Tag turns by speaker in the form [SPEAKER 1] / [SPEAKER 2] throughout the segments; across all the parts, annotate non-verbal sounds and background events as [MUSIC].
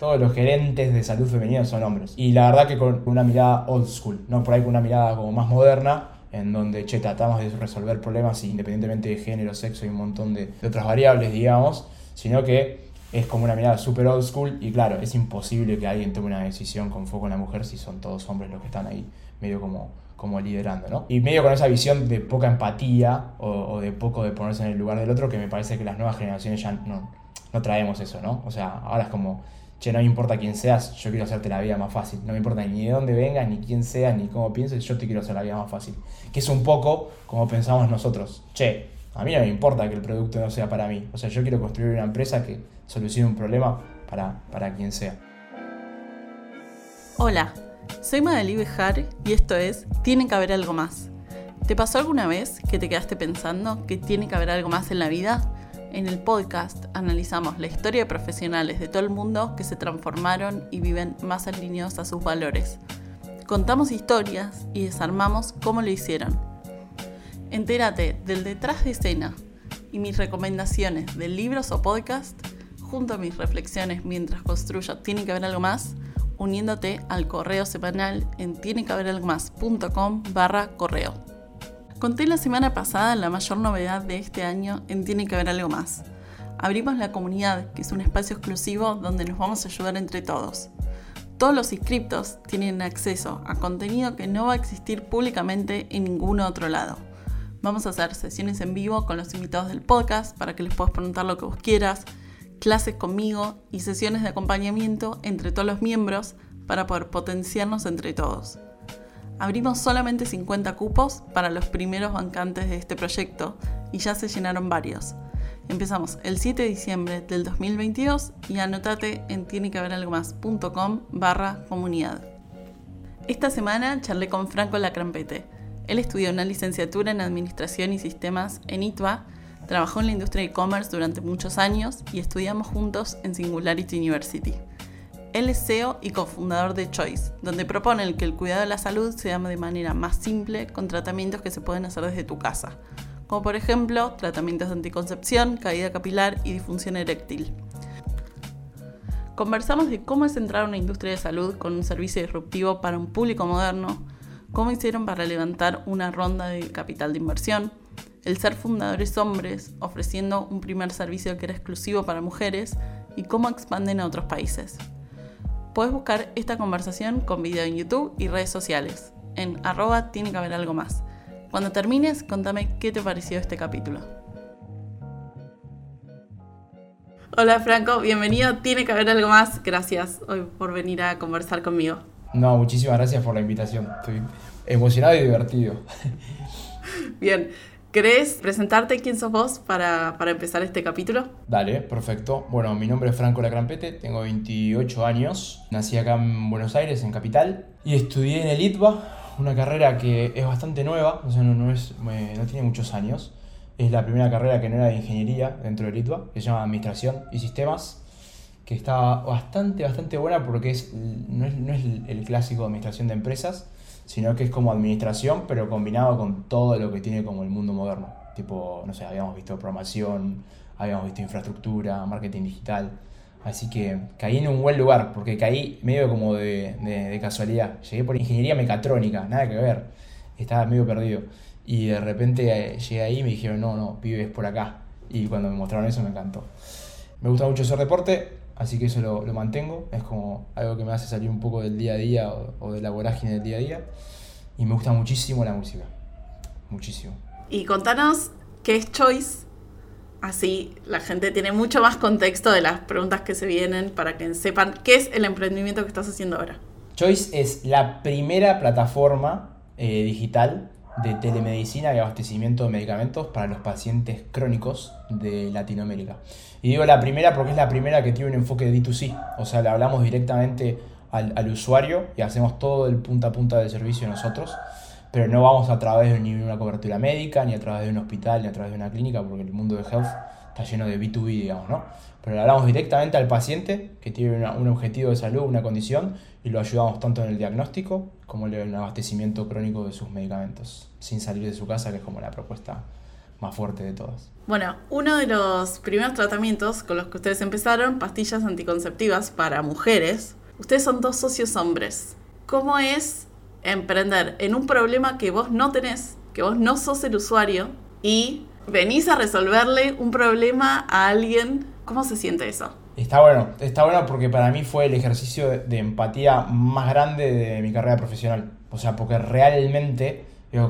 [SPEAKER 1] todos los gerentes de salud femenina son hombres. Y la verdad que con una mirada old school, no por ahí con una mirada como más moderna, en donde, che, tratamos de resolver problemas independientemente de género, sexo y un montón de, otras variables, digamos, sino que es como una mirada super old school y claro, es imposible que alguien tome una decisión con foco en la mujer si son todos hombres los que están ahí medio como, como liderando, ¿no? Y medio con esa visión de poca empatía o, de poco de ponerse en el lugar del otro que me parece que las nuevas generaciones ya no, no traemos eso, ¿no? O sea, ahora es como, che, no me importa quién seas, yo quiero hacerte la vida más fácil. No me importa ni de dónde vengas, ni quién seas, ni cómo pienses, yo te quiero hacer la vida más fácil. Que es un poco como pensamos nosotros. Che, a mí no me importa que el producto no sea para mí. O sea, yo quiero construir una empresa que solucione un problema para, para quien sea.
[SPEAKER 2] Hola, soy Madeli Bejar y esto es Tiene que haber algo más. ¿Te pasó alguna vez que te quedaste pensando que tiene que haber algo más en la vida? En el podcast analizamos la historia de profesionales de todo el mundo que se transformaron y viven más alineados a sus valores. Contamos historias y desarmamos cómo lo hicieron Entérate del detrás de escena y mis recomendaciones de libros o podcast junto a mis reflexiones mientras construyo Tiene que haber algo más, uniéndote al correo semanal en tienequehaberalgomás.com barra correo. Conté la semana pasada la mayor novedad de este año en Tiene que haber algo más. Abrimos la comunidad, que es un espacio exclusivo donde nos vamos a ayudar entre todos. Todos los inscriptos tienen acceso a contenido que no va a existir públicamente en ningún otro lado. Vamos a hacer sesiones en vivo con los invitados del podcast para que les puedas preguntar lo que vos quieras, clases conmigo y sesiones de acompañamiento entre todos los miembros para poder potenciarnos entre todos. Abrimos solamente 50 cupos para los primeros bancantes de este proyecto y ya se llenaron varios. Empezamos el 7 de diciembre del 2022 y anotate en tienequehaberalgomás.com barra comunidad. Esta semana charlé con Franco Lacrampete él estudió una licenciatura en Administración y Sistemas en ITBA, trabajó en la industria de e-commerce durante muchos años y estudiamos juntos en Singularity University. Él es CEO y cofundador de Choice, donde proponen que el cuidado de la salud se llame de manera más simple con tratamientos que se pueden hacer desde tu casa, como por ejemplo tratamientos de anticoncepción, caída capilar y disfunción eréctil. Conversamos de cómo es entrar a una industria de salud con un servicio disruptivo para un público moderno, cómo hicieron para levantar una ronda de capital de inversión, el ser fundadores hombres ofreciendo un primer servicio que era exclusivo para mujeres y cómo expanden a otros países. Puedes buscar esta conversación con video en YouTube y redes sociales. En arroba tiene que haber algo más. Cuando termines, contame qué te pareció este capítulo. Hola Franco, bienvenido. Tiene que haber algo más. Gracias hoy por venir a conversar conmigo.
[SPEAKER 1] No, muchísimas gracias por la invitación. Estoy emocionado y divertido.
[SPEAKER 2] Bien, ¿Querés presentarte quién sos vos para, empezar este capítulo?
[SPEAKER 1] Dale, perfecto. Bueno, mi nombre es Franco Lacrampete, tengo 28 años, nací acá en Buenos Aires, en Capital, y estudié en el ITBA, una carrera que es bastante nueva, o sea, no, es, no tiene muchos años. Es la primera carrera que no era de ingeniería dentro del ITBA, que se llama Administración y Sistemas que está bastante, bastante buena porque es, no, es, no es el clásico de administración de empresas, sino que es como administración, pero combinado con todo lo que tiene como el mundo moderno. Tipo, no sé, habíamos visto programación, habíamos visto infraestructura, marketing digital. Así que caí en un buen lugar, porque caí medio como de, de, casualidad. Llegué por ingeniería mecatrónica, nada que ver. Estaba medio perdido. Y de repente eh, llegué ahí y me dijeron, no, no, vives por acá. Y cuando me mostraron eso me encantó. Me gusta mucho hacer deporte, Así que eso lo, mantengo, es como algo que me hace salir un poco del día a día o, de la vorágine del día a día. Y me gusta muchísimo la música, muchísimo.
[SPEAKER 2] Y contanos qué es Choice, así la gente tiene mucho más contexto de las preguntas que se vienen para que sepan qué es el emprendimiento que estás haciendo ahora.
[SPEAKER 1] Choice es la primera plataforma eh, digital de telemedicina y abastecimiento de medicamentos para los pacientes crónicos de Latinoamérica. Y digo la primera porque es la primera que tiene un enfoque de D2C, o sea, le hablamos directamente al, al usuario y hacemos todo el punta a punta del servicio nosotros, pero no vamos a través de ni una cobertura médica, ni a través de un hospital, ni a través de una clínica, porque el mundo de health está lleno de B2B, digamos, ¿no? Pero le hablamos directamente al paciente que tiene un objetivo de salud, una condición, y lo ayudamos tanto en el diagnóstico como en el abastecimiento crónico de sus medicamentos, sin salir de su casa, que es como la propuesta más fuerte de todas.
[SPEAKER 2] Bueno, uno de los primeros tratamientos con los que ustedes empezaron, pastillas anticonceptivas para mujeres. Ustedes son dos socios hombres. ¿Cómo es emprender en un problema que vos no tenés, que vos no sos el usuario y venís a resolverle un problema a alguien? ¿Cómo se siente eso?
[SPEAKER 1] Está bueno, está bueno porque para mí fue el ejercicio de empatía más grande de mi carrera profesional. O sea, porque realmente,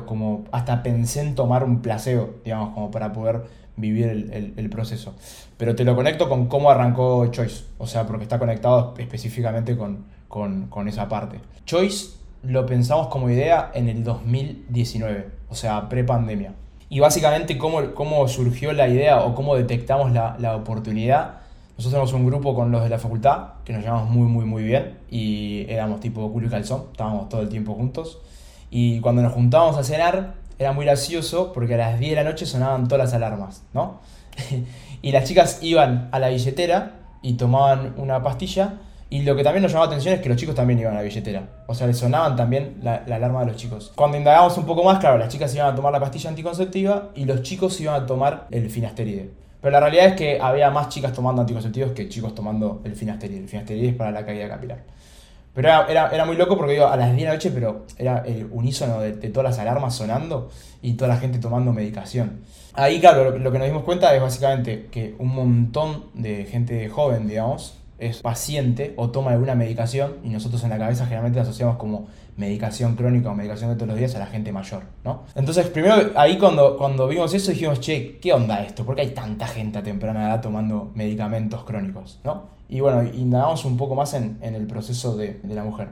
[SPEAKER 1] como hasta pensé en tomar un placebo, digamos, como para poder vivir el, proceso. Pero te lo conecto con cómo arrancó Choice, o sea, porque está conectado específicamente con, con esa parte. Choice lo pensamos como idea en el 2019, o sea, pre-pandemia. Y básicamente cómo, cómo surgió la idea o cómo detectamos la, la oportunidad. Nosotros tenemos un grupo con los de la facultad que nos llevamos muy, muy, muy bien y éramos tipo culo y calzón, estábamos todo el tiempo juntos. Y cuando nos juntábamos a cenar, era muy gracioso porque a las 10 de la noche sonaban todas las alarmas, ¿no? [LAUGHS] y las chicas iban a la billetera y tomaban una pastilla y lo que también nos llamaba la atención es que los chicos también iban a la billetera. O sea, le sonaban también la, alarma de los chicos. Cuando indagamos un poco más, claro, las chicas iban a tomar la pastilla anticonceptiva y los chicos iban a tomar el finasteride. Pero la realidad es que había más chicas tomando anticonceptivos que chicos tomando el finasteride. El finasteride es para la caída capilar. Pero era, era, muy loco porque digo, a las 10 de la noche, pero era el unísono de, todas las alarmas sonando y toda la gente tomando medicación. Ahí, claro, lo que nos dimos cuenta es básicamente que un montón de gente joven, digamos, es paciente o toma alguna medicación y nosotros en la cabeza generalmente la asociamos como medicación crónica o medicación de todos los días a la gente mayor, ¿no? Entonces, primero ahí cuando, cuando vimos eso dijimos, che, ¿qué onda esto? ¿Por qué hay tanta gente a temprana edad tomando medicamentos crónicos, ¿no? Y bueno, indagamos un poco más en, el proceso de, de la mujer.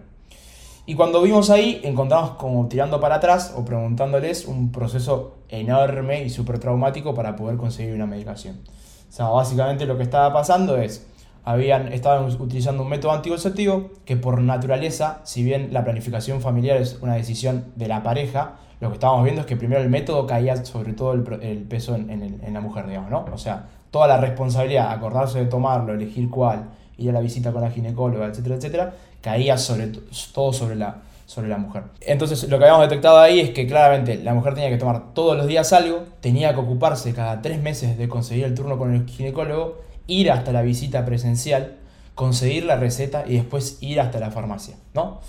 [SPEAKER 1] Y cuando vimos ahí, encontramos como tirando para atrás o preguntándoles un proceso enorme y súper traumático para poder conseguir una medicación. O sea, básicamente lo que estaba pasando es, habían, estaban utilizando un método anticonceptivo que por naturaleza, si bien la planificación familiar es una decisión de la pareja, lo que estábamos viendo es que primero el método caía sobre todo el, peso en, la mujer, digamos, ¿no? O sea, toda la responsabilidad, acordarse de tomarlo, elegir cuál, ir a la visita con la ginecóloga, etcétera, etcétera, caía sobre todo sobre la, sobre la mujer. Entonces, lo que habíamos detectado ahí es que claramente la mujer tenía que tomar todos los días algo, tenía que ocuparse cada tres meses de conseguir el turno con el ginecólogo ir hasta la visita presencial, conseguir la receta y después ir hasta la farmacia, ¿no?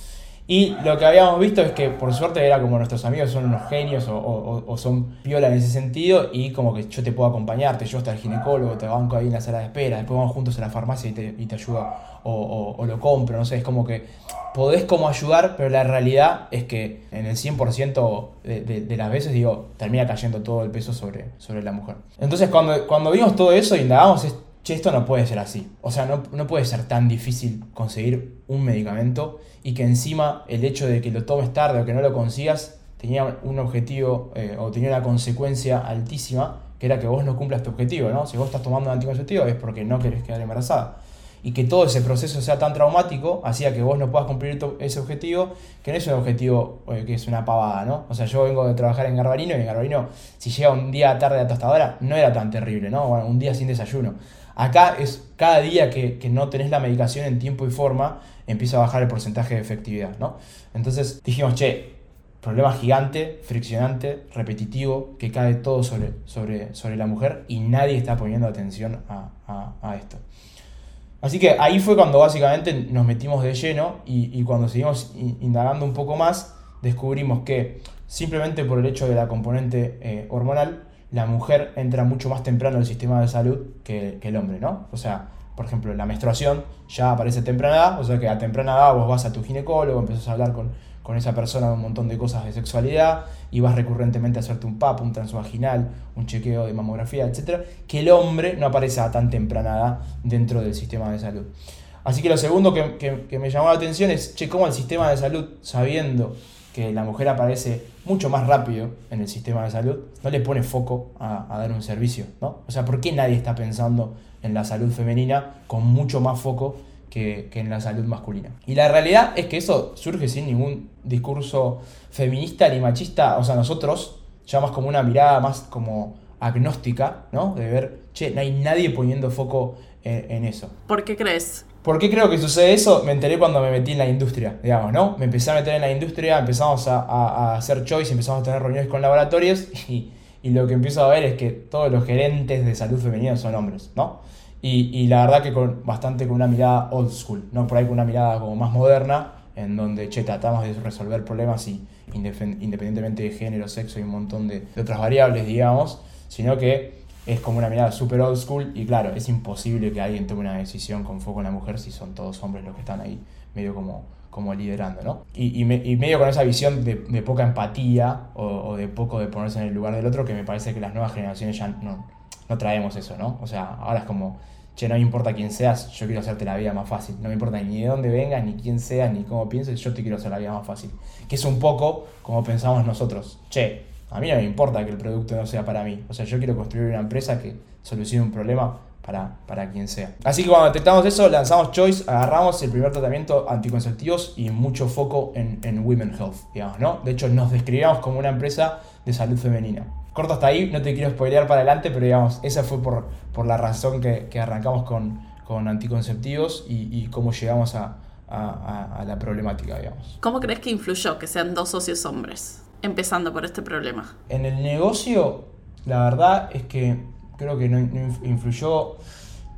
[SPEAKER 1] Y lo que habíamos visto es que por suerte era como nuestros amigos son unos genios o, son piola en ese sentido y como que yo te puedo acompañar, te llevo hasta el ginecólogo, te banco ahí en la sala de espera, después vamos juntos a la farmacia y te, y te ayuda o, lo compro, no sé, es como que podés como ayudar, pero la realidad es que en el 100% de, de, las veces, digo, termina cayendo todo el peso sobre, sobre la mujer. Entonces cuando, cuando vimos todo eso, indagamos, che, esto no puede ser así. O sea, no, puede ser tan difícil conseguir un medicamento y que encima el hecho de que lo tomes tarde o que no lo consigas tenía un objetivo eh, o tenía una consecuencia altísima, que era que vos no cumplas tu objetivo, ¿no? Si vos estás tomando un anticonceptivo es porque no querés quedar embarazada. Y que todo ese proceso sea tan traumático, hacía que vos no puedas cumplir ese objetivo, que no es un objetivo eh, que es una pavada, ¿no? O sea, yo vengo de trabajar en Garbarino y en Garbarino, si llega un día tarde a tostadora, no era tan terrible, ¿no? Bueno, un día sin desayuno. Acá es cada día que, no tenés la medicación en tiempo y forma, empieza a bajar el porcentaje de efectividad, ¿no? Entonces dijimos, che, problema gigante, friccionante, repetitivo, que cae todo sobre, sobre, sobre la mujer y nadie está poniendo atención a, esto. Así que ahí fue cuando básicamente nos metimos de lleno y, cuando seguimos indagando un poco más, descubrimos que simplemente por el hecho de la componente eh, hormonal, la mujer entra mucho más temprano el sistema de salud que, el hombre, ¿no? O sea, por ejemplo, la menstruación ya aparece temprana edad, o sea que a temprana edad vos vas a tu ginecólogo, empiezas a hablar con, esa persona de un montón de cosas de sexualidad y vas recurrentemente a hacerte un PAP, un transvaginal, un chequeo de mamografía, etc. Que el hombre no aparece a tan temprana edad dentro del sistema de salud. Así que lo segundo que, que me llamó la atención es, che, cómo el sistema de salud, sabiendo que la mujer aparece mucho más rápido en el sistema de salud, no le pone foco a, dar un servicio, ¿no? O sea, ¿por qué nadie está pensando en la salud femenina con mucho más foco que, que, en la salud masculina? Y la realidad es que eso surge sin ningún discurso feminista ni machista, o sea, nosotros ya como una mirada más como agnóstica, ¿no? De ver, che, no hay nadie poniendo foco en, en eso.
[SPEAKER 2] ¿Por qué crees?
[SPEAKER 1] ¿Por qué creo que sucede eso? Me enteré cuando me metí en la industria, digamos, ¿no? Me empecé a meter en la industria, empezamos a, hacer choice, empezamos a tener reuniones con laboratorios [LAUGHS] y, y lo que empiezo a ver es que todos los gerentes de salud femenina son hombres, ¿no? Y, y la verdad que con, bastante con una mirada old school, ¿no? Por ahí con una mirada como más moderna, en donde, che, tratamos de resolver problemas y independientemente de género, sexo y un montón de, de otras variables, digamos, sino que es como una mirada super old school y claro, es imposible que alguien tome una decisión con foco en la mujer si son todos hombres los que están ahí medio como, como liderando, ¿no? Y, y, medio con esa visión de, de poca empatía o, o, de poco de ponerse en el lugar del otro que me parece que las nuevas generaciones ya no, no traemos eso, ¿no? O sea, ahora es como, che, no me importa quién seas, yo quiero hacerte la vida más fácil. No me importa ni de dónde vengas, ni quién seas, ni cómo pienses, yo te quiero hacer la vida más fácil. Que es un poco como pensamos nosotros. Che, a mí no me importa que el producto no sea para mí. O sea, yo quiero construir una empresa que solucione un problema para, para quien sea. Así que cuando detectamos eso, lanzamos Choice, agarramos el primer tratamiento anticonceptivos y mucho foco en, en Women Health, digamos, ¿no? De hecho, nos describíamos como una empresa de salud femenina. Corto hasta ahí, no te quiero spoilear para adelante, pero digamos, esa fue por, por la razón que, que arrancamos con, con anticonceptivos y, y cómo llegamos a, a, a, la problemática, digamos.
[SPEAKER 2] ¿Cómo crees que influyó que sean dos socios hombres? Empezando por este problema.
[SPEAKER 1] En el negocio, la verdad es que creo que no, influyó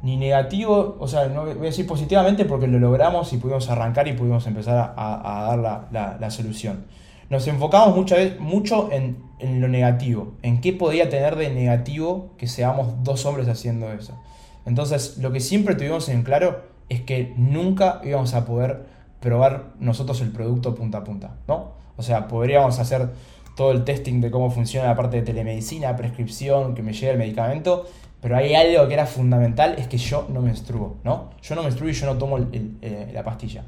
[SPEAKER 1] ni negativo, o sea, no voy a decir positivamente porque lo logramos y pudimos arrancar y pudimos empezar a, dar la, solución. Nos enfocamos mucha vez, mucho en, en, lo negativo, en qué podía tener de negativo que seamos dos hombres haciendo eso. Entonces, lo que siempre tuvimos en claro es que nunca íbamos a poder probar nosotros el producto punta a punta, ¿no? O sea, podríamos hacer todo el testing de cómo funciona la parte de telemedicina, prescripción, que me llegue el medicamento, pero hay algo que era fundamental, es que yo no menstruo, ¿no? Yo no menstruo y yo no tomo el, el, eh, la pastilla.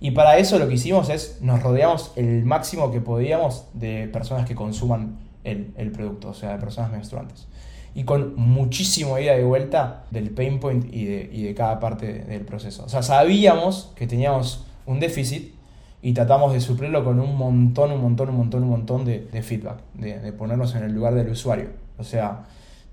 [SPEAKER 1] Y para eso lo que hicimos es, nos rodeamos el máximo que podíamos de personas que consuman el, el producto, o sea, de personas menstruantes. Y con muchísimo ida y vuelta del pain point y de, y de cada parte del proceso. O sea, sabíamos que teníamos un déficit y tratamos de suplirlo con un montón, un montón, un montón, un montón de, de feedback, de, de, ponernos en el lugar del usuario. O sea,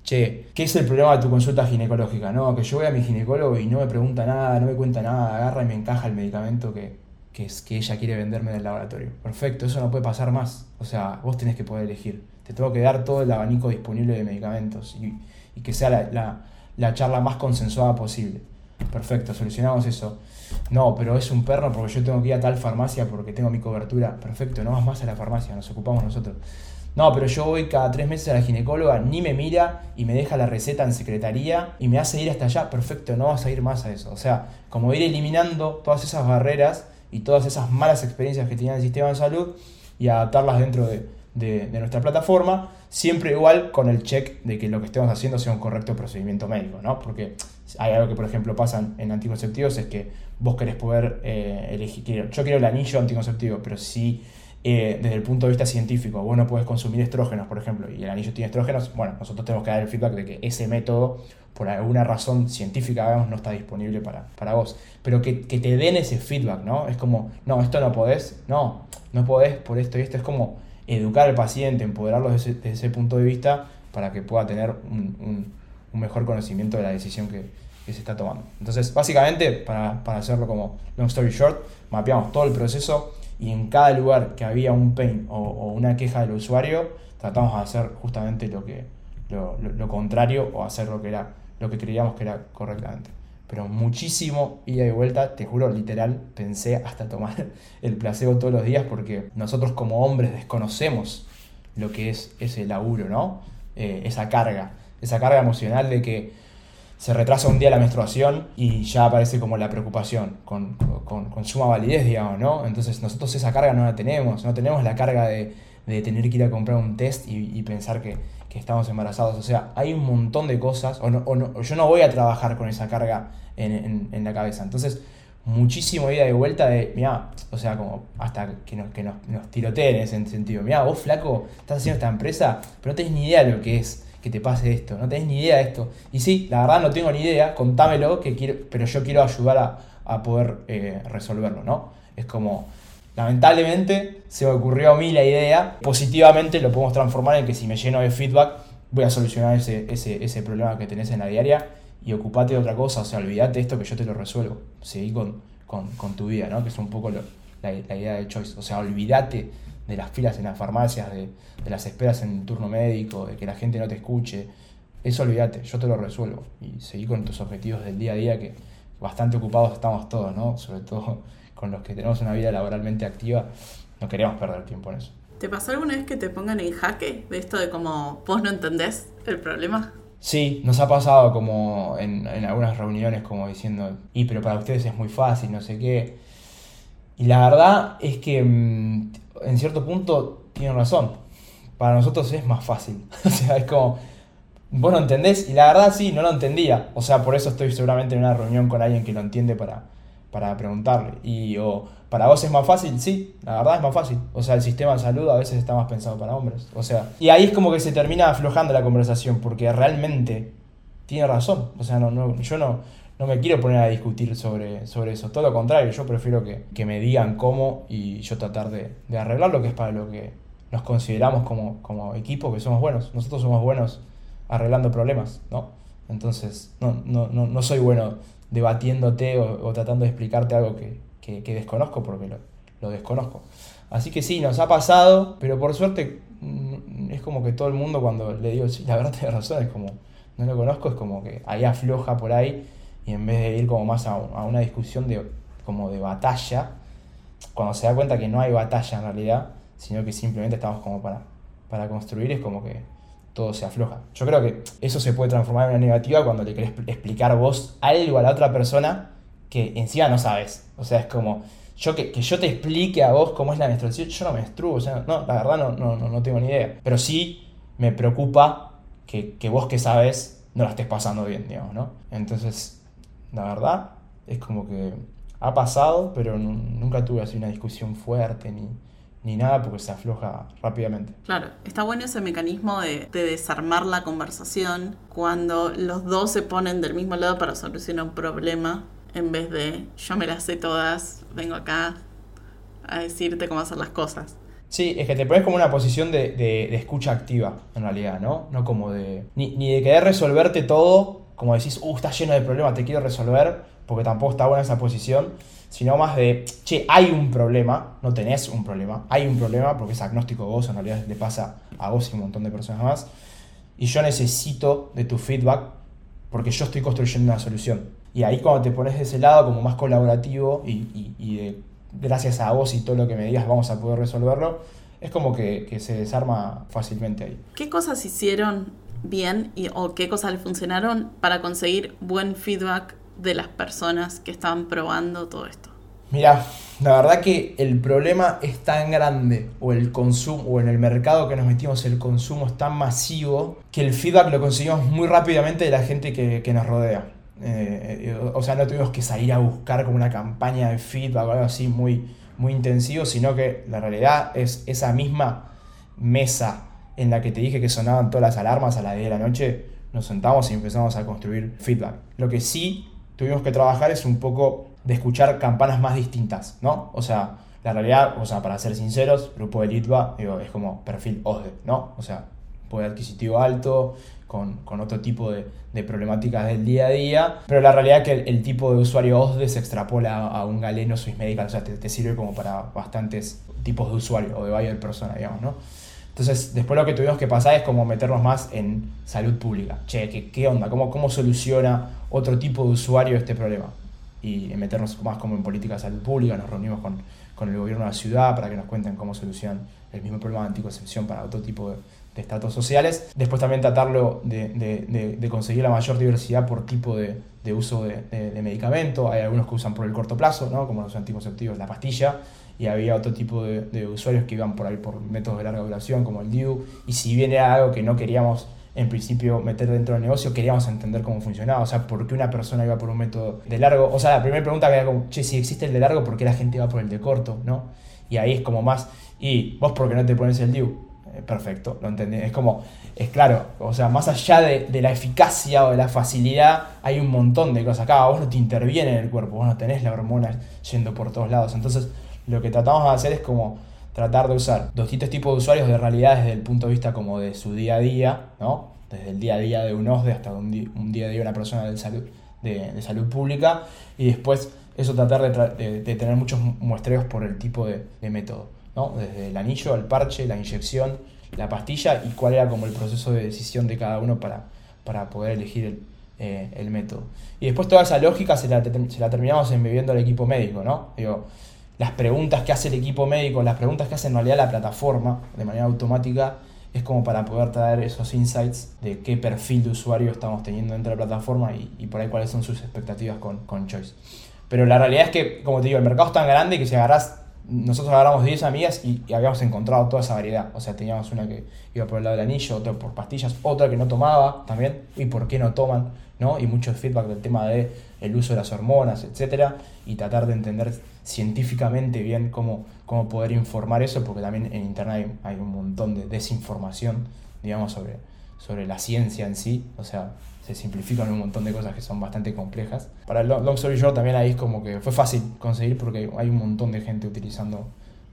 [SPEAKER 1] che, ¿qué es el problema de tu consulta ginecológica? No, que yo voy a mi ginecólogo y no me pregunta nada, no me cuenta nada, agarra y me encaja el medicamento que, que, es, que ella quiere venderme del laboratorio. Perfecto, eso no puede pasar más. O sea, vos tenés que poder elegir. Te tengo que dar todo el abanico disponible de medicamentos y, y que sea la, la, la charla más consensuada posible. Perfecto, solucionamos eso. No, pero es un perro porque yo tengo que ir a tal farmacia porque tengo mi cobertura. Perfecto, no vas más a la farmacia, nos ocupamos nosotros. No, pero yo voy cada tres meses a la ginecóloga, ni me mira y me deja la receta en secretaría y me hace ir hasta allá. Perfecto, no vas a ir más a eso. O sea, como ir eliminando todas esas barreras y todas esas malas experiencias que tenía el sistema de salud y adaptarlas dentro de, de, de, nuestra plataforma, siempre igual con el check de que lo que estemos haciendo sea un correcto procedimiento médico, ¿no? Porque hay algo que, por ejemplo, pasa en anticonceptivos, es que vos querés poder eh, elegir, yo quiero el anillo anticonceptivo, pero si eh, desde el punto de vista científico vos no puedes consumir estrógenos, por ejemplo, y el anillo tiene estrógenos, bueno, nosotros tenemos que dar el feedback de que ese método, por alguna razón científica, digamos, no está disponible para, para vos. Pero que, que te den ese feedback, ¿no? Es como, no, esto no podés, no, no podés por esto y esto, es como educar al paciente, empoderarlo desde ese, desde ese punto de vista para que pueda tener un, un, un mejor conocimiento de la decisión que, se está tomando. Entonces, básicamente, para, para, hacerlo como long story short, mapeamos todo el proceso y en cada lugar que había un pain o, una queja del usuario, tratamos de hacer justamente lo, que, lo, lo, contrario o hacer lo que, era, lo que creíamos que era correctamente. Pero muchísimo ida y vuelta, te juro, literal, pensé hasta tomar [LAUGHS] el placebo todos los días porque nosotros como hombres desconocemos lo que es ese laburo, ¿no? Eh, esa carga, esa carga emocional de que se retrasa un día la menstruación y ya aparece como la preocupación, con, con, con, suma validez, digamos, ¿no? Entonces nosotros esa carga no la tenemos, no tenemos la carga de, de tener que ir a comprar un test y, y pensar que, que, estamos embarazados. O sea, hay un montón de cosas, o, no, o, no, yo no voy a trabajar con esa carga en, en, la cabeza. Entonces, muchísimo ida de vuelta de, mira, o sea, como hasta que nos, que nos, nos tiroteen en ese sentido. Mira, vos flaco, estás haciendo esta empresa, pero no tenés ni idea de lo que es que te pase esto, no tenés ni idea de esto. Y sí, la verdad no tengo ni idea, contámelo, que quiero, pero yo quiero ayudar a, a poder eh, resolverlo, ¿no? Es como, lamentablemente se me ocurrió a mí la idea, positivamente lo podemos transformar en que si me lleno de feedback voy a solucionar ese, ese, ese problema que tenés en la diaria y ocupate de otra cosa, o sea, olvídate esto que yo te lo resuelvo, seguí con, con, con tu vida, ¿no? Que es un poco lo, la, idea de choice. O sea, olvídate de las filas en las farmacias, de, de, las esperas en el turno médico, de que la gente no te escuche. Eso olvídate, yo te lo resuelvo. Y seguí con tus objetivos del día a día, que bastante ocupados estamos todos, ¿no? Sobre todo [LAUGHS] con los que tenemos una vida laboralmente activa, no queremos perder tiempo en eso.
[SPEAKER 2] ¿Te pasó alguna vez que te pongan en jaque de esto de como vos no entendés el problema?
[SPEAKER 1] Sí, nos ha pasado como en, algunas reuniones como diciendo, y pero para ustedes es muy fácil, no sé qué. Y la verdad es que mm, en cierto punto tienen razón. Para nosotros es más fácil. [LAUGHS] o sea, es como, vos no entendés. Y la verdad sí, no lo entendía. O sea, por eso estoy seguramente en una reunión con alguien que lo entiende para, para preguntarle. Y o para vos es más fácil, sí, la verdad es más fácil. O sea, el sistema de salud a veces está más pensado para hombres. O sea, y ahí es como que se termina aflojando la conversación, porque realmente tiene razón. O sea, no, no, yo no, no me quiero poner a discutir sobre, sobre eso. Todo lo contrario, yo prefiero que, me digan cómo y yo tratar de, arreglar lo que es para lo que nos consideramos como, como equipo, que somos buenos. Nosotros somos buenos arreglando problemas, ¿no? Entonces, no, no, no, no soy bueno debatiéndote o, tratando de explicarte algo que, desconozco porque lo, desconozco. Así que sí, nos ha pasado, pero por suerte mm, es como que todo el mundo cuando le digo, sí, la verdad tiene razón, es como, no lo conozco, es como que ahí afloja por ahí y en vez de ir como más a, una discusión de, como de batalla, cuando se da cuenta que no hay batalla en realidad, sino que simplemente estamos como para, para construir, es como que todo se afloja. Yo creo que eso se puede transformar en una negativa cuando le querés explicar vos algo a la otra persona que encima no sabes. O sea, es como, yo que, yo te explique a vos cómo es la menstruación, yo no menstruo, o no, la verdad no, no, no, tengo ni idea. Pero sí me preocupa que, que vos que sabes no la estés pasando bien, digamos, ¿no? Entonces, la verdad es como que ha pasado, pero nunca tuve así una discusión fuerte ni ni nada porque se afloja rápidamente.
[SPEAKER 2] Claro, está bueno ese mecanismo de, desarmar la conversación cuando los dos se ponen del mismo lado para solucionar un problema en vez de yo me las sé todas, vengo acá a decirte cómo hacer las cosas.
[SPEAKER 1] Sí, es que te pones como una posición de, escucha activa, en realidad, ¿no? No como de. Ni, ni de querer resolverte todo, como decís, uh, está lleno de problemas, te quiero resolver, porque tampoco está buena esa posición sino más de, che, hay un problema, no tenés un problema, hay un problema porque es agnóstico vos, en realidad le pasa a vos y a un montón de personas más, y yo necesito de tu feedback porque yo estoy construyendo una solución. Y ahí cuando te pones de ese lado como más colaborativo y, de, gracias a vos y todo lo que me digas vamos a poder resolverlo, es como que, que se desarma fácilmente ahí.
[SPEAKER 2] ¿Qué cosas hicieron bien y, o qué cosas le funcionaron para conseguir buen feedback de las personas que estaban probando todo esto?
[SPEAKER 1] Mira, la verdad que el problema es tan grande, o el consumo, o en el mercado que nos metimos el consumo es tan masivo, que el feedback lo conseguimos muy rápidamente de la gente que, nos rodea. Eh, o sea, no tuvimos que salir a buscar como una campaña de feedback o algo así muy, muy intensivo, sino que la realidad es esa misma mesa en la que te dije que sonaban todas las alarmas a la 10 de la noche, nos sentamos y empezamos a construir feedback. Lo que sí tuvimos que trabajar es un poco de escuchar campanas más distintas, ¿no? O sea, la realidad, o sea, para ser sinceros, grupo de Litva es como perfil OSDE, ¿no? O sea, poder adquisitivo alto, con, otro tipo de, problemáticas del día a día, pero la realidad es que el, tipo de usuario OSDE se extrapola a un galeno Swiss Medical, o sea, te, sirve como para bastantes tipos de usuario o de buyer persona, digamos, ¿no? Entonces, después lo que tuvimos que pasar es como meternos más en salud pública. Che, ¿qué, qué onda? ¿Cómo, ¿Cómo soluciona otro tipo de usuario este problema? Y meternos más como en política de salud pública. Nos reunimos con, con el gobierno de la ciudad para que nos cuenten cómo solucionan el mismo problema de anticoncepción para otro tipo de, de estatus sociales. Después también tratarlo de, de, de, conseguir la mayor diversidad por tipo de, uso de, medicamento. Hay algunos que usan por el corto plazo, ¿no? como los anticonceptivos, la pastilla y había otro tipo de, usuarios que iban por ahí por métodos de larga duración como el DIU y si bien era algo que no queríamos en principio meter dentro del negocio, queríamos entender cómo funcionaba, o sea, por qué una persona iba por un método de largo, o sea, la primera pregunta que era como, che, si existe el de largo, ¿por qué la gente va por el de corto? ¿no? Y ahí es como más, y vos por qué no te pones el DIU, eh, perfecto, lo entendí, es como, es claro, o sea, más allá de, de, la eficacia o de la facilidad, hay un montón de cosas acá, vos no te interviene en el cuerpo, vos no tenés la hormona yendo por todos lados, entonces lo que tratamos de hacer es como tratar de usar distintos tipos de usuarios de realidad desde el punto de vista como de su día a día, ¿no? Desde el día a día de un OSDE hasta un, día a día de una persona de salud, de, salud pública y después eso tratar de, tener muchos muestreos por el tipo de, método, ¿no? Desde el anillo, el parche, la inyección, la pastilla y cuál era como el proceso de decisión de cada uno para, para poder elegir el, eh, método. Y después toda esa lógica se la, se la terminamos embebiendo al equipo médico, ¿no? Digo, las preguntas que hace el equipo médico, las preguntas que hace en realidad la plataforma de manera automática, es como para poder traer esos insights de qué perfil de usuario estamos teniendo dentro de la plataforma y, por ahí cuáles son sus expectativas con, con, Choice. Pero la realidad es que, como te digo, el mercado es tan grande que si agarras, nosotros agarramos 10 amigas y, y, habíamos encontrado toda esa variedad. O sea, teníamos una que iba por el lado del anillo, otra por pastillas, otra que no tomaba también, y por qué no toman. ¿no? y mucho feedback del tema de el uso de las hormonas, etcétera, y tratar de entender científicamente bien cómo, cómo poder informar eso, porque también en internet hay, un montón de desinformación, digamos, sobre, sobre la ciencia en sí, o sea, se simplifican un montón de cosas que son bastante complejas. Para el Long Story Short también ahí es como que fue fácil conseguir porque hay un montón de gente utilizando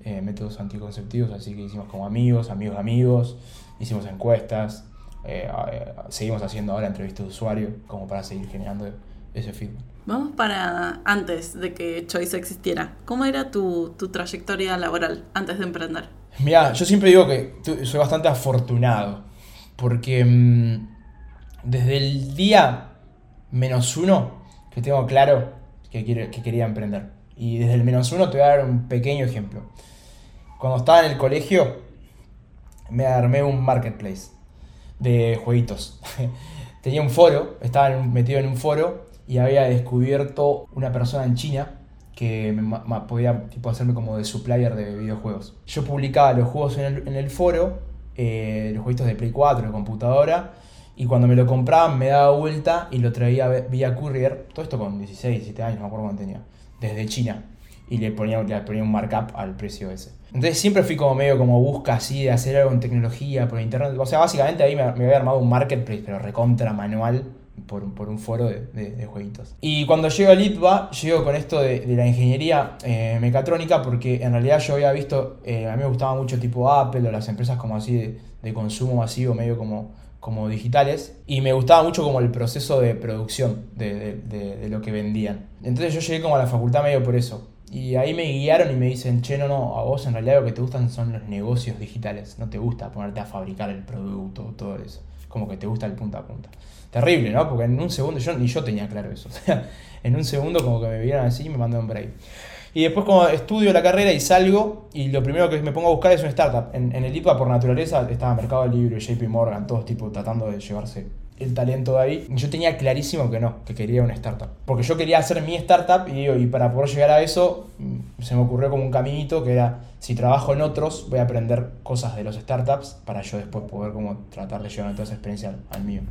[SPEAKER 1] eh, métodos anticonceptivos, así que hicimos como amigos, amigos amigos, hicimos encuestas, eh, eh, seguimos haciendo ahora entrevistas de usuario como para seguir generando ese feedback.
[SPEAKER 2] Vamos para antes de que Choice existiera. ¿Cómo era tu, tu trayectoria laboral antes de emprender?
[SPEAKER 1] Mira, yo siempre digo que soy bastante afortunado porque mm, desde el día menos uno que tengo claro que, que quería emprender. Y desde el menos uno te voy a dar un pequeño ejemplo. Cuando estaba en el colegio me armé un marketplace de jueguitos. [LAUGHS] Tenía un foro, estaba metido en un foro y había descubierto una persona en China que me, podía tipo, hacerme como de supplier de videojuegos. Yo publicaba los juegos en el, foro, eh, los juegos de Play 4, de computadora, y cuando me lo compraban me daba vuelta y lo traía vía courier, todo esto con 16, 17 años, no me acuerdo cuánto tenía, desde China y le ponía, le ponía un markup al precio ese. Entonces siempre fui como medio como busca así de hacer algo en tecnología por internet. O sea, básicamente ahí me, había armado un marketplace, pero recontra manual por, por un foro de, de, jueguitos. Y cuando llego a Litva, llego con esto de, de la ingeniería eh, mecatrónica porque en realidad yo había visto, eh, a mí me gustaba mucho tipo Apple o las empresas como así de, de consumo masivo, medio como como digitales y me gustaba mucho como el proceso de producción de, de, de, lo que vendían. Entonces yo llegué como a la facultad medio por eso, y ahí me guiaron y me dicen, che, no, no, a vos en realidad lo que te gustan son los negocios digitales. No te gusta ponerte a fabricar el producto, todo eso. Como que te gusta el punta a punta. Terrible, ¿no? Porque en un segundo, yo ni yo tenía claro eso. [LAUGHS] O sea, en un segundo como que me vieron así y me mandaron por ahí. Y después como estudio la carrera y salgo, y lo primero que me pongo a buscar es una startup. En, en el IPA por naturaleza estaba Mercado Libre, JP Morgan, todos tipo tratando de llevarse el talento de ahí. Yo tenía clarísimo que no, que quería una startup. Porque yo quería hacer mi startup y, y para poder llegar a eso mm, se me ocurrió como un caminito que era, si trabajo en otros, voy a aprender cosas de los startups para yo después poder como tratar de llevar toda esa experiencia al, mío.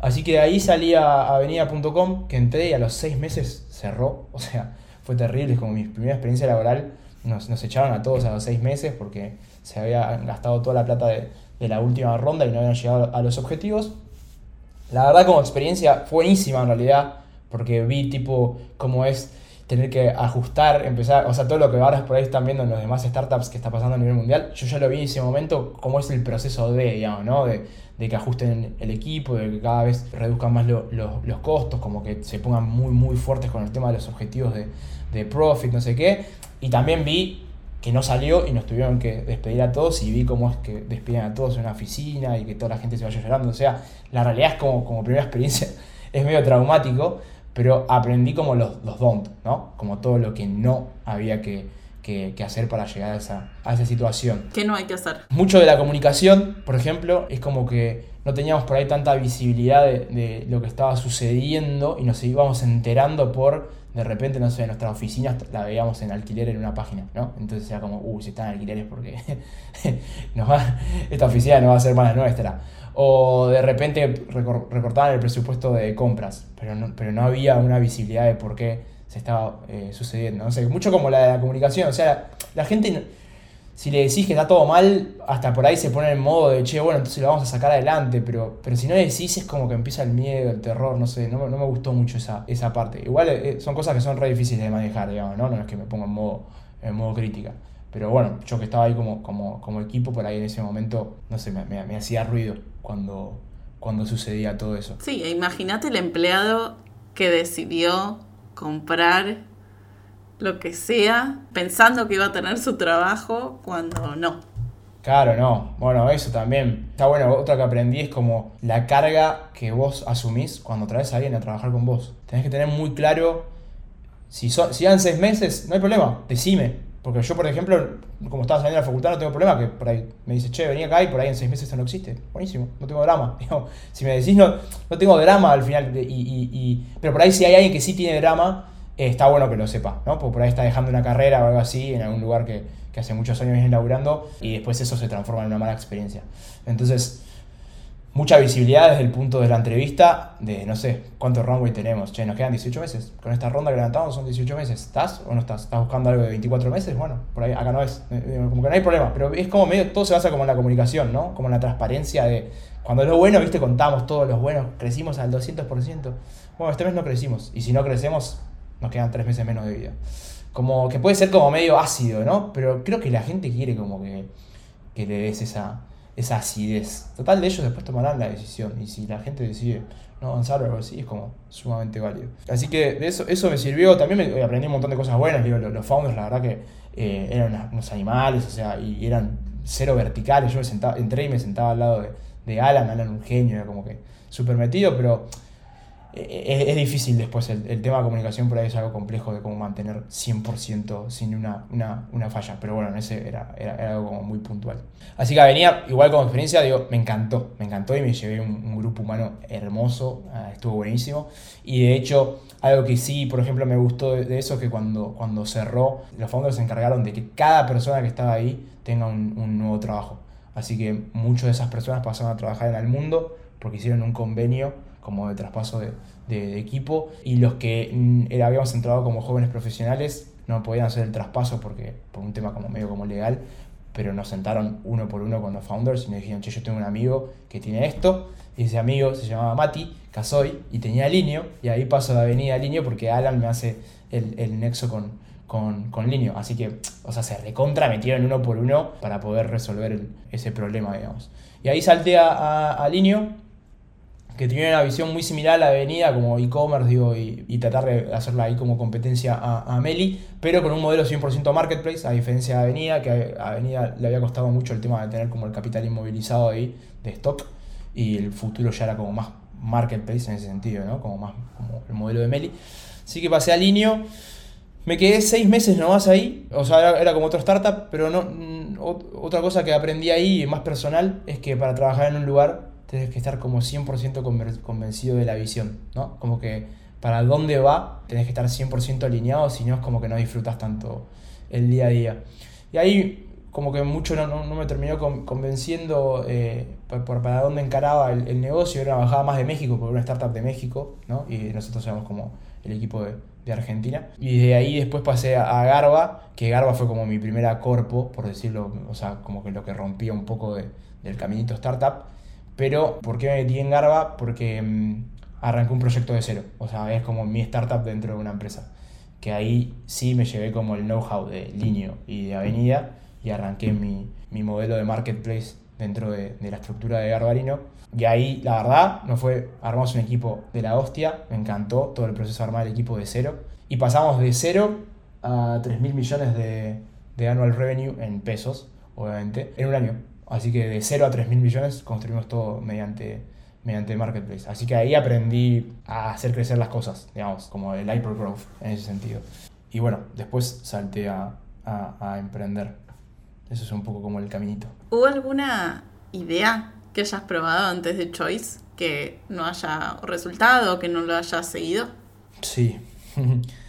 [SPEAKER 1] Así que de ahí salí a avenida.com, que entré y a los seis meses cerró. O sea, fue terrible, es como mi primera experiencia laboral. Nos, nos echaron a todos a los seis meses porque se había gastado toda la plata de, de la última ronda y no habían llegado a los objetivos. La verdad como experiencia fue buenísima en realidad, porque vi tipo cómo es tener que ajustar, empezar, o sea, todo lo que ahora por ahí están viendo en los demás startups que está pasando a nivel mundial, yo ya lo vi en ese momento, cómo es el proceso de, digamos, ¿no? De, de que ajusten el equipo, de que cada vez reduzcan más los costos, como que se pongan muy, muy fuertes con el tema de los objetivos de, de profit, no sé qué. Y también vi que no salió y nos tuvieron que despedir a todos y vi cómo es que despiden a todos en una oficina y que toda la gente se vaya llorando. O sea, la realidad es como, como primera experiencia, [LAUGHS] es medio traumático, pero aprendí como los, los don't, ¿no? Como todo lo que no había que, que, hacer para llegar a esa, a esa situación.
[SPEAKER 2] ¿Qué no hay que hacer?
[SPEAKER 1] Mucho de la comunicación, por ejemplo, es como que no teníamos por ahí tanta visibilidad de, de lo que estaba sucediendo y nos íbamos enterando por de repente, no sé, nuestras oficinas la veíamos en alquiler en una página, ¿no? Entonces era como, uy, si están en alquileres porque [LAUGHS] nos va, esta oficina no va a ser más la nuestra. O de repente recortaban el presupuesto de compras, pero no, pero no había una visibilidad de por qué se estaba eh, sucediendo. No sé, mucho como la de la comunicación, o sea, la gente si le decís que está todo mal, hasta por ahí se pone en modo de, che, bueno, entonces lo vamos a sacar adelante, pero, pero si no le decís es como que empieza el miedo, el terror, no sé, no, no me gustó mucho esa, esa parte. Igual eh, son cosas que son re difíciles de manejar, digamos, ¿no? No es que me ponga en modo, en modo crítica. Pero bueno, yo que estaba ahí como, como, como equipo, por ahí en ese momento, no sé, me, me, hacía ruido cuando, cuando sucedía todo eso.
[SPEAKER 2] Sí, e imagínate el empleado que decidió comprar lo que sea, pensando que iba a tener su trabajo cuando no.
[SPEAKER 1] Claro, no. Bueno, eso también. Está bueno, otra que aprendí es como la carga que vos asumís cuando traes a alguien a trabajar con vos. Tenés que tener muy claro, si, son, si dan seis meses, no hay problema, decime. Porque yo, por ejemplo, como estaba saliendo de la facultad, no tengo problema que por ahí me dice, che, vení acá y por ahí en seis meses esto no existe. Buenísimo, no tengo drama. [LAUGHS] si me decís, no, no tengo drama al final. y, pero por ahí si hay alguien que sí tiene drama, eh, está bueno que lo sepa, ¿no? Porque por ahí está dejando una carrera o algo así en algún lugar que, que hace muchos años viene laburando y después eso se transforma en una mala experiencia. Entonces, mucha visibilidad desde el punto de la entrevista de, no sé, cuánto runway tenemos. Che, nos quedan 18 meses. Con esta ronda que levantamos son 18 meses. ¿Estás o no estás? ¿Estás buscando algo de 24 meses? Bueno, por ahí acá no es. Eh, eh, como que no hay problema. Pero es como medio, todo se basa como en la comunicación, ¿no? Como en la transparencia de, cuando es lo bueno, viste, contamos todos los buenos, crecimos al 200%. Bueno, este mes no crecimos. Y si no crecemos, nos quedan 3 meses menos de vida como que puede ser como medio ácido, ¿no? Pero creo que la gente quiere como que, que le des esa, esa acidez. Total, de ellos después tomarán la decisión. Y si la gente decide no avanzar o algo así, es como sumamente válido. Así que de eso, eso me sirvió. También me, aprendí un montón de cosas buenas. Digo, los, founders, la verdad que eh, eran unos animales, o sea, y eran cero verticales. Yo me sentaba, entré y me sentaba al lado de, de Alan. Alan, un genio, era como que súper metido, pero es, difícil después, el, tema de comunicación por ahí es algo complejo de cómo mantener 100% sin una, una, falla, pero bueno, ese era, era, algo como muy puntual. Así que venía, igual como experiencia, digo, me encantó, me encantó y me llevé un, grupo humano hermoso, ah, estuvo buenísimo, y de hecho, algo que sí, por ejemplo, me gustó de, eso, que cuando, cuando cerró, los fondos se encargaron de que cada persona que estaba ahí tenga un, un nuevo trabajo. Así que muchas de esas personas pasaron a trabajar en el mundo porque hicieron un convenio como de traspaso de, equipo y los que mm, habíamos entrado como jóvenes profesionales no podían hacer el traspaso porque por un tema como medio como legal, pero nos sentaron uno por uno con los founders y nos dijeron, che, yo tengo un amigo que tiene esto, y ese amigo se llamaba Mati Casoy y tenía Linio, y ahí paso de avenida a Linio porque Alan me hace el, nexo con, con, Linio. Así que, o sea, se recontra metieron uno por uno para poder resolver ese problema, digamos. Y ahí salté a, a, que tiene una visión muy similar a la Avenida, como e-commerce, digo, y, tratar de hacerla ahí como competencia a, Meli, pero con un modelo 100% marketplace, a diferencia de Avenida, que a Avenida le había costado mucho el tema de tener como el capital inmovilizado ahí de stock, y el futuro ya era como más marketplace en ese sentido, ¿no? Como más como el modelo de Meli. Así que pasé a Linio, me quedé seis meses nomás ahí, o sea, era, era como otra startup, pero no, mm, otra cosa que aprendí ahí, más personal, es que para trabajar en un lugar tienes que estar como 100% convencido de la visión, ¿no? Como que para dónde va, tenés que estar 100% alineado, si no es como que no disfrutas tanto el día a día. Y ahí como que mucho no, no, me terminó convenciendo eh, por, para dónde encaraba el, negocio, era bajada más de México, era una startup de México, ¿no? Y nosotros éramos como el equipo de, de Argentina. Y de ahí después pasé a, Garba, que Garba fue como mi primera corpo, por decirlo, o sea, como que lo que rompía un poco de, del caminito startup. Pero, ¿por qué me metí en Garba? Porque mm, arranqué un proyecto de cero. O sea, es como mi startup dentro de una empresa. Que ahí sí me llevé como el know-how de Linio y de Avenida y arranqué mi, mi modelo de marketplace dentro de, de, la estructura de Garbarino. Y ahí, la verdad, no fue, armamos un equipo de la hostia, me encantó todo el proceso de armar el equipo de cero. Y pasamos de cero a 3 mil millones de, de annual revenue en pesos, obviamente, en un año. Así que de 0 a 3 mil millones construimos todo mediante, mediante Marketplace. Así que ahí aprendí a hacer crecer las cosas, digamos, como el hypergrowth en ese sentido. Y bueno, después salté a, a, emprender. Eso es un poco como el caminito.
[SPEAKER 2] ¿Hubo alguna idea que hayas probado antes de Choice que no haya resultado, que no lo hayas seguido?
[SPEAKER 1] Sí. [LAUGHS]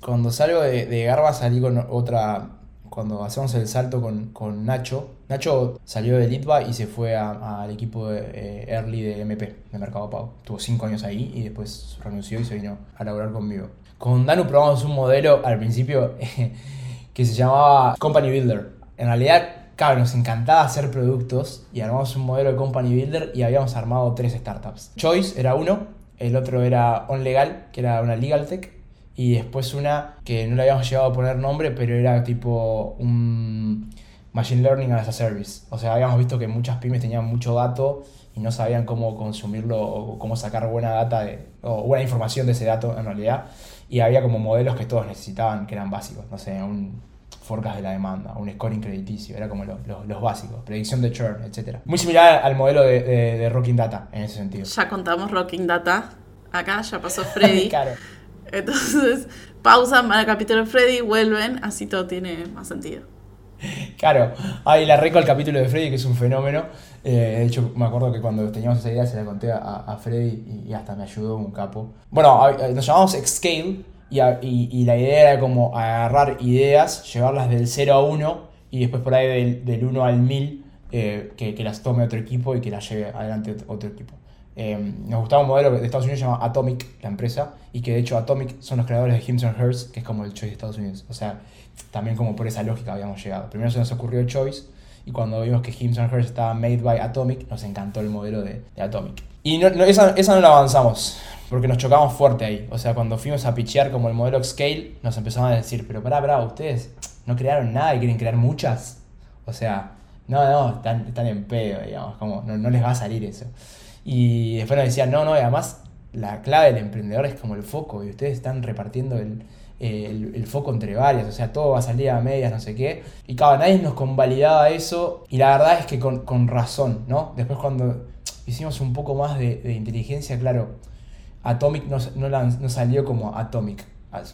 [SPEAKER 1] Cuando salgo de, de Garba salí con otra cuando hacemos el salto con, Nacho. Nacho salió de Litva y se fue al equipo de, eh, early de MP, de Mercado Pago. Tuvo cinco años ahí y después renunció y se vino a laburar conmigo. Con Danu probamos un modelo al principio [LAUGHS] que se llamaba Company Builder. En realidad, claro, nos encantaba hacer productos y armamos un modelo de Company Builder y habíamos armado tres startups. Choice era uno, el otro era OnLegal, que era una legal tech, y después una que no le habíamos llegado a poner nombre, pero era tipo un Machine Learning as a Service. O sea, habíamos visto que muchas pymes tenían mucho dato y no sabían cómo consumirlo o cómo sacar buena data de, o buena información de ese dato en realidad. y había como modelos que todos necesitaban, que eran básicos, no sé, un forecast de la demanda, un scoring crediticio, era como los básicos, predicción de churn, etc. Muy similar al modelo de, de, Rocking Data en ese sentido.
[SPEAKER 2] Ya contamos Rocking Data, acá ya pasó Freddy. [LAUGHS] claro. Entonces, [LAUGHS] pausan, van al capítulo de Freddy, vuelven, así todo tiene más sentido.
[SPEAKER 1] Claro, ahí la reco al capítulo de Freddy, que es un fenómeno. Eh, de hecho, me acuerdo que cuando teníamos esa idea se la conté a, Freddy y, hasta me ayudó un capo. Bueno, nos llamamos Xscale y, la idea era como agarrar ideas, llevarlas del 0 a 1 y después por ahí del, del 1 al 1000 eh, que, las tome otro equipo y que las lleve adelante otro equipo. Eh, nos gustaba un modelo de Estados Unidos se llama Atomic, la empresa, y que de hecho Atomic son los creadores de Hims Hers, que es como el Choice de Estados Unidos. O sea, también como por esa lógica habíamos llegado. Primero se nos ocurrió el Choice, y cuando vimos que Hims Hers estaba made by Atomic, nos encantó el modelo de, Atomic. Y no, esa, esa, no la avanzamos, porque nos chocamos fuerte ahí. O sea, cuando fuimos a pitchear como el modelo Scale, nos empezaban a decir, pero pará, pará, ustedes no crearon nada y quieren crear muchas. O sea, no, no, están, están en pedo, digamos, como no, no les va a salir eso. Y después nos decían, no, no, y además la clave del emprendedor es como el foco, y ustedes están repartiendo el, el, foco entre varias, o sea, todo va a salir a medias, no sé qué. Y cada nadie nos convalidaba eso, y la verdad es que con, con razón, ¿no? Después cuando hicimos un poco más de, de inteligencia, claro, Atomic no, no, no, salió como Atomic.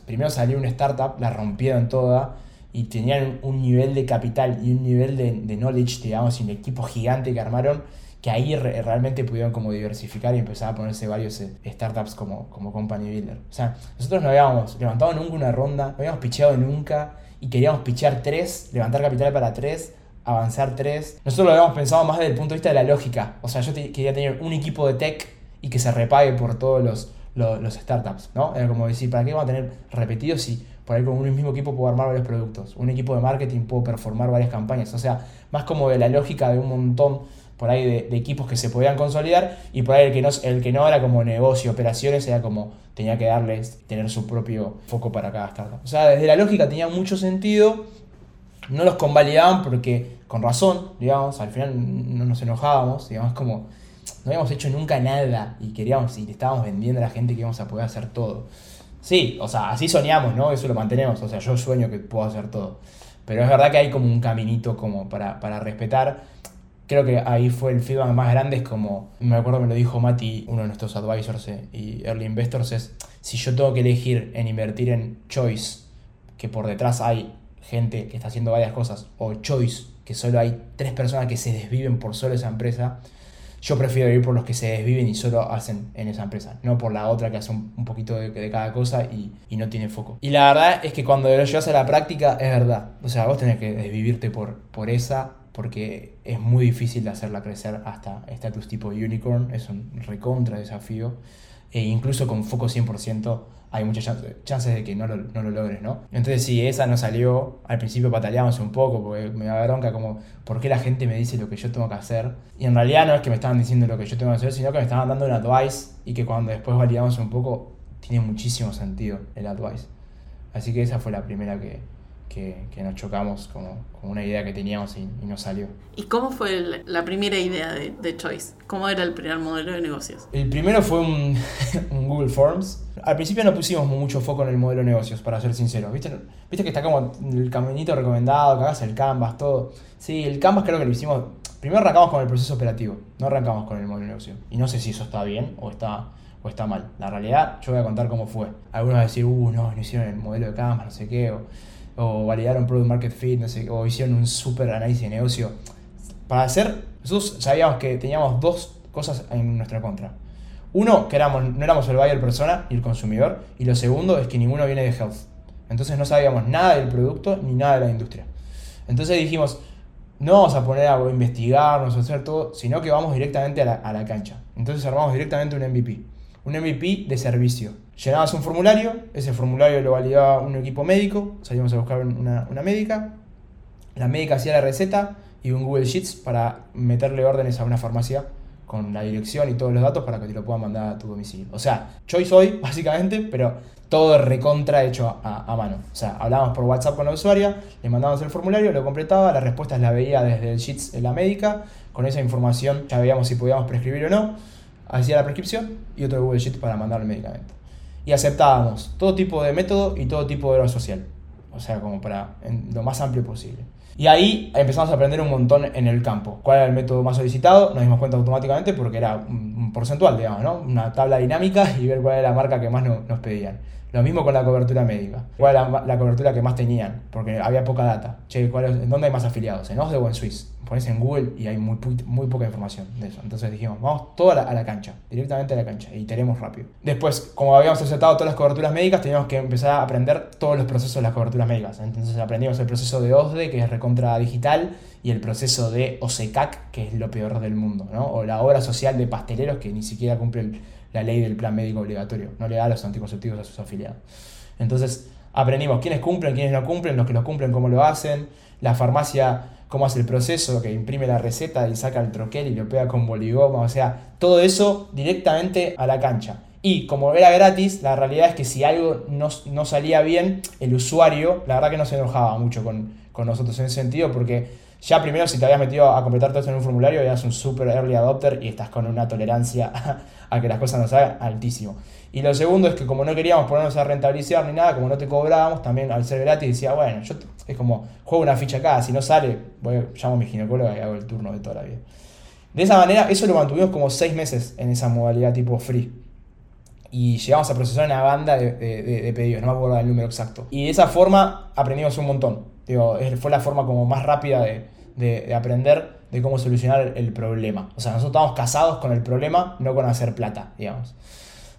[SPEAKER 1] Primero salió una startup, la rompieron toda y tenían un nivel de capital y un nivel de, de knowledge, digamos, y un equipo gigante que armaron que ahí realmente pudieron como diversificar y empezar a ponerse varios eh, startups como, como company builder. O sea, nosotros no habíamos levantado nunca una ronda, no habíamos picheado nunca y queríamos pichear tres, levantar capital para tres, avanzar tres. Nosotros lo habíamos pensado más desde el punto de vista de la lógica. O sea, yo quería tener un equipo de tech y que se repague por todos los, los, startups, ¿no? Era como decir, ¿para qué vamos a tener repetidos si por ahí con un mismo equipo puedo armar varios productos? Un equipo de marketing puedo performar varias campañas. O sea, más como de la lógica de un montón por ahí de, equipos que se podían consolidar y por ahí el que, no, el que no era como negocio, operaciones, era como tenía que darles, tener su propio foco para cada startup. O sea, desde la lógica tenía mucho sentido, no los convalidaban porque, con razón, digamos, al final no nos enojábamos, digamos, como no habíamos hecho nunca nada y queríamos y le estábamos vendiendo a la gente que íbamos a poder hacer todo. Sí, o sea, así soñamos, ¿no? Eso lo mantenemos, o sea, yo sueño que puedo hacer todo. Pero es verdad que hay como un caminito como para, para respetar creo que ahí fue el feedback más grande, es como, me acuerdo me lo dijo Mati, uno de nuestros advisors eh, y early investors, es si yo tengo que elegir en invertir en Choice, que por detrás hay gente que está haciendo varias cosas, o Choice, que solo hay tres personas que se desviven por solo esa empresa, yo prefiero ir por los que se desviven y solo hacen en esa empresa, no por la otra que hace un, poquito de, cada cosa y, no tiene foco. Y la verdad es que cuando lo llevas a la práctica es verdad. O sea, vos tenés que desvivirte por, por esa porque es muy difícil de hacerla crecer hasta estatus tipo unicorn, es un recontra desafío, e incluso con foco 100% hay muchas chances de que no lo, no lo, logres, ¿no? Entonces si esa no salió, al principio pataleamos un poco, porque me da bronca como, ¿por qué la gente me dice lo que yo tengo que hacer? Y en realidad no es que me estaban diciendo lo que yo tengo que hacer, sino que me estaban dando un advice y que cuando después validamos un poco, tiene muchísimo sentido el advice. Así que esa fue la primera que, que, nos chocamos como, una idea que teníamos y, no salió.
[SPEAKER 2] ¿Y cómo fue la primera idea de, Choice? ¿Cómo era el primer modelo de negocios?
[SPEAKER 1] El primero fue [LAUGHS] un, Google Forms. Al principio no pusimos mucho foco en el modelo de negocios, para ser sincero. ¿Viste, ¿Viste que está como el caminito recomendado, que hagas el Canvas, todo? Sí, el Canvas creo que lo hicimos... Primero arrancamos con el proceso operativo, no arrancamos con el modelo de negocio. Y no sé si eso está bien o está o está mal. La realidad, yo voy a contar cómo fue. Algunos van a decir, uh, no, no hicieron el modelo de Canvas, no sé qué, o o validaron Product Market Fit, no o hicieron un super análisis de negocio. Para hacer, nosotros sabíamos que teníamos dos cosas en nuestra contra. Uno, que éramos, no éramos el buyer persona ni el consumidor, y lo segundo es que ninguno viene de health. Entonces no sabíamos nada del producto ni nada de la industria. Entonces dijimos, no vamos a poner a investigarnos, a hacer todo, sino que vamos directamente a la cancha. Entonces armamos directamente un MVP. Un MVP de servicio Llenabas un formulario, ese formulario lo validaba un equipo médico, salíamos a buscar una, médica, la médica hacía la receta y un Google Sheets para meterle órdenes a una farmacia con la dirección y todos los datos para que te lo puedan mandar a tu domicilio. O sea, Choice hoy, [LAUGHS] básicamente, pero todo recontra hecho a, mano. O sea, hablábamos por WhatsApp con la usuaria, le mandábamos el formulario, lo completaba, las respuestas las veía desde el Sheets en la médica, con esa información ya veíamos si podíamos prescribir o no, hacía la prescripción y otro Google Sheets para mandar el medicamento. Y aceptábamos todo tipo de método y todo tipo de obra social. O sea, como para lo más amplio posible. Y ahí empezamos a aprender un montón en el campo. ¿Cuál era el método más solicitado? Nos dimos cuenta automáticamente porque era un, porcentual, digamos, ¿no? Una tabla dinámica y ver cuál era la marca que más nos pedían. Lo mismo con la cobertura médica. ¿Cuál era la, cobertura que más tenían? Porque había poca data. Che, ¿cuál ¿dónde hay más afiliados? ¿En Oslo o en Suiza? Pones en Google y hay muy, muy poca información de eso. Entonces dijimos, vamos todo a la, cancha, directamente a la cancha, y tenemos rápido. Después, como habíamos aceptado todas las coberturas médicas, teníamos que empezar a aprender todos los procesos de las coberturas médicas. Entonces aprendimos el proceso de OSDE, que es recontra digital, y el proceso de OSECAC, que es lo peor del mundo, ¿no? O la obra social de pasteleros que ni siquiera cumple el la ley del plan médico obligatorio, no le da los anticonceptivos a sus afiliados. Entonces, aprendimos quiénes cumplen, quiénes no cumplen, los que lo cumplen, cómo lo hacen, la farmacia, cómo hace el proceso, que imprime la receta y saca el troquel y lo pega con boligoma, o sea, todo eso directamente a la cancha. Y como era gratis, la realidad es que si algo no, no salía bien, el usuario, la verdad que no se enojaba mucho con, con nosotros en ese sentido, porque ya primero si te habías metido a completar todo esto en un formulario, eras un super early adopter y estás con una tolerancia [LAUGHS] a que las cosas no salgan altísimo. Y lo segundo es que como no queríamos ponernos a rentabilizar ni nada, como no te cobrábamos, también al ser gratis decía, bueno, yo es como, juego una ficha acá, si no sale, llamo a mi ginecólogo y hago el turno de toda la vida. De esa manera, eso lo mantuvimos como seis meses en esa modalidad tipo free. Y llegamos a procesar una banda de, de pedidos, no me acuerdo el número exacto. Y de esa forma aprendimos un montón. Fue la forma como más rápida de, aprender de cómo solucionar el problema. O sea, nosotros estamos casados con el problema, no con hacer plata, digamos.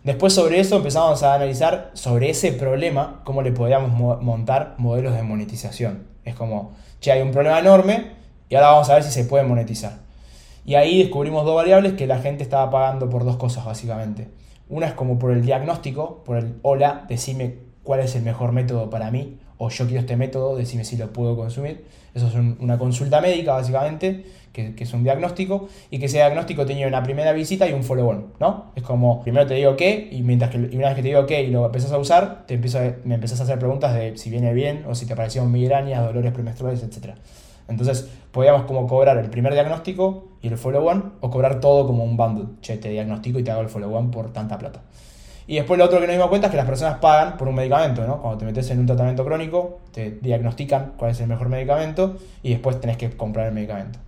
[SPEAKER 1] Después sobre eso empezamos a analizar sobre ese problema cómo le podíamos montar modelos de monetización. Es como, che, hay un problema enorme y ahora vamos a ver si se puede monetizar. Y ahí descubrimos dos variables que la gente estaba pagando por dos cosas básicamente. Una es como por el diagnóstico, por el hola, decime cuál es el mejor método para mí o yo quiero este método, decime si lo puedo consumir. Eso es una consulta médica, básicamente, que, es un diagnóstico, y que ese diagnóstico tenía una primera visita y un follow-on, ¿no? Es como, primero te digo qué, y, mientras que, una vez que te digo qué y lo empezás a usar, te empiezo me empezás a hacer preguntas de si viene bien, o si te aparecieron migrañas, dolores premenstruales, etc. Entonces, podíamos como cobrar el primer diagnóstico y el follow-on, o cobrar todo como un bundle. Che, te diagnostico y te hago el follow-on por tanta plata. Y después lo otro que nos dimos cuenta es que las personas pagan por un medicamento, ¿no? Cuando te metes en un tratamiento crónico, te diagnostican cuál es el mejor medicamento y después tenés que comprar el medicamento.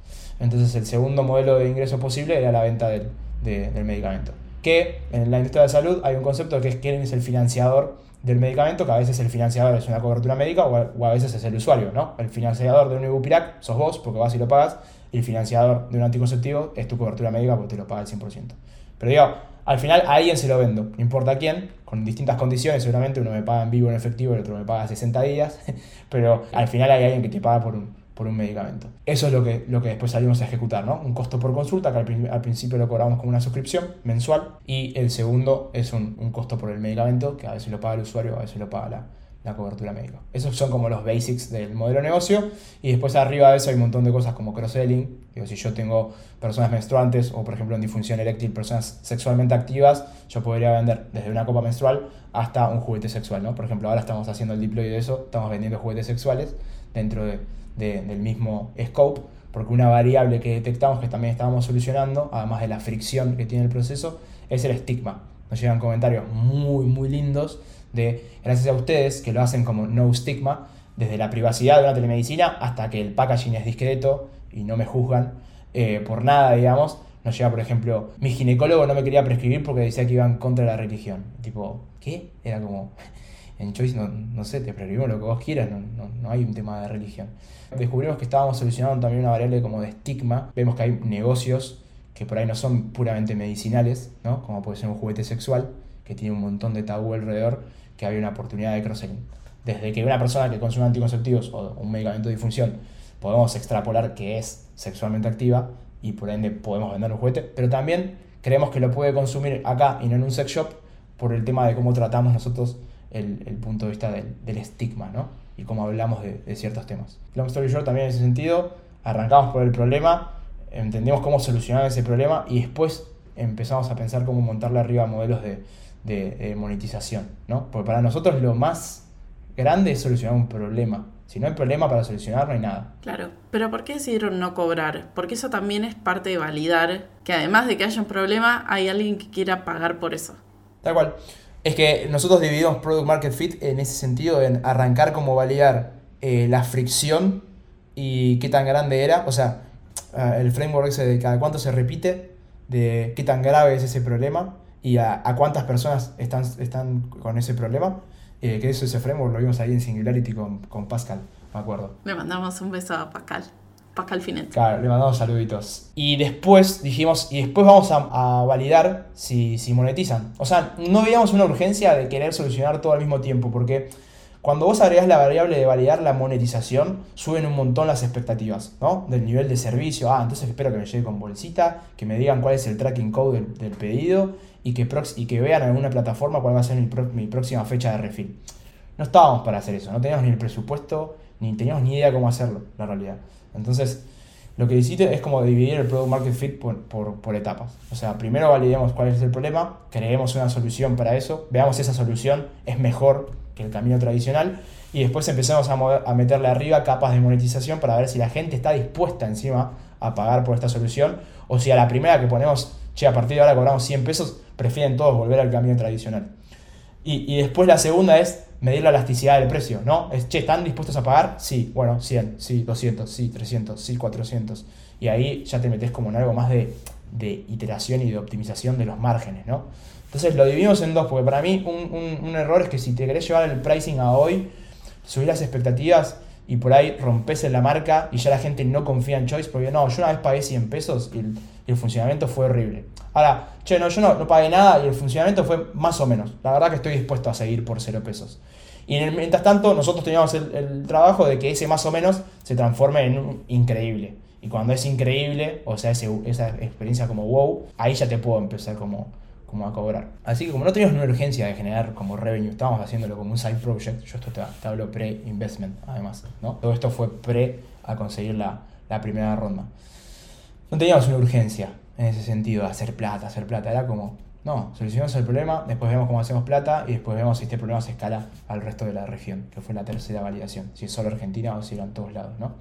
[SPEAKER 1] Entonces el segundo modelo de ingreso posible era la venta del, del medicamento. Que en la industria de salud hay un concepto que es quién es el financiador del medicamento, que a veces el financiador es una cobertura médica o a, veces es el usuario, ¿no? El financiador de un Ibupirac sos vos porque vas y lo pagas, y el financiador de un anticonceptivo es tu cobertura médica porque te lo paga al 100%. Pero digo, al final a alguien se lo vendo, no importa quién, con distintas condiciones, seguramente uno me paga en vivo en efectivo el otro me paga 60 días, [LAUGHS] pero al final hay alguien que te paga por un, por un medicamento. Eso es lo que, lo que después salimos a ejecutar, ¿no? Un costo por consulta, que al, principio lo cobramos como una suscripción mensual, y el segundo es un, un costo por el medicamento, que a veces lo paga el usuario, a veces lo paga la, la cobertura médica. Esos son como los basics del modelo de negocio y después arriba de eso hay un montón de cosas como cross-selling. Digo, si yo tengo personas menstruantes o por ejemplo en disfunción eréctil personas sexualmente activas, yo podría vender desde una copa menstrual hasta un juguete sexual, ¿no? Por ejemplo, ahora estamos haciendo el deploy de eso, estamos vendiendo juguetes sexuales dentro de, del mismo scope, porque una variable que detectamos que también estábamos solucionando, además de la fricción que tiene el proceso, es el estigma. Nos llegan comentarios muy, muy lindos de, gracias a ustedes, que lo hacen como no stigma, desde la privacidad de una telemedicina hasta que el packaging es discreto y no me juzgan eh, por nada, digamos. Nos llega, por ejemplo, mi ginecólogo no me quería prescribir porque decía que iban contra la religión. Tipo, ¿qué? Era como, [LAUGHS] en Choice no, no sé, te prescribimos lo que vos quieras, no, no, no, hay un tema de religión. Descubrimos que estábamos solucionando también una variable como de estigma. Vemos que hay negocios que por ahí no son puramente medicinales, ¿no? Como puede ser un juguete sexual, que tiene un montón de tabú alrededor que había una oportunidad de cross-selling. Desde que una persona que consume anticonceptivos o un medicamento de disfunción podemos extrapolar que es sexualmente activa y por ende podemos vender un juguete, pero también creemos que lo puede consumir acá y no en un sex shop por el tema de cómo tratamos nosotros el, punto de vista del, estigma ¿no? y cómo hablamos de, ciertos temas. Long story short, también en ese sentido, arrancamos por el problema, entendimos cómo solucionar ese problema y después empezamos a pensar cómo montarle arriba modelos de, de, monetización, ¿no? Porque para nosotros lo más grande es solucionar un problema. Si no hay problema para solucionar, no hay nada.
[SPEAKER 2] Claro, pero ¿por qué decidieron no cobrar? Porque eso también es parte de validar que además de que haya un problema, hay alguien que quiera pagar por eso.
[SPEAKER 1] Tal cual. Es que nosotros dividimos Product Market Fit en ese sentido, en arrancar como validar eh, la fricción y qué tan grande era, o sea, el framework ese de cada cuánto se repite, de qué tan grave es ese problema y a, cuántas personas están, están con ese problema, eh, que eso ese framework lo vimos ahí en Singularity con, con Pascal, me acuerdo.
[SPEAKER 2] Le mandamos un beso a Pascal. Pascal Finet.
[SPEAKER 1] Claro, le mandamos saluditos. Y después dijimos, y después vamos a, validar si, si, monetizan. O sea, no veíamos una urgencia de querer solucionar todo al mismo tiempo, porque cuando vos agregás la variable de validar la monetización, suben un montón las expectativas, ¿no? Del nivel de servicio. Ah, entonces espero que me llegue con bolsita, que me digan cuál es el tracking code del, pedido y que, y que vean en alguna plataforma cuál va a ser mi, próxima fecha de refill. No estábamos para hacer eso, no teníamos ni el presupuesto, ni teníamos ni idea cómo hacerlo, la realidad. Entonces, lo que hiciste es como dividir el Product Market Fit por, por, etapas. O sea, primero validemos cuál es el problema, creemos una solución para eso, veamos si esa solución es mejor que el camino tradicional y después empezamos a, meterle arriba capas de monetización para ver si la gente está dispuesta encima a pagar por esta solución o si a la primera que ponemos, che, a partir de ahora cobramos 100 pesos, prefieren todos volver al camino tradicional. Y, después la segunda es medir la elasticidad del precio, ¿no? Es, che, ¿están dispuestos a pagar? Sí, bueno, 100, sí, 200, sí, 300, sí, 400. Y ahí ya te metes como en algo más de iteración y de optimización de los márgenes, ¿no? Entonces lo dividimos en dos, porque para mí un, error es que si te querés llevar el pricing a hoy, subir las expectativas y por ahí rompes en la marca y ya la gente no confía en Choice, porque no, yo una vez pagué 100 pesos y el, funcionamiento fue horrible. Ahora, che, no, yo no, pagué nada y el funcionamiento fue más o menos. La verdad que estoy dispuesto a seguir por 0 pesos. Y mientras tanto, nosotros teníamos el, trabajo de que ese más o menos se transforme en un increíble. Y cuando es increíble, o sea, esa experiencia como wow, ahí ya te puedo empezar como, como a cobrar. Así que como no teníamos una urgencia de generar como revenue, estábamos haciéndolo como un side project, yo esto te, hablo pre-investment además, ¿no? Todo esto fue pre a conseguir la, la primera ronda. No teníamos una urgencia en ese sentido, de hacer plata, hacer plata, era como no, solucionamos el problema, después vemos cómo hacemos plata y después vemos si este problema se escala al resto de la región, que fue la tercera validación, si es solo Argentina o si era en todos lados, ¿no?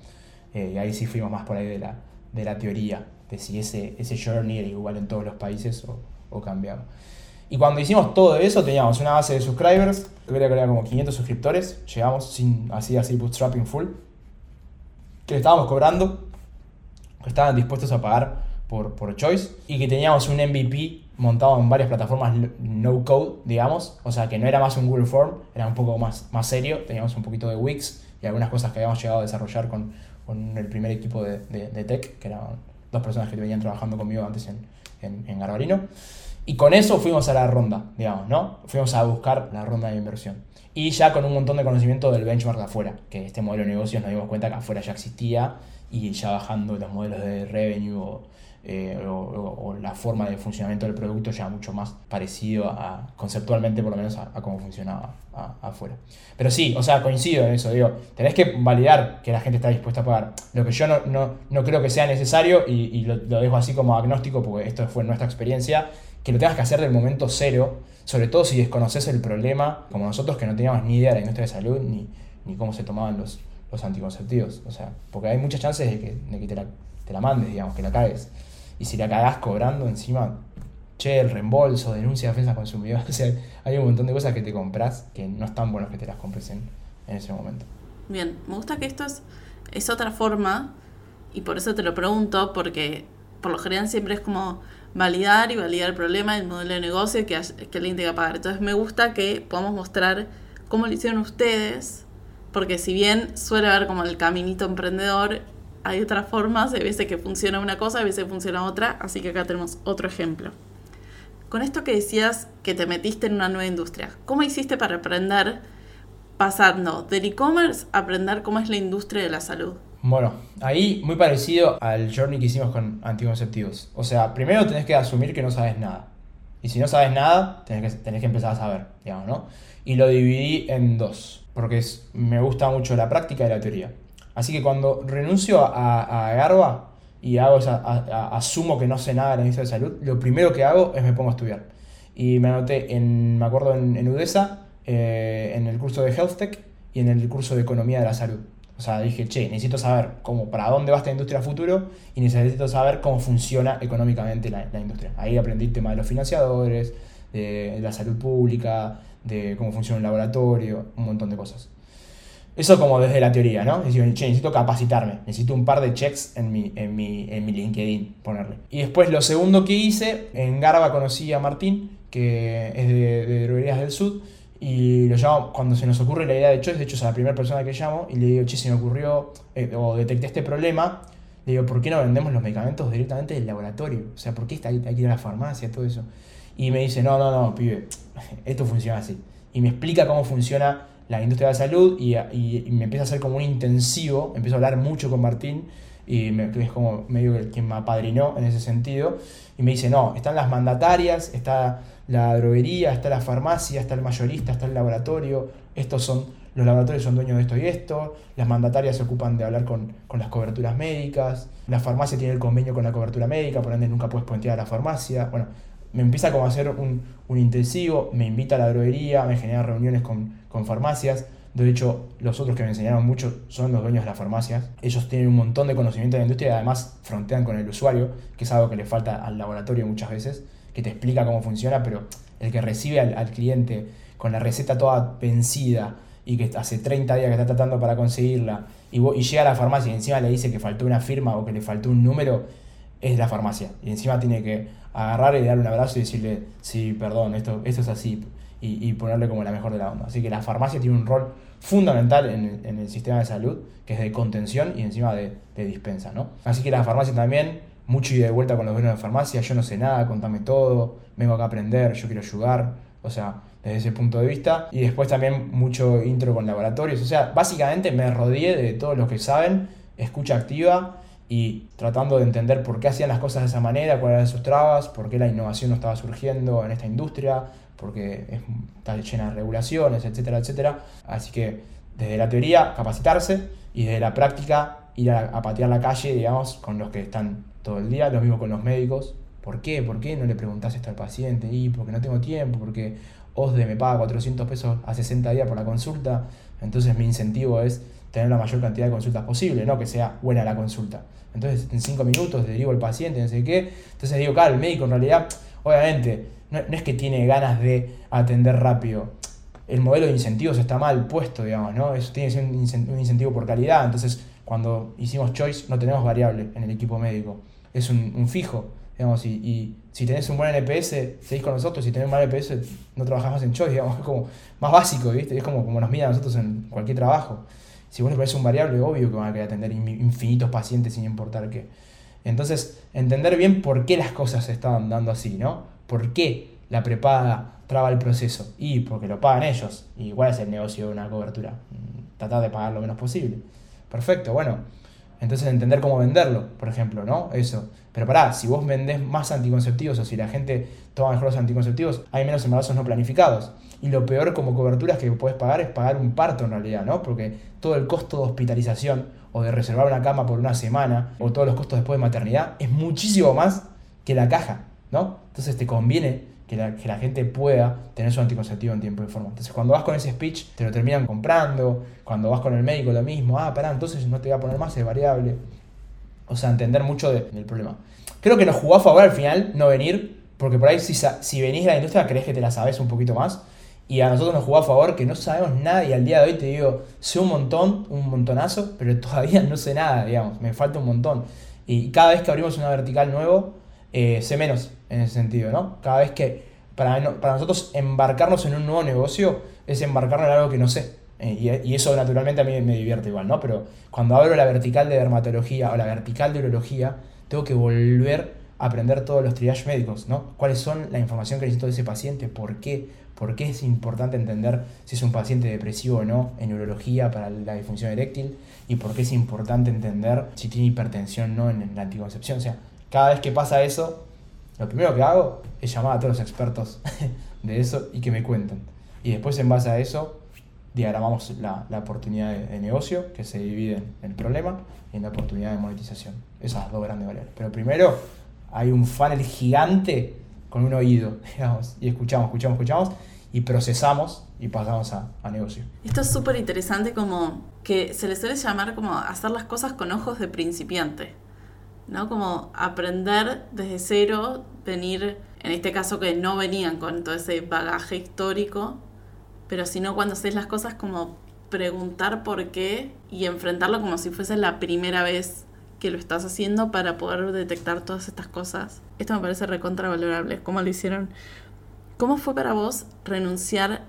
[SPEAKER 1] Eh, y ahí sí fuimos más por ahí de la, de la teoría, de si ese, ese journey era igual en todos los países o, o cambiaba. Y cuando hicimos todo eso, teníamos una base de subscribers, creo que era como 500 suscriptores, llegamos sin, así, así, bootstrapping full, que estábamos cobrando, que estaban dispuestos a pagar por, por Choice, y que teníamos un MVP montado en varias plataformas no code, digamos, o sea que no era más un Google Form, era un poco más, más serio, teníamos un poquito de Wix y algunas cosas que habíamos llegado a desarrollar con, con el primer equipo de, de, tech, que eran dos personas que venían trabajando conmigo antes en, en, en Garbarino. Y con eso fuimos a la ronda, digamos, ¿no? Fuimos a buscar la ronda de inversión. Y ya con un montón de conocimiento del benchmark afuera, que este modelo de negocios nos dimos cuenta que afuera ya existía y ya bajando los modelos de revenue o, eh, la forma de funcionamiento del producto ya mucho más parecido a, conceptualmente por lo menos a, cómo funcionaba afuera. Pero sí, o sea, coincido en eso, digo, tenés que validar que la gente está dispuesta a pagar. Lo que yo no, no, no creo que sea necesario, y, y lo, dejo así como agnóstico porque esto fue nuestra experiencia, que lo tengas que hacer del momento cero, sobre todo si desconoces el problema, como nosotros que no teníamos ni idea de la industria de salud ni, ni cómo se tomaban los, los anticonceptivos. O sea, porque hay muchas chances de que, te, la, te la mandes, digamos, que la cagues. Y si la cagás cobrando encima, che, el reembolso, denuncia de defensa consumidor, [LAUGHS] o sea, hay un montón de cosas que te compras que no están buenas que te las compres en, ese momento.
[SPEAKER 2] Bien, me gusta que esto es, es otra forma, y por eso te lo pregunto, porque por lo general siempre es como validar y validar el problema, el modelo de negocio que, que alguien tenga que pagar. Entonces me gusta que podamos mostrar cómo lo hicieron ustedes, porque si bien suele haber como el caminito emprendedor, hay otras formas, hay veces que funciona una cosa, hay veces funciona otra, así que acá tenemos otro ejemplo. Con esto que decías que te metiste en una nueva industria, ¿cómo hiciste para aprender pasando del e-commerce a aprender cómo es la industria de la salud?
[SPEAKER 1] Bueno, ahí muy parecido al journey que hicimos con anticonceptivos. O sea, primero tenés que asumir que no sabes nada. Y si no sabes nada, tenés que, tenés que empezar a saber, digamos, ¿no? Y lo dividí en dos, porque me gusta mucho la práctica y la teoría. Así que cuando renuncio a, a Garba y hago asumo que no sé nada de la industria de salud, lo primero que hago es me pongo a estudiar. Y me anoté, en, me acuerdo, en, UDESA, eh, en el curso de Health Tech y en el curso de Economía de la Salud. O sea, dije, che, necesito saber cómo, para dónde va esta industria a futuro y necesito saber cómo funciona económicamente la, industria. Ahí aprendí el tema de los financiadores, de la salud pública, de cómo funciona un laboratorio, un montón de cosas. Eso como desde la teoría, ¿no? Decir, necesito capacitarme, necesito un par de checks en mi, en mi, en mi LinkedIn, ponerle. Y después lo segundo que hice, en Garba conocí a Martín, que es de, de Droguerías del Sur, y lo llamo, cuando se nos ocurre la idea de Choice, de hecho es la primera persona que llamo, y le digo, che, se me ocurrió, eh, o detecté este problema, le digo, ¿por qué no vendemos los medicamentos directamente del laboratorio? O sea, ¿por qué está, hay que a la farmacia, todo eso? Y me dice, no, no, no, pibe, [LAUGHS] esto funciona así. Y me explica cómo funciona la industria de la salud y, me empieza a hacer como un intensivo, empiezo a hablar mucho con Martín y me, es como medio quien me apadrinó en ese sentido. Y me dice, no, están las mandatarias, está la droguería, está la farmacia, está el mayorista, está el laboratorio, estos son, los laboratorios son dueños de esto y esto, las mandatarias se ocupan de hablar con, las coberturas médicas, la farmacia tiene el convenio con la cobertura médica, por ende nunca puedes puentear a la farmacia, bueno, me empieza como a hacer un, un intensivo, me invita a la droguería, me genera reuniones con, con farmacias. De hecho, los otros que me enseñaron mucho son los dueños de las farmacias. Ellos tienen un montón de conocimiento de la industria y además frontean con el usuario, que es algo que le falta al laboratorio muchas veces, que te explica cómo funciona, pero el que recibe al, cliente con la receta toda vencida y que hace 30 días que está tratando para conseguirla y, y llega a la farmacia y encima le dice que faltó una firma o que le faltó un número, es la farmacia. Y encima tiene que agarrar y darle un abrazo y decirle, sí, perdón, esto, esto es así, y, ponerle como la mejor de la onda. Así que la farmacia tiene un rol fundamental en, el sistema de salud, que es de contención y encima de, dispensa, ¿no? Así que la farmacia también, mucho ida de vuelta con los dueños de farmacia, yo no sé nada, contame todo, vengo acá a aprender, yo quiero ayudar, o sea, desde ese punto de vista. Y después también mucho intro con laboratorios, o sea, básicamente me rodeé de todos los que saben, escucha activa y tratando de entender por qué hacían las cosas de esa manera, cuáles eran sus trabas, por qué la innovación no estaba surgiendo en esta industria, porque está llena de regulaciones, etcétera, etcétera. Así que desde la teoría, capacitarse y desde la práctica, ir a, patear la calle, digamos, con los que están todo el día, lo mismo con los médicos. ¿Por qué? ¿Por qué no le preguntás esto al paciente? Y porque no tengo tiempo, porque OSDE me paga 400 pesos a 60 días por la consulta, entonces mi incentivo es tener la mayor cantidad de consultas posible, no que sea buena la consulta. Entonces, en 5 minutos derivo al paciente, no sé qué. Entonces digo, claro, el médico en realidad, obviamente, no, es que tiene ganas de atender rápido. El modelo de incentivos está mal puesto, digamos, ¿no? Eso tiene que ser un incentivo por calidad. Entonces, cuando hicimos Choice, no tenemos variable en el equipo médico. Es un, fijo, digamos, y, si tenés un buen NPS, seguís con nosotros. Si tenés un mal NPS, no trabajamos en Choice, [LAUGHS] digamos, es como más básico, ¿viste? Es como, como nos miran a nosotros en cualquier trabajo. Si vos le un variable, obvio que van a querer atender infinitos pacientes sin importar qué. Entonces, entender bien por qué las cosas se estaban dando así, ¿no? ¿Por qué la prepaga traba el proceso? Y porque lo pagan ellos. ¿Y es el negocio de una cobertura? Mm, tratar de pagar lo menos posible. Perfecto, bueno. Entonces entender cómo venderlo, por ejemplo, ¿no? Eso. Pero pará, si vos vendés más anticonceptivos o si la gente toma mejor los anticonceptivos, hay menos embarazos no planificados. Y lo peor como coberturas que puedes pagar es pagar un parto en realidad, ¿no? Porque todo el costo de hospitalización o de reservar una cama por una semana o todos los costos después de maternidad es muchísimo más que la caja. ¿No? Entonces te conviene que la, gente pueda tener su anticonceptivo en tiempo y forma. Entonces cuando vas con ese speech te lo terminan comprando, cuando vas con el médico lo mismo, ah, pará, entonces no te voy a poner más, es variable. O sea, entender mucho del problema. Creo que nos jugó a favor al final no venir, porque por ahí si, si venís de la industria crees que te la sabes un poquito más. Y a nosotros nos jugó a favor que no sabemos nada y al día de hoy te digo, sé un montón, un montonazo, pero [LAUGHS] todavía no sé nada, digamos, me falta un montón. Y cada vez que abrimos una vertical nuevo, eh, sé menos en ese sentido, ¿no? Cada vez que, para, para nosotros embarcarnos en un nuevo negocio es embarcarnos en algo que no sé. Eh, y, eso naturalmente a mí me divierte igual, ¿no? Pero cuando abro la vertical de dermatología o la vertical de urología, tengo que volver a aprender todos los triage médicos, ¿no? ¿Cuáles son la información que necesito de ese paciente? ¿Por qué? ¿Por qué es importante entender si es un paciente depresivo o no en urología para la disfunción eréctil? ¿Y por qué es importante entender si tiene hipertensión o no en la anticoncepción? O sea, cada vez que pasa eso, lo primero que hago es llamar a todos los expertos [LAUGHS] de eso y que me cuenten. Y después en base a eso diagramamos la, la oportunidad de, negocio que se divide en el problema y en la oportunidad de monetización. Esas dos grandes variables. Pero primero hay un funnel gigante con un oído, [LAUGHS] digamos, y escuchamos, escuchamos, escuchamos y procesamos y pasamos a, a negocio.
[SPEAKER 2] Esto es súper interesante como que se le suele llamar como hacer las cosas con ojos de principiante. ¿No? Como aprender desde cero, venir, en este caso que no venían con todo ese bagaje histórico, pero sino cuando haces las cosas como preguntar por qué y enfrentarlo como si fuese la primera vez que lo estás haciendo para poder detectar todas estas cosas. Esto me parece recontravalorable, cómo lo hicieron. ¿Cómo fue para vos renunciar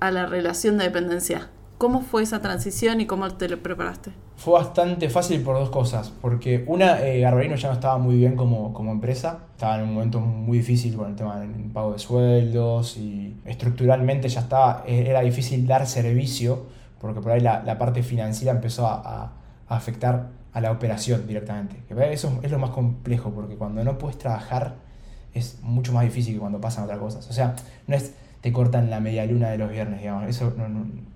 [SPEAKER 2] a la relación de dependencia? ¿Cómo fue esa transición y cómo te lo preparaste?
[SPEAKER 1] Fue bastante fácil por dos cosas. Porque una, eh, Garbarino ya no estaba muy bien como, como empresa. Estaba en un momento muy difícil con el tema del pago de sueldos y estructuralmente ya estaba, eh, era difícil dar servicio porque por ahí la, la parte financiera empezó a, afectar a la operación directamente. Eso es lo más complejo porque cuando no puedes trabajar es mucho más difícil que cuando pasan otras cosas. O sea, no es te cortan la media luna de los viernes, digamos. Eso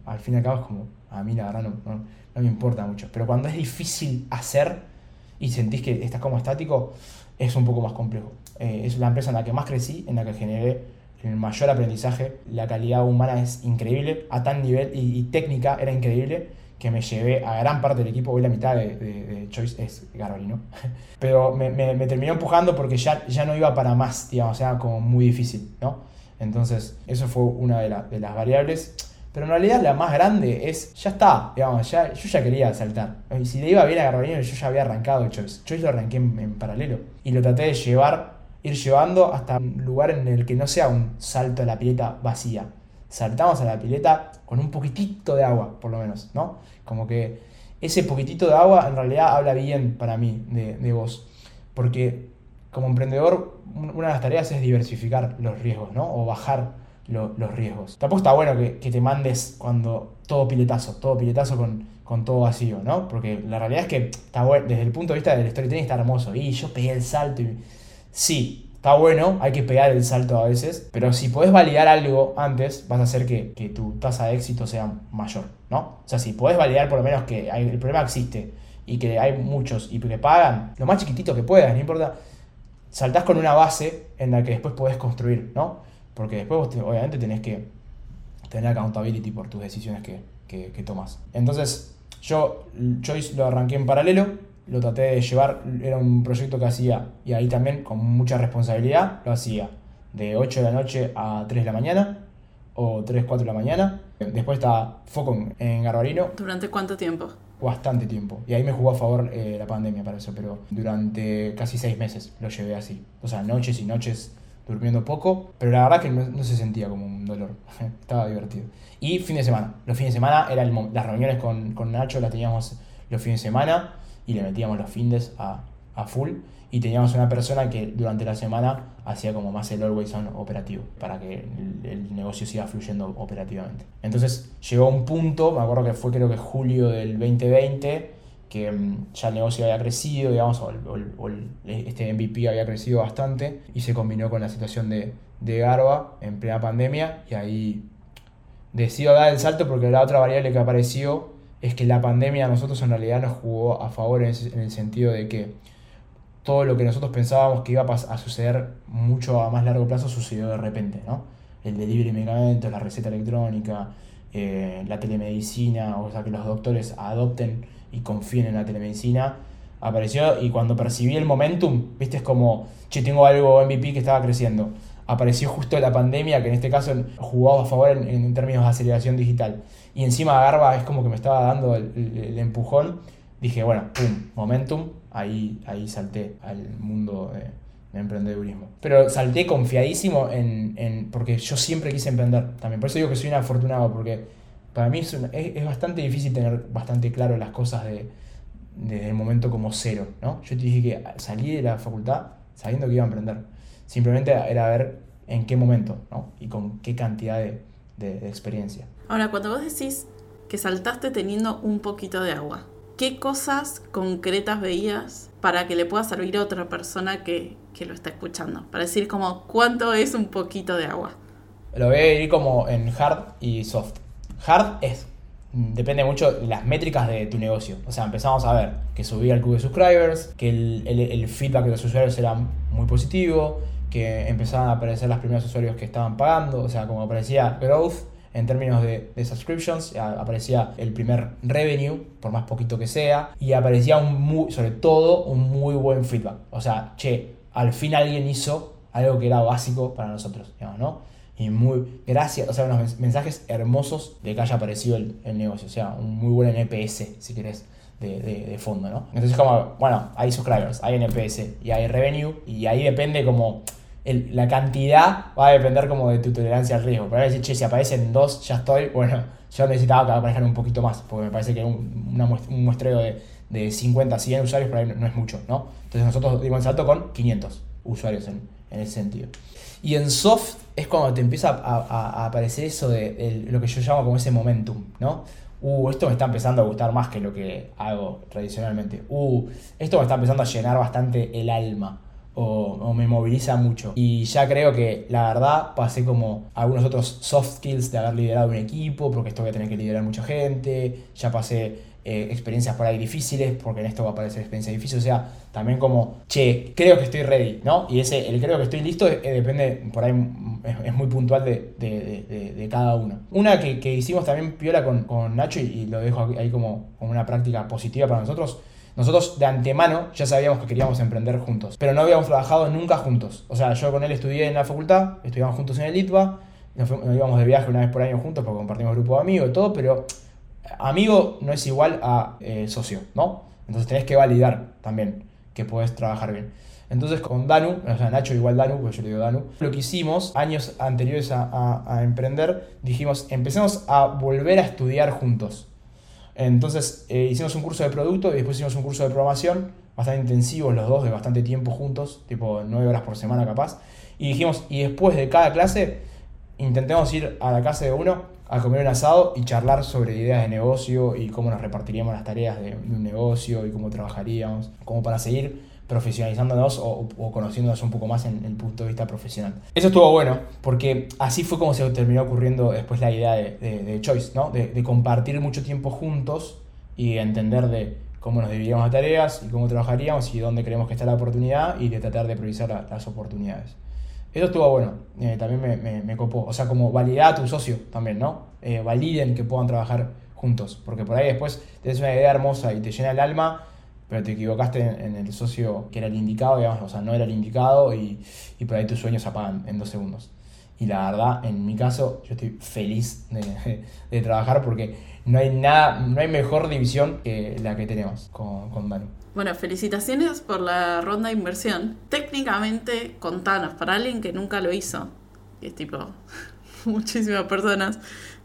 [SPEAKER 1] al fin y al cabo es como, a mí la verdad no, no, me importa mucho. Pero cuando es difícil hacer y sentís que estás como estático, es un poco más complejo. Eh, es la empresa en la que más crecí, en la que generé el mayor aprendizaje. La calidad humana es increíble, a tal nivel, y, técnica era increíble, que me llevé a gran parte del equipo. Hoy la mitad de, Choice es ¿no? [LAUGHS] Pero me, me, terminó empujando porque ya, ya no iba para más, digamos, o sea, como muy difícil, ¿no? Entonces, eso fue una de, de las variables. Pero en realidad la más grande es, ya está, digamos, ya, yo ya quería saltar. Y si le iba bien a Garbarino, yo ya había arrancado Choice. Choice lo arranqué en, paralelo. Y lo traté de llevar, ir llevando hasta un lugar en el que no sea un salto a la pileta vacía. Saltamos a la pileta con un poquitito de agua, por lo menos, ¿no? Como que ese poquitito de agua en realidad habla bien para mí de, de vos. Porque como emprendedor, una de las tareas es diversificar los riesgos, ¿no? O bajar los riesgos. Tampoco está bueno que, te mandes cuando todo piletazo, todo piletazo con, con todo vacío, ¿no? Porque la realidad es que está bueno, desde el punto de vista del storytelling está hermoso. Y yo pegué el salto. Sí, está bueno, hay que pegar el salto a veces, pero si podés validar algo antes, vas a hacer que, que tu tasa de éxito sea mayor, ¿no? O sea, si podés validar por lo menos que el problema existe y que hay muchos y que pagan, lo más chiquitito que puedas, no importa saltás con una base en la que después podés construir, ¿no? Porque después vos obviamente tenés que tener accountability por tus decisiones que, que, tomas. Entonces, yo Choice lo arranqué en paralelo, lo traté de llevar, era un proyecto que hacía, y ahí también con mucha responsabilidad, lo hacía de 8 de la noche a 3 de la mañana, o 3, 4 de la mañana. Después estaba foco en Garbarino.
[SPEAKER 2] ¿Durante cuánto tiempo?
[SPEAKER 1] bastante tiempo. Y ahí me jugó a favor eh, la pandemia para eso, pero durante casi seis meses lo llevé así. O sea, noches y noches durmiendo poco, pero la verdad que no, se sentía como un dolor. [LAUGHS] Estaba divertido. Y fin de semana. Los fines de semana eran las reuniones con, con Nacho, las teníamos los fines de semana y le metíamos los fines a, a full y teníamos una persona que durante la semana hacía como más el always on operativo para que el, negocio siga fluyendo operativamente. Entonces llegó un punto, me acuerdo que fue creo que julio del 2020, que mm, ya el negocio había crecido, digamos, o, este MVP había crecido bastante y se combinó con la situación de, de Garba en plena pandemia y ahí decido dar el salto porque la otra variable que apareció es que la pandemia a nosotros en realidad nos jugó a favor en el sentido de que todo lo que nosotros pensábamos que iba a, suceder mucho a más largo plazo sucedió de repente, ¿no? El delivery de medicamentos, la receta electrónica, eh, la telemedicina, o sea, que los doctores adopten y confíen en la telemedicina, apareció y cuando percibí el momentum, viste, es como, che, tengo algo MVP que estaba creciendo. Apareció justo la pandemia, que en este caso jugaba a favor en, términos de aceleración digital. Y encima Garba es como que me estaba dando el empujón. Dije, bueno, pum, momentum, ahí, ahí salté al mundo de, emprendedurismo. Pero salté confiadísimo en, porque yo siempre quise emprender también. Por eso digo que soy un afortunado, porque para mí es, es, bastante difícil tener bastante claro las cosas de, desde el momento como cero. ¿no? Yo te dije que salí de la facultad sabiendo que iba a emprender. Simplemente era ver en qué momento ¿no? y con qué cantidad de, de experiencia.
[SPEAKER 2] Ahora, cuando vos decís que saltaste teniendo un poquito de agua, ¿qué cosas concretas veías para que le pueda servir a otra persona que, lo está escuchando? Para decir como cuánto es un poquito de agua.
[SPEAKER 1] Lo voy a ir como en hard y soft. Hard es, depende mucho de las métricas de tu negocio. O sea, empezamos a ver que subía el cubo de subscribers, que el, feedback de los usuarios era muy positivo, que empezaban a aparecer los primeros usuarios que estaban pagando, o sea, como aparecía growth en términos de, subscriptions, aparecía el primer revenue, por más poquito que sea, y aparecía un muy, sobre todo un muy buen feedback. O sea, che, al fin alguien hizo algo que era básico para nosotros, digamos, ¿no? Y muy, gracias, o sea, unos mensajes hermosos de que haya aparecido el, negocio, o sea, un muy buen NPS, si querés, de, de, fondo, ¿no? Entonces, como, bueno, hay subscribers, hay NPS y hay revenue, y ahí depende como la cantidad va a depender como de tu tolerancia al riesgo. Pero decir, che, si aparecen dos, ya estoy, [LAUGHS] bueno, yo necesitaba que aparezcan un poquito más, porque me parece que un, un muestreo de, de 50, 100 usuarios por ahí no, es mucho, ¿no? Entonces nosotros dimos el salto con 500 usuarios en, en ese sentido. Y en soft es cuando te empieza a, aparecer eso de, lo que yo llamo como ese momentum, ¿no? Uh, esto me está empezando a gustar más que lo que hago tradicionalmente. Uh, esto me está empezando a llenar bastante el alma o, me moviliza mucho. Y ya creo que la verdad pasé como algunos otros soft skills de haber liderado un equipo, porque esto voy a tener que liderar mucha gente, ya pasé eh, experiencias por ahí difíciles, porque en esto va a aparecer experiencia difícil, o sea, también como, che, creo que estoy ready, ¿no? Y ese, el creo que estoy listo, eh, depende, por ahí es, muy puntual de, de, de, cada uno. Una que, hicimos también piola con, con Nacho y, lo dejo ahí como, como una práctica positiva para nosotros, nosotros de antemano ya sabíamos que queríamos emprender juntos, pero no habíamos trabajado nunca juntos. O sea, yo con él estudié en la facultad, estudiamos juntos en el ITBA, nos, íbamos de viaje una vez por año juntos porque compartimos grupo de amigos y todo, pero amigo no es igual a eh, socio, ¿no? Entonces tenés que validar también que podés trabajar bien. Entonces con Danu, o sea, Nacho igual Danu, porque yo le digo Danu, lo que hicimos años anteriores a, a emprender, dijimos, empecemos a volver a estudiar juntos. Entonces eh, hicimos un curso de producto y después hicimos un curso de programación, bastante intensivos los dos, de bastante tiempo juntos, tipo 9 horas por semana capaz. Y dijimos, y después de cada clase, intentemos ir a la casa de uno a comer un asado y charlar sobre ideas de negocio y cómo nos repartiríamos las tareas de un negocio y cómo trabajaríamos, como para seguir profesionalizándonos o, conociéndonos un poco más en, el punto de vista profesional. Eso estuvo bueno, porque así fue como se terminó ocurriendo después la idea de, Choice, ¿no? De, compartir mucho tiempo juntos y entender de cómo nos dividíamos las tareas y cómo trabajaríamos y dónde creemos que está la oportunidad y de tratar de priorizar las oportunidades. Eso estuvo bueno, eh, también me, me, copó. O sea, como validar a tu socio también, ¿no? Eh, validen que puedan trabajar juntos, porque por ahí después tienes una idea hermosa y te llena el alma pero te equivocaste en, el socio que era el indicado, digamos, o sea, no era el indicado y, y por ahí tus sueños se apagan en dos segundos. Y la verdad, en mi caso, yo estoy feliz de, [LAUGHS] trabajar porque no hay nada, no hay mejor división que la que tenemos con, con.
[SPEAKER 2] Bueno, felicitaciones por la ronda de inversión. Técnicamente, contanos, para alguien que nunca lo hizo, que es tipo [LAUGHS] muchísimas personas,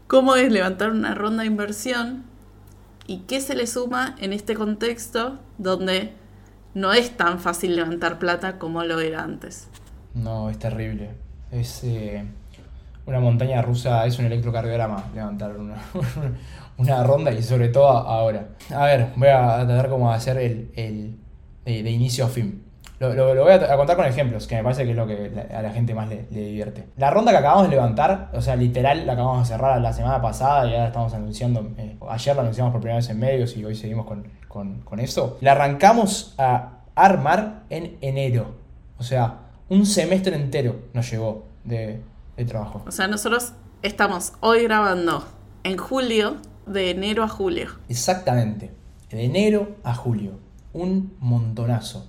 [SPEAKER 2] ¿cómo es levantar una ronda de inversión y qué se le suma en este contexto donde no es tan fácil levantar plata como lo era antes.
[SPEAKER 1] No, es terrible. Es eh, una montaña rusa, es un electrocardiograma levantar una, [LAUGHS] una, ronda y sobre todo ahora. A ver, voy a tratar como hacer el, el de inicio a fin. Lo, voy a, contar con ejemplos, que me parece que es lo que a la gente más le, divierte. La ronda que acabamos de levantar, o sea, literal, la acabamos de cerrar la semana pasada y ahora estamos anunciando, eh, ayer la anunciamos por primera vez en medios y hoy seguimos con, eso. La arrancamos a armar en enero. O sea, un semestre entero nos llevó de, de trabajo.
[SPEAKER 2] O sea, nosotros estamos hoy grabando en julio, de enero a julio.
[SPEAKER 1] Exactamente, de enero a julio. Un montonazo.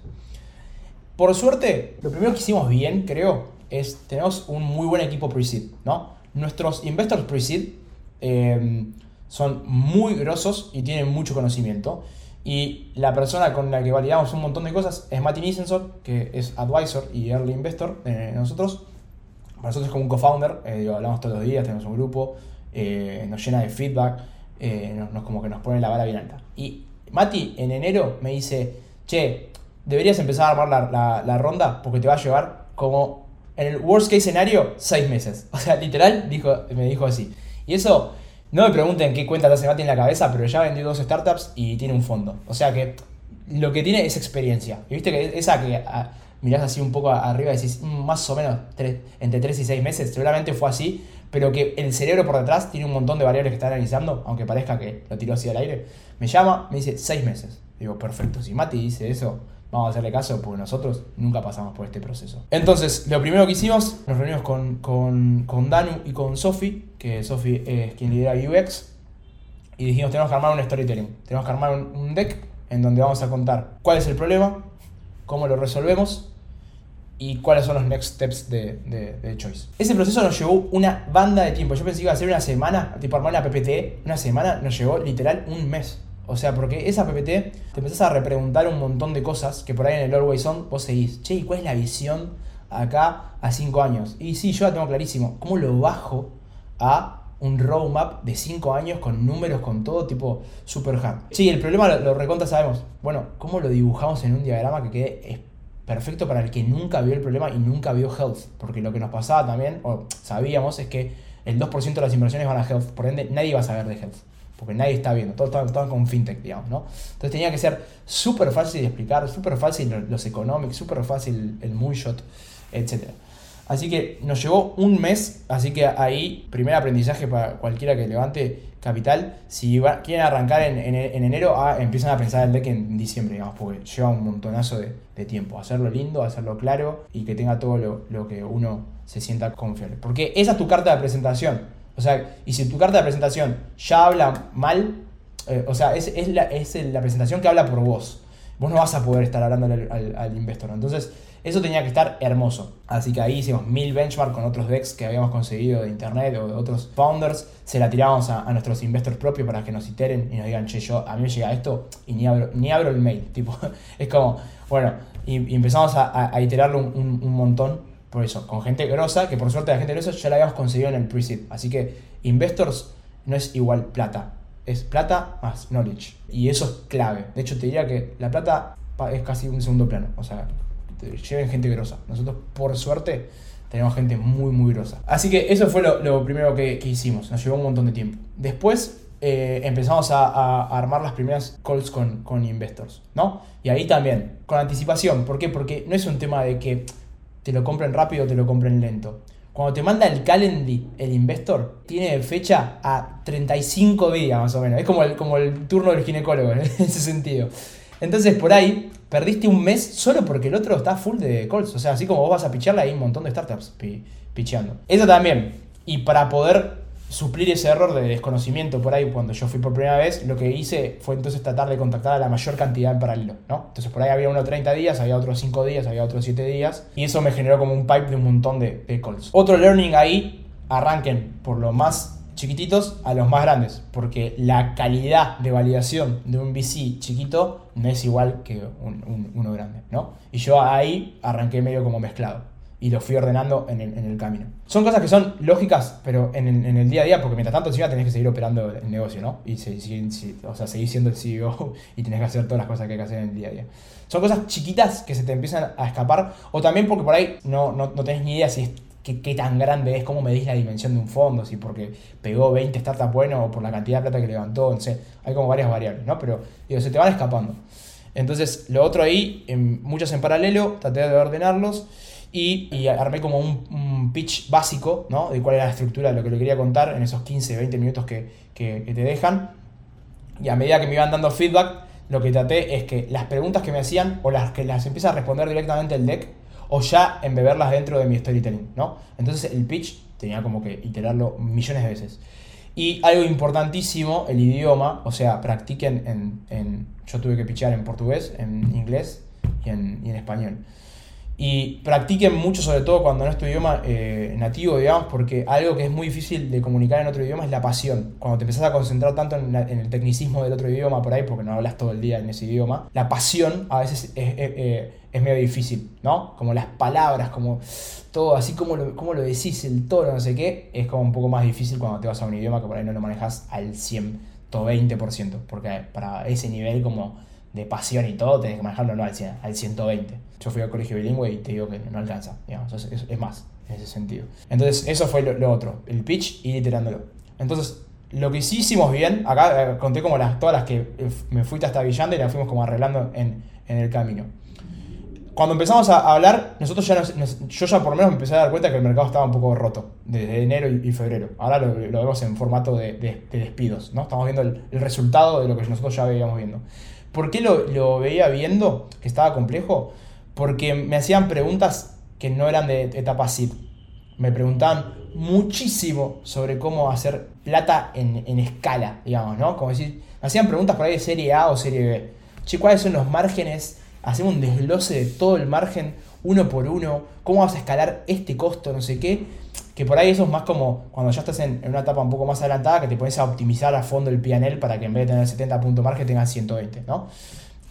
[SPEAKER 1] Por suerte, lo primero que hicimos bien, creo, es tenemos un muy buen equipo pre-seed, ¿no? Nuestros investors pre-seed em, son muy grosos y tienen mucho conocimiento. Y la persona con la que validamos un montón de cosas es Mati Nissenson, que es advisor y early investor de nosotros. Para nosotros como un co-founder, eh, hablamos todos los días, tenemos un grupo, eh, nos llena de feedback, eh, nos, como que nos pone la vara bien alta. Y Mati en enero me dice, che, deberías empezar a armar la, ronda porque te va a llevar como en el worst case escenario, seis meses. [LAUGHS] O sea, literal, dijo, me dijo así. Y eso, no me pregunten qué cuenta hace Mati en la cabeza, pero ya vendió dos startups y tiene un fondo. O sea que lo que tiene es experiencia. Y viste que esa que ah, mirás así un poco arriba y decís, mm, más o menos entre 3 y 6 meses, seguramente fue así, pero que el cerebro por detrás tiene un montón de variables que está analizando, aunque parezca que lo tiró así al aire. Me llama, me dice 6 meses. Digo, perfecto, si Mati dice eso, vamos a hacerle caso porque nosotros nunca pasamos por este proceso. Entonces, lo primero que hicimos, nos reunimos con, con, con Danu y con Sofi, que Sofi es quien lidera UX, y dijimos, tenemos que armar un storytelling, tenemos que armar un, un deck en donde vamos a contar cuál es el problema, cómo lo resolvemos y cuáles son los next steps de, de, de, Choice. Ese proceso nos llevó una banda de tiempo. Yo pensé que iba a ser una semana, tipo armar una PPT, una semana, nos llevó literal un mes. O sea, porque esa PPT te empezás a repreguntar un montón de cosas que por ahí en el Always On vos seguís. Che, ¿y cuál es la visión acá a 5 años? Y sí, yo la tengo clarísimo. ¿Cómo lo bajo a un roadmap de 5 años con números, con todo tipo super hard? Sí, el problema lo, lo reconta sabemos. Bueno, ¿cómo lo dibujamos en un diagrama que quede perfecto para el que nunca vio el problema y nunca vio health? Porque lo que nos pasaba también, o sabíamos, es que el 2% de las inversiones van a health. Por ende, nadie va a saber de health porque nadie está viendo, todos estaban, con fintech, digamos, ¿no? Entonces tenía que ser súper fácil de explicar, súper fácil los economics, súper fácil el moonshot, etc. Así que nos llevó un mes, así que ahí, primer aprendizaje para cualquiera que levante capital, si quieren arrancar en, en, enero, ah, empiezan a pensar el deck en diciembre, digamos, porque lleva un montonazo de, de tiempo. Hacerlo lindo, hacerlo claro y que tenga todo lo, lo que uno se sienta confiable. Porque esa es tu carta de presentación o sea, y si tu carta de presentación ya habla mal, eh, o sea, es, es, la, es, la, presentación que habla por vos. Vos no vas a poder estar hablando al, al, investor. Entonces, eso tenía que estar hermoso. Así que ahí hicimos mil benchmarks con otros decks que habíamos conseguido de internet o de otros founders. Se la tiramos a, nuestros investors propios para que nos iteren y nos digan, che, yo a mí me llega esto y ni abro, ni abro el mail. [LAUGHS] Tipo, es como, bueno, y, empezamos a, iterarlo un montón por eso, con gente grosa, que por suerte la gente grosa ya la habíamos conseguido en el pre-seed. Así que investors no es igual plata, es plata más knowledge. Y eso es clave. De hecho, te diría que la plata es casi un segundo plano. O sea, lleven gente grosa. Nosotros, por suerte, tenemos gente muy, muy grosa. Así que eso fue lo, primero que, hicimos. Nos llevó un montón de tiempo. Después eh, empezamos a, a, armar las primeras calls con, con investors, ¿no? Y ahí también, con anticipación. ¿Por qué? Porque no es un tema de que te lo compren rápido o te lo compren lento. Cuando te manda el calendly el investor, tiene fecha a 35 días más o menos. Es como el, como el turno del ginecólogo [LAUGHS] en ese sentido. Entonces por ahí perdiste un mes solo porque el otro está full de calls. O sea, así como vos vas a picharle, hay un montón de startups picheando. Eso también. Y para poder suplir ese error de desconocimiento por ahí cuando yo fui por primera vez, lo que hice fue entonces tratar de contactar a la mayor cantidad en paralelo, ¿no? Entonces por ahí había uno 30 días, había otros 5 días, había otros 7 días, y eso me generó como un pipe de un montón de, de calls. Otro learning ahí, arranquen por lo más chiquititos a los más grandes, porque la calidad de validación de un VC chiquito no es igual que un, uno grande, ¿no? Y yo ahí arranqué medio como mezclado y lo fui ordenando en el, en el, camino. Son cosas que son lógicas, pero en en el, día a día, porque mientras tanto encima tenés que seguir operando el negocio, ¿no? Y seguir, o sea, seguir siendo el CEO [LAUGHS] y tenés que hacer todas las cosas que hay que hacer en el día a día. Son cosas chiquitas que se te empiezan a escapar, o también porque por ahí no, no, no tenés ni idea si es qué, qué, tan grande es, cómo medís la dimensión de un fondo, si porque pegó 20 startups bueno o por la cantidad de plata que levantó, no sé, hay como varias variables, ¿no? Pero digo, se te van escapando. Entonces, lo otro ahí, en, muchos en paralelo, traté de ordenarlos y, armé como un, pitch básico, ¿no? De cuál era la estructura de lo que le quería contar en esos 15, 20 minutos que, que, te dejan. Y a medida que me iban dando feedback, lo que traté es que las preguntas que me hacían o las que las empieza a responder directamente el deck o ya embeberlas dentro de mi storytelling, ¿no? Entonces el pitch tenía como que iterarlo millones de veces. Y algo importantísimo, el idioma, o sea, practiquen en, en yo tuve que pitchar en portugués, en inglés y en, y en español. Y practiquen mucho, sobre todo cuando no es tu idioma eh, nativo, digamos, porque algo que es muy difícil de comunicar en otro idioma es la pasión. Cuando te empezás a concentrar tanto en, el tecnicismo del otro idioma por ahí, porque no hablas todo el día en ese idioma, la pasión a veces es, es, medio difícil, ¿no? Como las palabras, como todo, así como lo, como lo decís, el tono, no sé qué, es como un poco más difícil cuando te vas a un idioma que por ahí no lo manejas al 120%, porque para ese nivel como de pasión y todo, tenés que manejarlo no al 100, al 120. Yo fui al colegio bilingüe y te digo que no alcanza, digamos, es, es más en ese sentido. Entonces, eso fue lo, otro, el pitch y literándolo. Entonces, lo que sí hicimos bien, acá eh, conté como las, todas las que eh, me fui hasta Villanda y las fuimos como arreglando en, en el camino. cuando empezamos a hablar, nosotros ya yo ya por lo menos me empecé a dar cuenta que el mercado estaba un poco roto desde enero y, febrero. Ahora lo, vemos en formato de, despidos, ¿no? Estamos viendo el, resultado de lo que nosotros ya veíamos viendo. ¿Por qué lo, lo, veía viendo que estaba complejo? Porque me hacían preguntas que no eran de etapa SID. Me preguntaban muchísimo sobre cómo hacer plata en, en escala, digamos, ¿no? Como decir, me hacían preguntas por ahí de serie A o serie B. Che, ¿cuáles son los márgenes hacemos un desglose de todo el margen uno por uno, cómo vas a escalar este costo, no sé qué, que por ahí eso es más como cuando ya estás en, una etapa un poco más adelantada, que te pones a optimizar a fondo el PNL para que en vez de tener 70 puntos margen tengas 120, ¿no?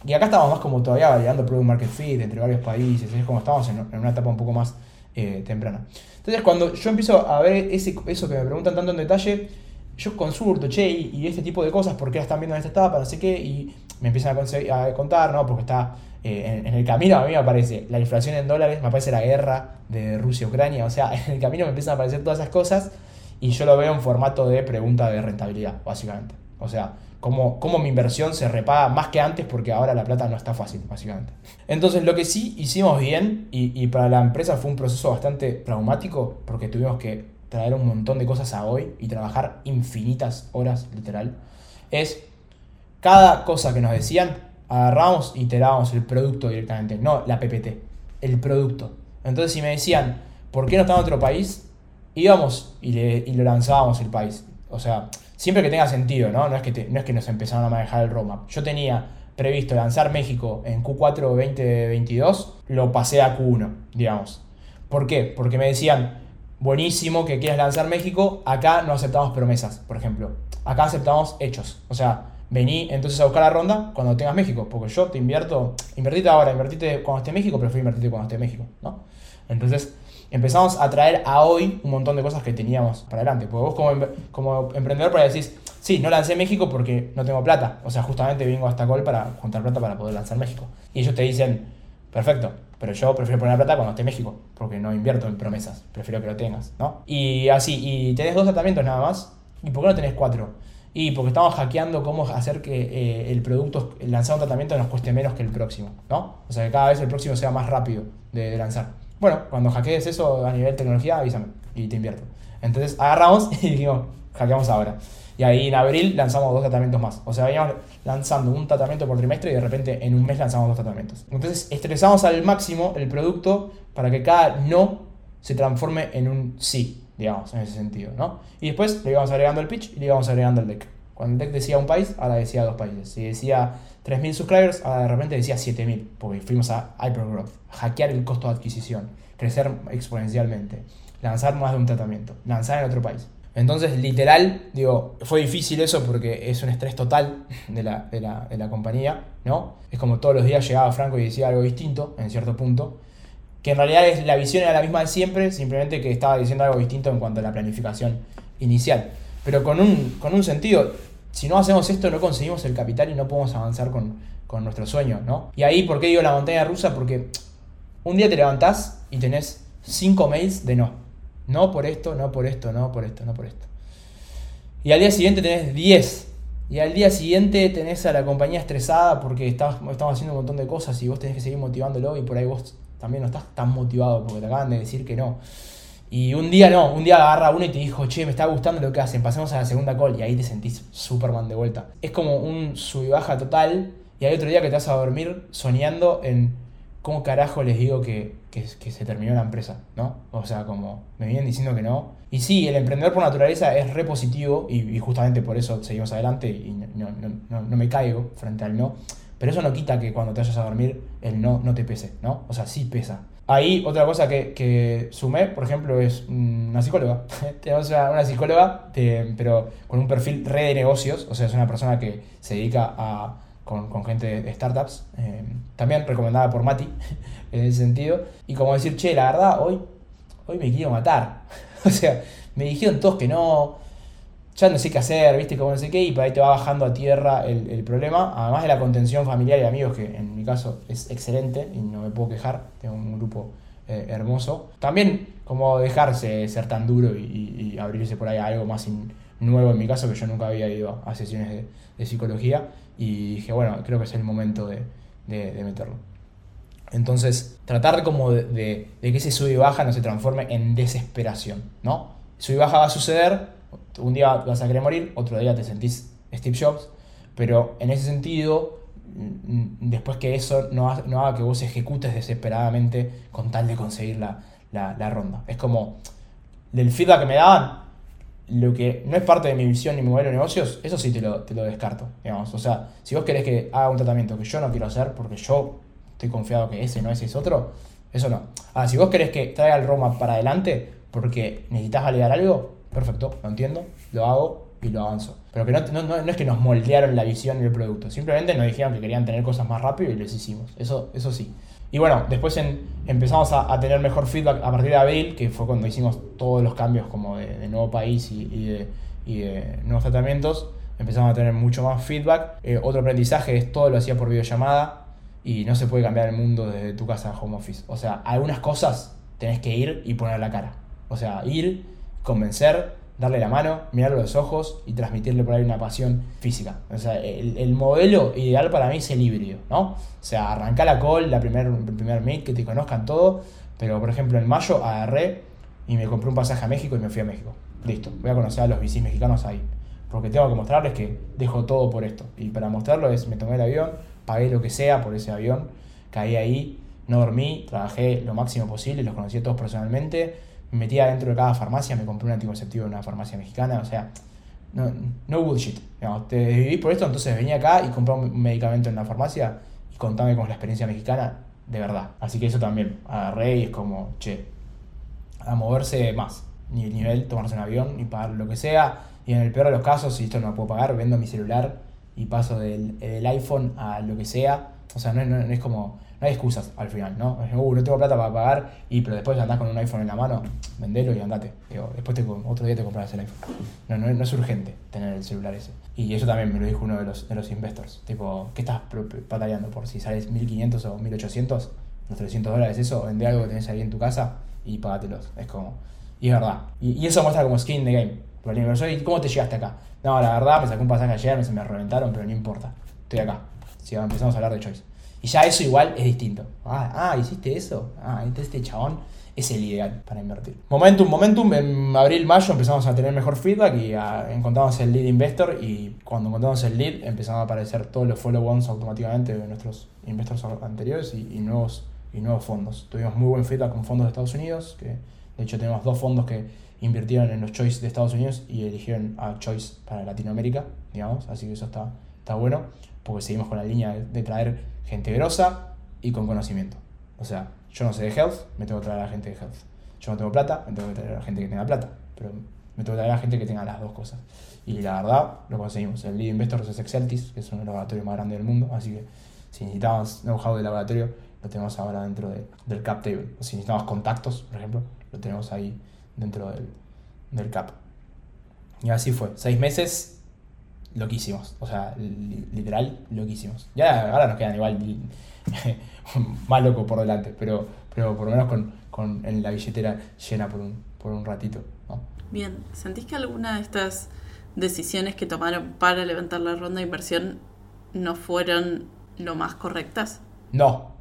[SPEAKER 1] Y acá estamos más como todavía validando Product Market Fit entre varios países, es como estamos en, una etapa un poco más eh, temprana. Entonces cuando yo empiezo a ver ese, eso que me preguntan tanto en detalle, yo consulto, che, y, este tipo de cosas, ¿por qué están viendo en esta etapa? No sé qué, y me empiezan a, a contar, ¿no? Porque está eh, en, el camino a mí me aparece la inflación en dólares, me aparece la guerra de Rusia-Ucrania, o sea, [LAUGHS] en el camino me empiezan a aparecer todas esas cosas y yo lo veo en formato de pregunta de rentabilidad, básicamente. O sea, cómo, cómo mi inversión se repaga más que antes porque ahora la plata no está fácil, básicamente. Entonces, lo que sí hicimos bien y, y para la empresa fue un proceso bastante traumático porque tuvimos que traer un montón de cosas a hoy y trabajar infinitas horas, literal, es cada cosa que nos decían, agarramos y iterábamos el producto directamente, no la PPT, el producto. Entonces si me decían, ¿por qué no está en otro país? Íbamos y lo lanzábamos el país. O sea, siempre que tenga sentido, ¿no? No es que, no es que nos empezaron a manejar el roadmap. Yo tenía previsto lanzar México en Q4 2022, lo pasé a Q1, digamos. ¿Por qué? Porque me decían, buenísimo que quieras lanzar México, acá no aceptamos promesas, por ejemplo. Acá aceptamos hechos. O sea, vení entonces a buscar la ronda cuando tengas México, porque yo te invierto, invertite ahora, invertite cuando esté México, prefiero invertirte cuando esté México, ¿no? Entonces empezamos a traer a hoy un montón de cosas que teníamos para adelante, porque vos como, como emprendedor para decís, sí, no lancé México porque no tengo plata, o sea, justamente vengo a esta call para juntar plata para poder lanzar México. Y ellos te dicen, perfecto, pero yo prefiero poner plata cuando esté México, porque no invierto en promesas, prefiero que lo tengas, ¿no? Y así, y tenés dos tratamientos nada más, ¿y por qué no tenés cuatro? Y porque estamos hackeando cómo hacer que eh, el producto, lanzar un tratamiento nos cueste menos que el próximo, ¿no? O sea, que cada vez el próximo sea más rápido de, lanzar. Bueno, cuando hackees eso a nivel tecnología, avísame y te invierto. Entonces agarramos [LAUGHS] y dijimos, hackeamos ahora. Y ahí en abril lanzamos dos tratamientos más. O sea, veníamos lanzando un tratamiento por trimestre y de repente en un mes lanzamos dos tratamientos. Entonces estresamos al máximo el producto para que cada no se transforme en un sí digamos, en ese sentido, ¿no? Y después le íbamos agregando el pitch y le íbamos agregando el deck. Cuando el deck decía un país, ahora decía dos países. Si decía 3.000 subscribers, ahora de repente decía 7.000, porque fuimos a hypergrowth, hackear el costo de adquisición, crecer exponencialmente, lanzar más de un tratamiento, lanzar en otro país. Entonces, literal, digo, fue difícil eso porque es un estrés total de la, de la, de la compañía, ¿no? Es como todos los días llegaba Franco y decía algo distinto, en cierto punto que en realidad es, la visión era la misma de siempre, simplemente que estaba diciendo algo distinto en cuanto a la planificación inicial. Pero con un, con un sentido, si no hacemos esto no conseguimos el capital y no podemos avanzar con, con nuestro sueño, ¿no? Y ahí, ¿por qué digo la montaña rusa? Porque un día te levantás y tenés cinco mails de no. No por esto, no por esto, no por esto, no por esto. Y al día siguiente tenés 10. Y al día siguiente tenés a la compañía estresada porque estamos, estamos haciendo un montón de cosas y vos tenés que seguir motivándolo y por ahí vos también no estás tan motivado porque te acaban de decir que no. Y un día no, un día agarra uno y te dijo, che, me está gustando lo que hacen, pasemos a la segunda call y ahí te sentís Superman de vuelta. Es como un sub y baja total y hay otro día que te vas a dormir soñando en cómo carajo les digo que, se terminó la empresa, ¿no? O sea, como me vienen diciendo que no. Y sí, el emprendedor por naturaleza es re positivo y, justamente por eso seguimos adelante y no, no me caigo frente al no. Pero eso no quita que cuando te vayas a dormir el no no te pese, ¿no? O sea, sí pesa. Ahí otra cosa que, que sumé, por ejemplo, es una psicóloga. [LAUGHS] Tenemos una, psicóloga, pero con un perfil re de negocios, o sea, es una persona que se dedica a, con, con gente de startups, eh, también recomendada por Mati, [LAUGHS] en ese sentido. Y como decir, che, la verdad, hoy, hoy me quiero matar. [LAUGHS] o sea, me dijeron todos que no, ya no sé qué hacer, viste, como no sé qué, y por ahí te va bajando a tierra el, problema, además de la contención familiar y amigos, que en mi caso es excelente y no me puedo quejar, tengo un grupo eh, hermoso. También como dejarse ser tan duro y, abrirse por ahí a algo más nuevo en mi caso, que yo nunca había ido a sesiones de, psicología, y dije, bueno, creo que es el momento de, de meterlo. Entonces, tratar como de, de, que ese sub y baja no se transforme en desesperación, ¿no? Sub y baja va a suceder, un día vas a querer morir, otro día te sentís Steve Jobs, pero en ese sentido, después que eso no, haga que vos ejecutes desesperadamente con tal de conseguir la, la, ronda. Es como, del feedback que me daban, lo que no es parte de mi visión ni mi modelo de negocios, eso sí te lo, te lo descarto, digamos. O sea, si vos querés que haga un tratamiento que yo no quiero hacer porque yo estoy confiado que ese no ese es otro, eso no. Ahora, si vos querés que traiga el Roma para adelante porque necesitas validar algo, perfecto, lo entiendo, lo hago y lo avanzo. Pero que no, no, no, es que nos moldearon la visión y el producto, simplemente nos dijeron que querían tener cosas más rápido y les hicimos. Eso, eso sí. Y bueno, después empezamos a, tener mejor feedback a partir de abril, que fue cuando hicimos todos los cambios como de, nuevo país y, de, nuevos tratamientos. Empezamos a tener mucho más feedback. Eh, otro aprendizaje es todo lo hacía por videollamada y no se puede cambiar el mundo desde tu casa de home office. O sea, algunas cosas tenés que ir y poner la cara. O sea, ir, convencer, darle la mano, mirarle los ojos y transmitirle por ahí una pasión física. O sea, el, modelo ideal para mí es el híbrido, ¿no? O sea, arrancar la call, la primer, el primer meet, que te conozcan todo, pero por ejemplo en mayo agarré y me compré un pasaje a México y me fui a México. Listo, voy a conocer a los bicis mexicanos ahí. Porque tengo que mostrarles que dejo todo por esto. Y para mostrarlo es, me tomé el avión, pagué lo que sea por ese avión, caí ahí, no dormí, trabajé lo máximo posible, los conocí a todos personalmente me metía dentro de cada farmacia, me compré un anticonceptivo en una farmacia mexicana, o sea, no, no bullshit. te vivís por esto, entonces venía acá y compré un medicamento en la farmacia y contame con la experiencia mexicana de verdad. Así que eso también, agarré y es como, che, a moverse más. Ni el nivel, tomarse un avión, ni pagar lo que sea. Y en el peor de los casos, si esto no lo puedo pagar, vendo mi celular y paso del, del iPhone a lo que sea. O sea, no, no es como no hay excusas al final, ¿no? Uh, no tengo plata para pagar, y pero después andás con un iPhone en la mano, vendelo y andate. después otro día te compras el iPhone. No, no, es urgente tener el celular ese. Y eso también me lo dijo uno de los, de los investors. Tipo, ¿qué estás batallando por si sales 1500 o 1800? Los 300 dólares, eso, vende algo que tenés ahí en tu casa y pagatelos. Es como. Y es verdad. Y, eso muestra como skin de game. Por el ¿y cómo te llegaste acá? No, la verdad, me sacó un pasaje ayer, me, se me reventaron, pero no importa. Estoy acá. Si empezamos a hablar de Choice. Y ya eso igual es distinto. Ah, ah hiciste eso. Ah, entonces este chabón es el ideal para invertir. Momentum, momentum, en abril, mayo empezamos a tener mejor feedback y encontramos el lead investor y cuando encontramos el lead empezaron a aparecer todos los follow-ons automáticamente de nuestros investors anteriores y, nuevos, y nuevos fondos. Tuvimos muy buen feedback con fondos de Estados Unidos, que de hecho tenemos dos fondos que invirtieron en los Choice de Estados Unidos y eligieron a Choice para Latinoamérica, digamos, así que eso está, está bueno, porque seguimos con la línea de traer gente grosa y con conocimiento. O sea, yo no sé de health, me tengo que traer a la gente de health. Yo no tengo plata, me tengo que traer a la gente que tenga plata. Pero me tengo que traer a la gente que tenga las dos cosas. Y la verdad, lo conseguimos. El lead investor es Exceltis, que es uno de los laboratorios más grandes del mundo. Así que si necesitabas know-how de laboratorio, lo tenemos ahora dentro de, del cap table. O si necesitabas contactos, por ejemplo, lo tenemos ahí dentro del, del cap. Y así fue. Seis meses loquísimos. O sea, literal, loquísimos. Ya ahora nos quedan igual [LAUGHS] más locos por delante, pero, pero por lo menos con, con en la billetera llena por un, por un ratito.
[SPEAKER 2] Bien, ¿sentís que alguna de estas decisiones que tomaron para levantar la ronda de inversión no fueron lo más correctas?
[SPEAKER 1] No.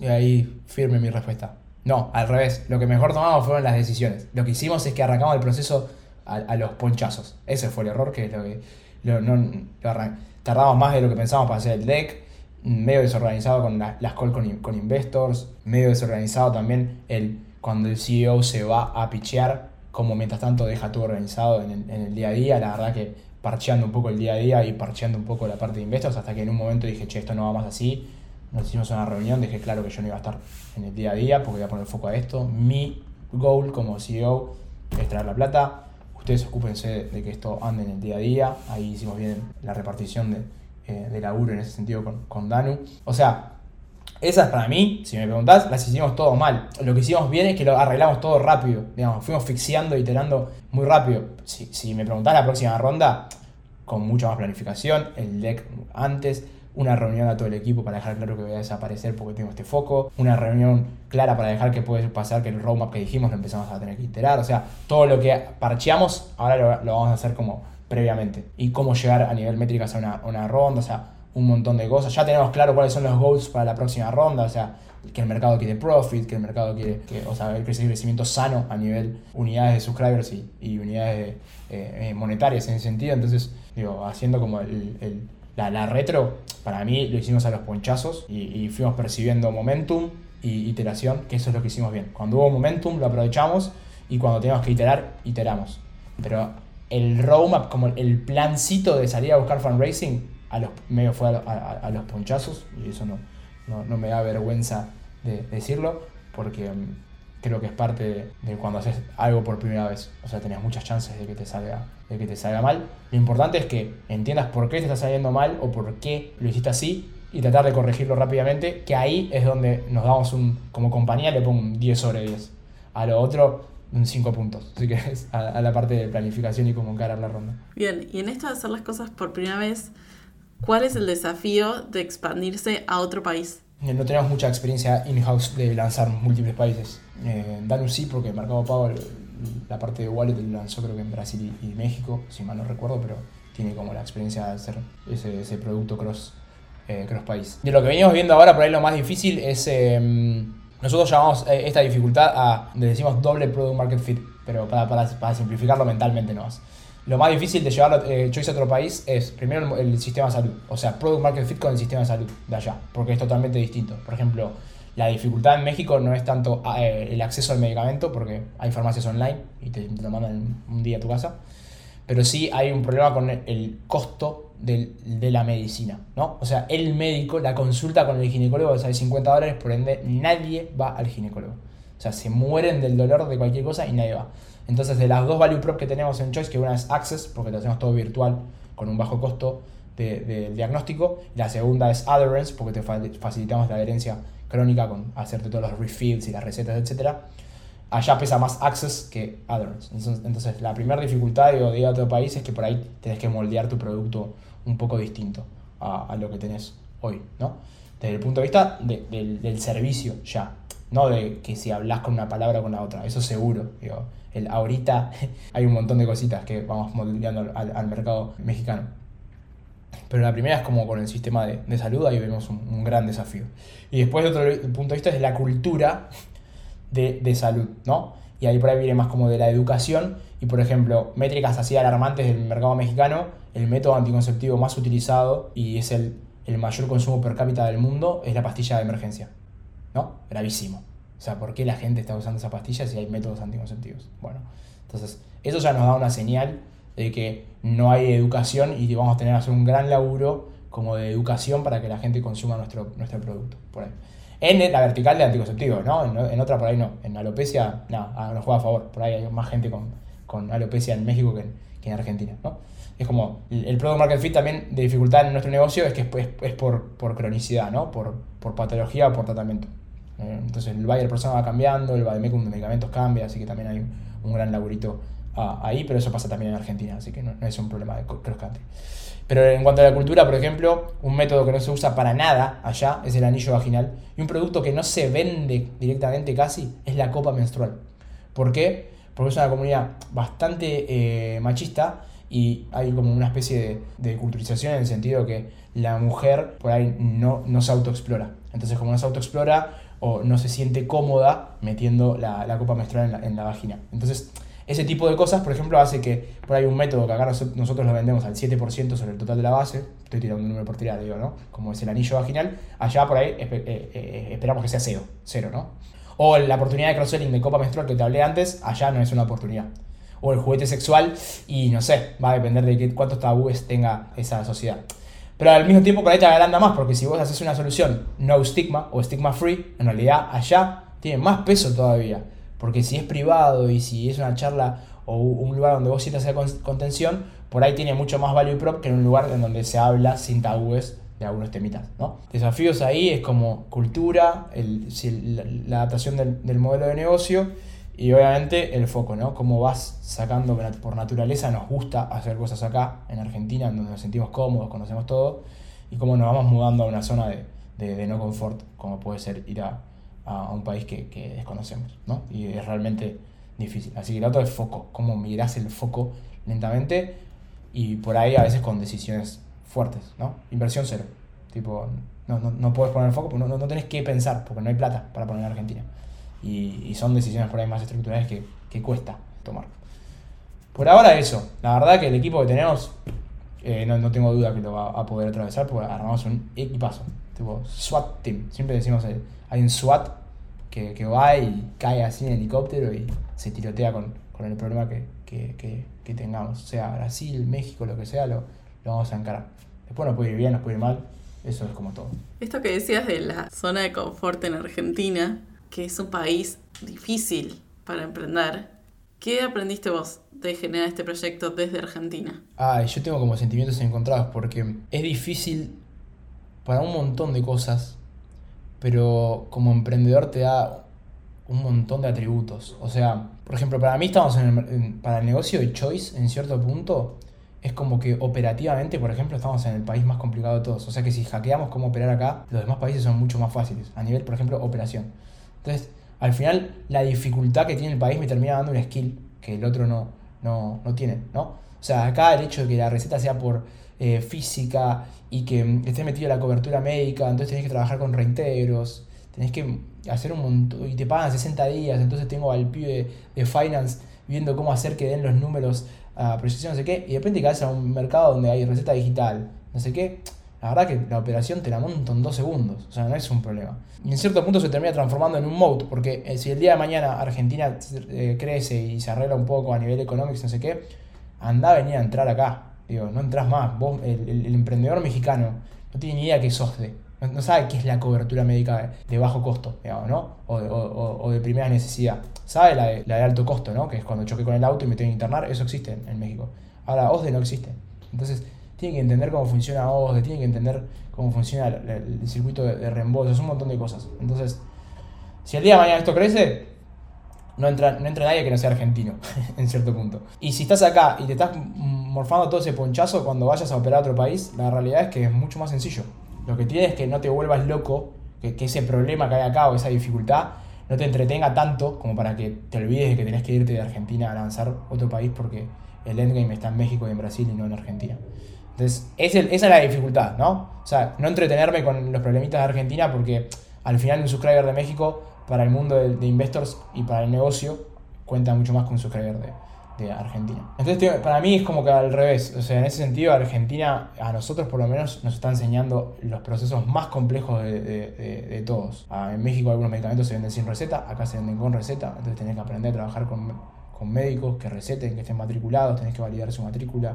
[SPEAKER 1] Y ahí firme mi respuesta. No, al revés. Lo que mejor tomamos fueron las decisiones. Lo que hicimos es que arrancamos el proceso a, a los ponchazos. Ese fue el error que es lo que no, tardamos más de lo que pensábamos para hacer el deck, medio desorganizado con las calls con, investors, medio desorganizado también el, cuando el CEO se va a pichear, como mientras tanto deja todo organizado en el, día a día, la verdad que parcheando un poco el día a día y parcheando un poco la parte de investors, hasta que en un momento dije, che, esto no va más así, nos hicimos una reunión, dije claro que yo no iba a estar en el día a día porque voy a poner foco a esto, mi goal como CEO es traer la plata, ustedes ocúpense de que esto ande en el día a día. Ahí hicimos bien la repartición de, eh, de laburo en ese sentido con, con, Danu. O sea, esas para mí, si me preguntás, las hicimos todo mal. Lo que hicimos bien es que lo arreglamos todo rápido. Digamos, fuimos fixiando, iterando muy rápido. Si, si me preguntás la próxima ronda, con mucha más planificación, el deck antes, una reunión a todo el equipo para dejar claro que voy a desaparecer porque tengo este foco, una reunión clara para dejar que puede pasar que el roadmap que dijimos lo empezamos a tener que iterar, o sea, todo lo que parcheamos ahora lo, vamos a hacer como previamente y cómo llegar a nivel métricas a una, ronda, o sea, un montón de cosas. Ya tenemos claro cuáles son los goals para la próxima ronda, o sea, que el mercado quiere profit, que el mercado quiere, que, o sea, el crecimiento sano a nivel unidades de subscribers y, unidades eh, eh, monetarias en ese sentido. Entonces, digo, haciendo como el, la, retro, para mí lo hicimos a los ponchazos y, fuimos percibiendo momentum y iteración, que eso es lo que hicimos bien. Cuando hubo momentum lo aprovechamos y cuando teníamos que iterar, iteramos. Pero el roadmap, como el plancito de salir a buscar fundraising, a los, medio fue a, los ponchazos y eso no, no, me da vergüenza de decirlo porque mm, creo que es parte de, cuando haces algo por primera vez. O sea, tenés muchas chances de que te salga, de que te salga mal. Lo importante es que entiendas por qué te está saliendo mal o por qué lo hiciste así y tratar de corregirlo rápidamente, que ahí es donde nos damos un, como compañía le pongo un 10 sobre 10. A lo otro, un 5 puntos. Así que es a, la parte de planificación y cómo encarar la ronda.
[SPEAKER 2] Bien, y en esto de hacer las cosas por primera vez, ¿cuál es el desafío de expandirse a otro país?
[SPEAKER 1] No tenemos mucha experiencia in-house de lanzar múltiples países. Eh, Danus sí, porque Mercado Pago, la parte de Wallet lo lanzó creo que en Brasil y, México, si mal no recuerdo, pero tiene como la experiencia de hacer ese, ese producto cross, eh, cross país. De lo que venimos viendo ahora, por ahí lo más difícil es... Em, nosotros llamamos eh, esta dificultad a, le decimos doble product market fit, pero para, simplificarlo mentalmente no más. Lo más difícil de llevar eh, Choice a otro país es primero el, sistema de salud, o sea, Product Market Fit con el sistema de salud de allá, porque es totalmente distinto. Por ejemplo, la dificultad en México no es tanto ah, eh, el acceso al medicamento, porque hay farmacias online y te, lo mandan un día a tu casa, pero sí hay un problema con el, costo de la medicina, ¿no? O sea, el médico, la consulta con el ginecólogo sale 50 dólares, por ende nadie va al ginecólogo. O sea, se mueren del dolor de cualquier cosa y nadie va. Entonces, de las dos value prop que tenemos en Choice, que una es Access, porque lo hacemos todo virtual con un bajo costo del de, diagnóstico, la segunda es Adherence, porque te facilitamos la adherencia crónica con hacerte todos los refills y las recetas, etc. Allá pesa más Access que Adherence. Entonces, la primera dificultad de ir a otro país es que por ahí tenés que moldear tu producto un poco distinto a, lo que tenés hoy, ¿no? Desde el punto de vista del, del servicio ya, no de que si hablas con una palabra o con la otra, eso seguro. Digo, el ahorita [LAUGHS] hay un montón de cositas que vamos moldeando al, mercado mexicano. Pero la primera es como con el sistema de, salud, ahí vemos un, gran desafío. Y después, de otro punto de vista, es la cultura de, salud, ¿no? Y ahí por ahí viene más como de la educación. Y por ejemplo, métricas así alarmantes del mercado mexicano, el método anticonceptivo más utilizado y es el, el mayor consumo per cápita del mundo es la pastilla de emergencia. ¿No? Gravísimo. O sea, ¿por qué la gente está usando esa pastilla si hay métodos anticonceptivos? Bueno, entonces eso ya nos da una señal de que no hay educación y que vamos a tener que hacer un gran laburo como de educación para que la gente consuma nuestro, nuestro producto. Por ahí. En la vertical de anticonceptivos, ¿no? En, otra por ahí no. En alopecia, no, ah, nos juega a favor. Por ahí hay más gente con, con alopecia en México que en, Argentina, ¿no? Es como el, Product Market Fit también de dificultad en nuestro negocio es que es, es, por, por cronicidad, ¿no? Por, por patología o por tratamiento. Eh, entonces el buyer persona va cambiando, el vademecum de medicamentos cambia, así que también hay un, gran laburito ah, ahí, pero eso pasa también en Argentina, así que no, es un problema de cross country. Pero en cuanto a la cultura, por ejemplo, un método que no se usa para nada allá es el anillo vaginal. Y un producto que no se vende directamente casi es la copa menstrual. ¿Por qué? Porque es una comunidad bastante eh, machista y hay como una especie de, de, culturización en el sentido que la mujer por ahí no, no se autoexplora. Entonces, como no se autoexplora, o no se siente cómoda metiendo la, copa menstrual en la, vagina. Entonces, ese tipo de cosas, por ejemplo, hace que por ahí un método que acá nosotros lo vendemos al 7% sobre el total de la base, estoy tirando un número por tirar, digo, ¿no? Como es el anillo vaginal, allá por ahí eh, eh, esperamos que sea cero, cero, ¿no? O la oportunidad de cross-selling de copa menstrual que te hablé antes, allá no es una oportunidad. O el juguete sexual, y no sé, va a depender de qué, cuántos tabúes tenga esa sociedad. Pero al mismo tiempo por ahí te agranda más, porque si vos haces una solución no stigma o stigma free, en realidad allá tiene más peso todavía. Porque si es privado y si es una charla o un lugar donde vos sientas esa contención, por ahí tiene mucho más value prop que en un lugar en donde se habla sin tabúes de algunos temitas. ¿no? Desafíos ahí es como cultura, la, adaptación del, del modelo de negocio y obviamente el foco, ¿no? Cómo vas sacando por naturaleza, nos gusta hacer cosas acá, en Argentina, donde nos sentimos cómodos, conocemos todo, y cómo nos vamos mudando a una zona de, no confort, como puede ser ir a, un país que, desconocemos, ¿no? Y es realmente difícil. Así que otro es foco, cómo miras el foco lentamente y por ahí a veces con decisiones fuertes, ¿no? Inversión cero. Tipo, no, no, no puedes poner el foco, no, no, no tenés que pensar, porque no hay plata para poner en Argentina. Y, y son decisiones por ahí más estructurales que, que cuesta tomar. Por ahora eso. La verdad que el equipo que tenemos, eh, no, no tengo duda que lo va a poder atravesar porque armamos un equipazo. Tipo SWAT Team. Siempre decimos, eh, hay un SWAT que, que va y cae así en helicóptero y se tirotea con, con el problema que, que, que, tengamos. Sea, Brasil, México, lo que sea, lo, lo vamos a encarar. Después nos puede ir bien, nos puede ir mal. Eso es como todo.
[SPEAKER 2] Esto que decías de la zona de confort en Argentina, que es un país difícil para emprender, ¿qué aprendiste vos de generar este proyecto desde Argentina?
[SPEAKER 1] Ah, yo tengo como sentimientos encontrados porque es difícil para un montón de cosas, pero como emprendedor te da un montón de atributos. O sea, por ejemplo, para mí estamos en el, para el negocio de Choice, en cierto punto, es como que operativamente, por ejemplo, estamos en el país más complicado de todos. O sea que si hackeamos cómo operar acá, los demás países son mucho más fáciles, a nivel, por ejemplo, operación. Entonces, al final, la dificultad que tiene el país me termina dando un skill que el otro no, no, no tiene, ¿no? O sea, acá el hecho de que la receta sea por eh, física y que mm, esté metido en la cobertura médica, entonces tenés que trabajar con reintegros, tenés que hacer un montón, y te pagan 60 días, entonces tengo al pibe de finance viendo cómo hacer que den los números a proyección, no sé qué, y de repente caes a un mercado donde hay receta digital, no sé qué, la verdad que la operación te la monto en dos segundos, o sea, no es un problema. Y en cierto punto se termina transformando en un mode, porque eh, si el día de mañana Argentina eh, crece y se arregla un poco a nivel económico, no sé qué, anda a venir a entrar acá. Digo, no entras más. Vos, el, emprendedor mexicano no tiene ni idea qué sos de. No, sabe qué es la cobertura médica de, bajo costo, digamos, ¿no? O, de- primera necesidad. Sabe la de, la de alto costo, ¿no? Que es cuando choqué con el auto y me tengo que internar. Eso existe en, en México. Ahora, OSDE no existe. Entonces, tiene que entender cómo funciona OSDE, tiene que entender cómo funciona el, circuito de, de reembolsos, un montón de cosas. Entonces, si el día de mañana esto crece, no entra, no entra nadie que no sea argentino, [LAUGHS] en cierto punto. Y si estás acá y te estás morfando todo ese ponchazo cuando vayas a operar a otro país, la realidad es que es mucho más sencillo. Lo que tienes es que no te vuelvas loco, que, que ese problema que hay acá o esa dificultad no te entretenga tanto como para que te olvides de que tenés que irte de Argentina a lanzar otro país porque el endgame está en México y en Brasil y no en Argentina. Entonces, es esa es la dificultad, ¿no? O sea, no entretenerme con los problemitas de Argentina porque al final un subscriber de México para el mundo de, de investors y para el negocio cuenta mucho más que un subscriber de, de Argentina. Entonces, para mí es como que al revés. O sea, en ese sentido, Argentina, a nosotros por lo menos, nos está enseñando los procesos más complejos de- de todos. Ah, en México algunos medicamentos se venden sin receta, acá se venden con receta. Entonces, tenés que aprender a trabajar con, con médicos que receten, que estén matriculados, tenés que validar su matrícula.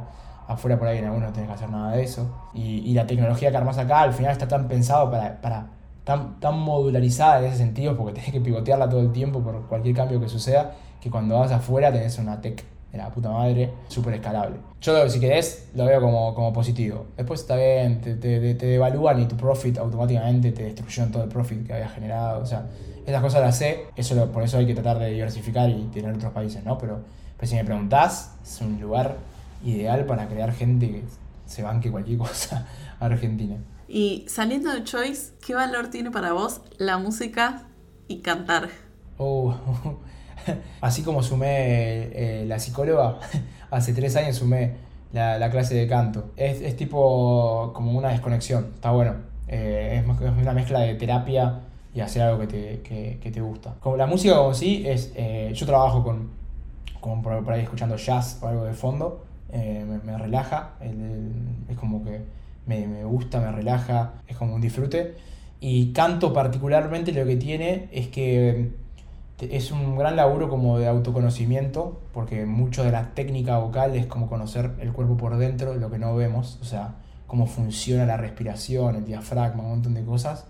[SPEAKER 1] Afuera por ahí en algunos no tenés que hacer nada de eso. Y, y la tecnología que armás acá al final está tan pensado para, para tan, tan modularizada en ese sentido, porque tenés que pivotearla todo el tiempo por cualquier cambio que suceda, que cuando vas afuera tenés una tech de la puta madre súper escalable. Yo, si querés, lo veo como, como positivo. Después está bien, te, te, te devalúan y tu profit automáticamente te destruyeron todo el profit que habías generado. O sea, esas cosas las sé, eso lo- por eso hay que tratar de diversificar y tener otros países, ¿no? Pero, pero si me preguntás, es un lugar ideal para crear gente que se banque cualquier [LAUGHS] cosa a Argentina.
[SPEAKER 2] Y saliendo de Choice, ¿qué valor tiene para vos la música y cantar?
[SPEAKER 1] Oh, [LAUGHS] así como sumé eh, la psicóloga, [LAUGHS] hace tres años sumé la, la clase de canto. Es, es tipo como una desconexión, está bueno. Eh, es, es una mezcla de terapia y hacer algo que te, que, que te gusta. Como la música como sí, es, eh, yo trabajo con, por, por ahí escuchando jazz o algo de fondo, eh, me, relaja, el- el- es como que me, me gusta, me relaja, es como un disfrute. Y canto particularmente lo que tiene es que es un gran laburo como de autoconocimiento, porque mucho de la técnica vocal es como conocer el cuerpo por dentro, lo que no vemos, o sea, cómo funciona la respiración, el diafragma, un montón de cosas.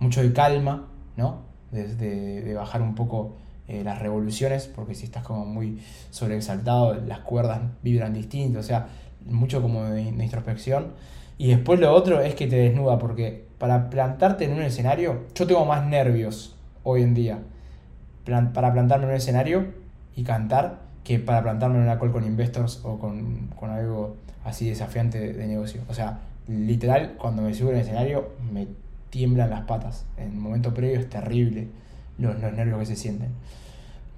[SPEAKER 1] Mucho de calma, ¿no? De, de- de bajar un poco eh, las revoluciones, porque si estás como muy sobreexaltado, las cuerdas vibran distinto, o sea, mucho como de, introspección. Y después lo otro es que te desnuda, porque para plantarte en un escenario, yo tengo más nervios hoy en día para plantarme en un escenario y cantar que para plantarme en una call con investors o con, con algo así desafiante de, negocio. O sea, literal, cuando me subo el escenario me tiemblan las patas. En el momento previo es terrible los, los nervios que se sienten.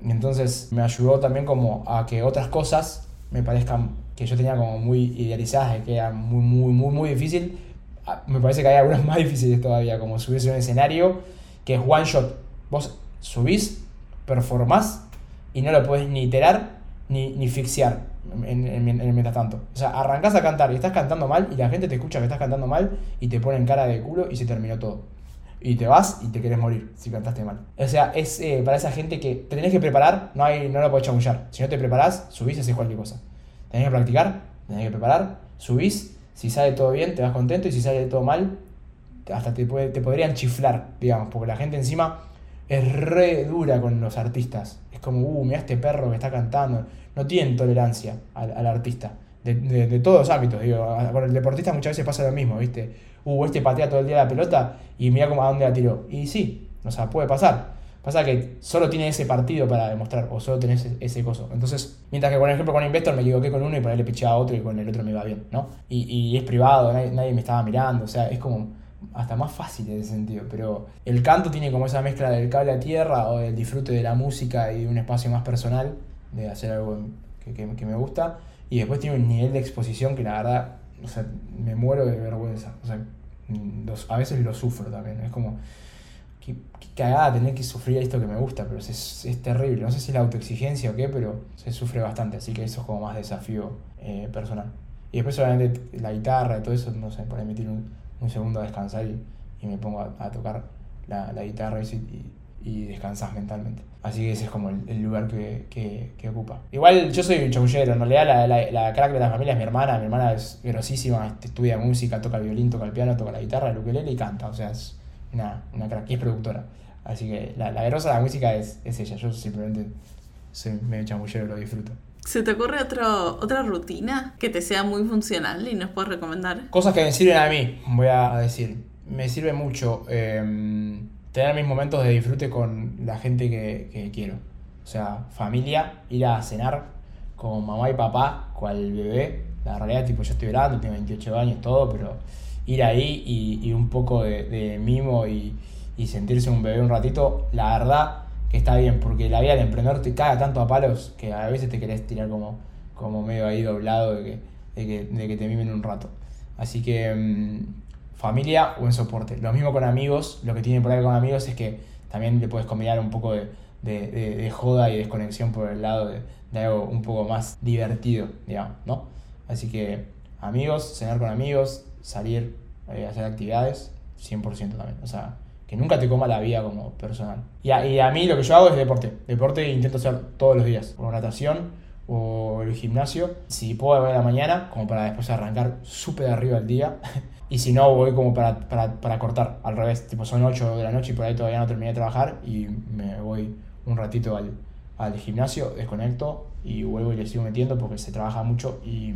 [SPEAKER 1] Entonces me ayudó también como a que otras cosas me parezcan que yo tenía como muy idealizadas que era muy, muy, muy, muy difícil, ah, me parece que hay algunos [LAUGHS] más difíciles todavía, como subirse a un escenario que es one shot. Vos subís, performás y no lo puedes ni iterar ni, ni fixiar en, en, en mientras tanto. O sea, arrancás a cantar y estás cantando mal y la gente te escucha que estás cantando mal y te ponen cara de culo y se terminó todo. Y te vas y te querés morir si cantaste mal. O sea, es eh, para esa gente que te tenés que preparar, no, hay, no lo podés chamullar. Si no te preparás, subís y haces cualquier cosa. Tenés que practicar, tenés que preparar, subís, si sale todo bien, te vas contento y si sale todo mal, hasta te, te podrían chiflar, digamos, porque la gente encima es re dura con los artistas. Es como, uh, mira este perro que está cantando. No tienen tolerancia al, al artista. De, de, de, todos los ámbitos, digo. Con el deportista muchas veces pasa lo mismo, ¿viste? Uh, este patea todo el día la pelota y mira cómo a dónde la tiró. Y sí, o sea, puede pasar. Pasa que solo tiene ese partido para demostrar, o solo tenés ese, ese coso. Entonces, mientras que, por ejemplo, con Investor me equivoqué con uno y ponerle piché a otro y con el otro me va bien, ¿no? Y, y es privado, nadie, nadie me estaba mirando, o sea, es como hasta más fácil en ese sentido, pero el canto tiene como esa mezcla del cable a tierra o del disfrute de la música y un espacio más personal, de hacer algo que, que, que, me gusta, y después tiene un nivel de exposición que la verdad, o sea, me muero de vergüenza, o sea, los, a veces lo sufro también, es como, qué, qué cagada tener que sufrir esto que me gusta, pero es, es, terrible, no sé si es la autoexigencia o qué, pero se sufre bastante, así que eso es como más desafío eh, personal. Y después obviamente la guitarra y todo eso, no sé, por emitir un un segundo a descansar y, y me pongo a, a tocar la, la, guitarra y, y, y, descansas mentalmente. Así que ese es como el, el lugar que, que, que, ocupa. Igual yo soy un chaullero, en realidad la, la, la, crack de la familia es mi hermana, mi hermana es grosísima, estudia música, toca el violín, toca el piano, toca la guitarra, el ukelele y canta, o sea, es una, una crack y es productora. Así que la, la grosa de la música es, es ella, yo simplemente soy medio chamullero, lo disfruto.
[SPEAKER 2] ¿Se te ocurre otro, otra rutina que te sea muy funcional y nos puedes recomendar?
[SPEAKER 1] Cosas que me sirven a mí, voy a decir. Me sirve mucho eh, tener mis momentos de disfrute con la gente que, que, quiero. O sea, familia, ir a cenar con mamá y papá, cual bebé. La realidad, tipo, yo estoy grande, tengo 28 años, todo, pero ir ahí y, y un poco de, de mimo y, y sentirse un bebé un ratito, la verdad que está bien, porque la vida del emprendedor te caga tanto a palos que a veces te querés tirar como, como medio ahí doblado de que, de que, de que te mimen un rato. Así que familia, buen soporte. Lo mismo con amigos, lo que tiene por ahí con amigos es que también le puedes combinar un poco de, de, joda y desconexión por el lado de, algo un poco más divertido, digamos, ¿no? Así que amigos, cenar con amigos, salir, eh, hacer actividades, 100% también. O sea, que nunca te coma la vida como personal. Y a, mí lo que yo hago es deporte. Deporte intento hacer todos los días. O natación o el gimnasio. Si puedo a la mañana, como para después arrancar súper arriba el día. [LAUGHS] y si no, voy como para, para, para, cortar. Al revés, tipo son 8 de la noche y por ahí todavía no terminé de trabajar. Y me voy un ratito al, al gimnasio, desconecto y vuelvo y le sigo metiendo porque se trabaja mucho. Y,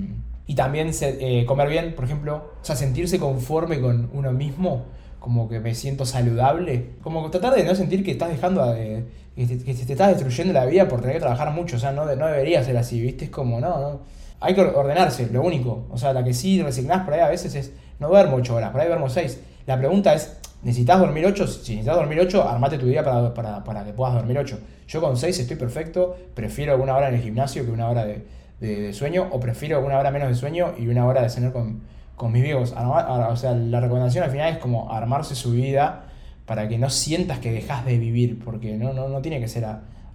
[SPEAKER 1] y también se, eh, comer bien, por ejemplo. O sea, sentirse conforme con uno mismo como que me siento saludable, como tratar de no sentir que estás dejando, de, que, te, que te estás destruyendo la vida por tener que trabajar mucho, o sea, no, no debería ser así, ¿viste? Es como, no, no. Hay que ordenarse, lo único. O sea, la que sí resignás por ahí a veces es, no duermo 8 horas, por ahí duermo 6. La pregunta es, ¿necesitas dormir 8? Si necesitas dormir 8, armate tu día para, para, para que puedas dormir 8. Yo con 6 estoy perfecto, prefiero alguna hora en el gimnasio que una hora de, de, sueño, o prefiero una hora menos de sueño y una hora de cenar con con mis viejos. O sea, la recomendación al final es como armarse su vida para que no sientas que dejas de vivir, porque no, no, no tiene que ser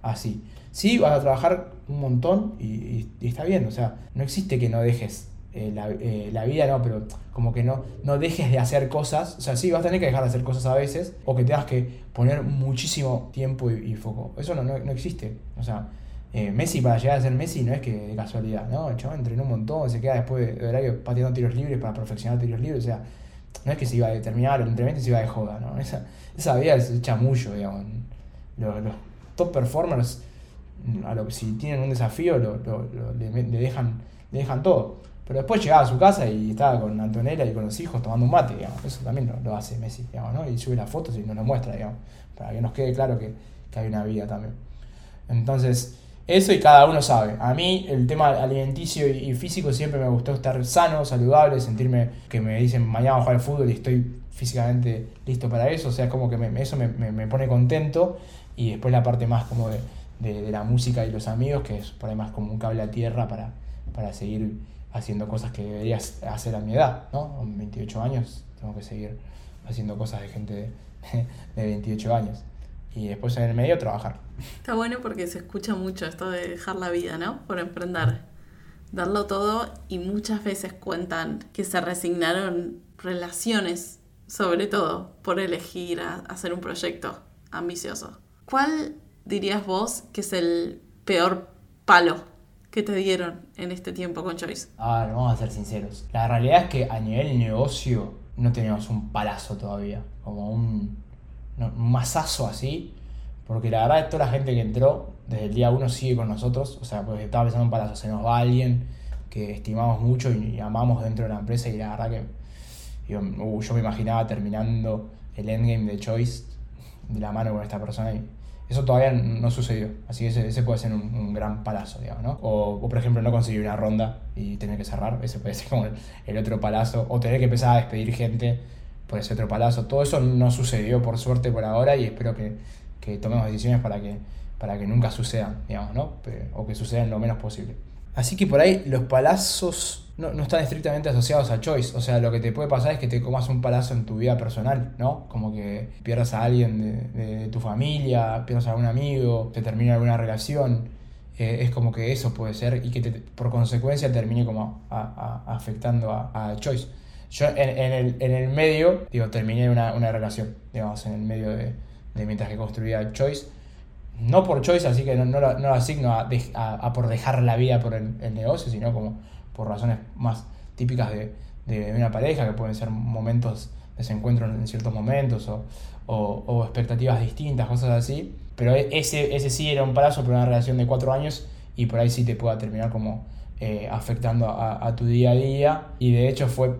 [SPEAKER 1] así. Sí, vas a trabajar un montón y, y, y, está bien, o sea, no existe que no dejes eh, la, eh, la, vida, no, pero como que no, no dejes de hacer cosas, o sea, sí, vas a tener que dejar de hacer cosas a veces, o que tengas que poner muchísimo tiempo y, foco. Eso no, no, no existe, o sea, eh, Messi para llegar a ser Messi no es que de casualidad, ¿no? El chaval entrenó un montón, se queda después de horario pateando tiros libres para perfeccionar tiros libres, o sea, no es que se iba a determinar el entrenamiento se iba de joda, ¿no? Esa, esa vida es chamullo, digamos. Los, los top performers, a lo, si tienen un desafío, lo, lo, le, dejan, le dejan todo. Pero después llegaba a su casa y estaba con Antonella y con los hijos tomando un mate, digamos. Eso también lo, hace Messi, digamos, ¿no? Y sube las fotos y nos lo muestra, digamos, para que nos quede claro que, que hay una vida también. Entonces, eso y cada uno sabe. A mí el tema alimenticio y físico siempre me gustó estar sano, saludable, sentirme que me dicen mañana voy a jugar al fútbol y estoy físicamente listo para eso. O sea, es como que me, eso me, me, pone contento. Y después la parte más como de, de, de, la música y los amigos, que es por ahí más como un cable a tierra para, para seguir haciendo cosas que deberías hacer a mi edad, ¿no? Con 28 años tengo que seguir haciendo cosas de gente de, [LAUGHS] de 28 años. Y después en el medio trabajar.
[SPEAKER 2] Está bueno porque se escucha mucho esto de dejar la vida, ¿no? Por emprender. Darlo todo y muchas veces cuentan que se resignaron relaciones, sobre todo, por elegir a hacer un proyecto ambicioso. ¿Cuál dirías vos que es el peor palo que te dieron en este tiempo con Choice?
[SPEAKER 1] Ah, vamos a ser sinceros. La realidad es que a nivel negocio no teníamos un palazo todavía. Como un, un masazo así. Porque la verdad, toda la gente que entró desde el día uno sigue con nosotros. O sea, porque estaba pensando en palazo. Se nos va alguien que estimamos mucho y, amamos dentro de la empresa. Y la verdad que yo, uh, yo me imaginaba terminando el endgame de Choice de la mano con esta persona. Y, eso todavía no sucedió, así que ese, puede ser un, gran palazo, digamos, ¿no? O, por ejemplo, no conseguir una ronda y tener que cerrar, ese puede ser como el, otro palazo, o tener que empezar a despedir gente por ese otro palazo. Todo eso no sucedió, por suerte, por ahora, y espero que, que tomemos decisiones para que, para que nunca sucedan, digamos, ¿no? O que sucedan lo menos posible. Así que por ahí los palazos no, no, están estrictamente asociados a choice. O sea, lo que te puede pasar es que te comas un palazo en tu vida personal, ¿no? Como que pierdas a alguien de, tu familia, pierdas a algún amigo, te termina alguna relación. Eh, es como que eso puede ser y que por consecuencia termine como afectando a, choice. Yo en, el, en, el, medio, digo, terminé una, una relación, digamos, en el medio de, de mientras que construía choice no por choice, así que no, no, lo, no asigno a, por dejar la vida por el, negocio, sino como por razones más típicas de, de, una pareja, que pueden ser momentos de desencuentro en ciertos momentos o, o, expectativas distintas, cosas así. Pero e, ese, ese sí era un plazo por una relación de cuatro años y por ahí sí te pueda terminar como eh, afectando a, a, tu día a día. Y de hecho fue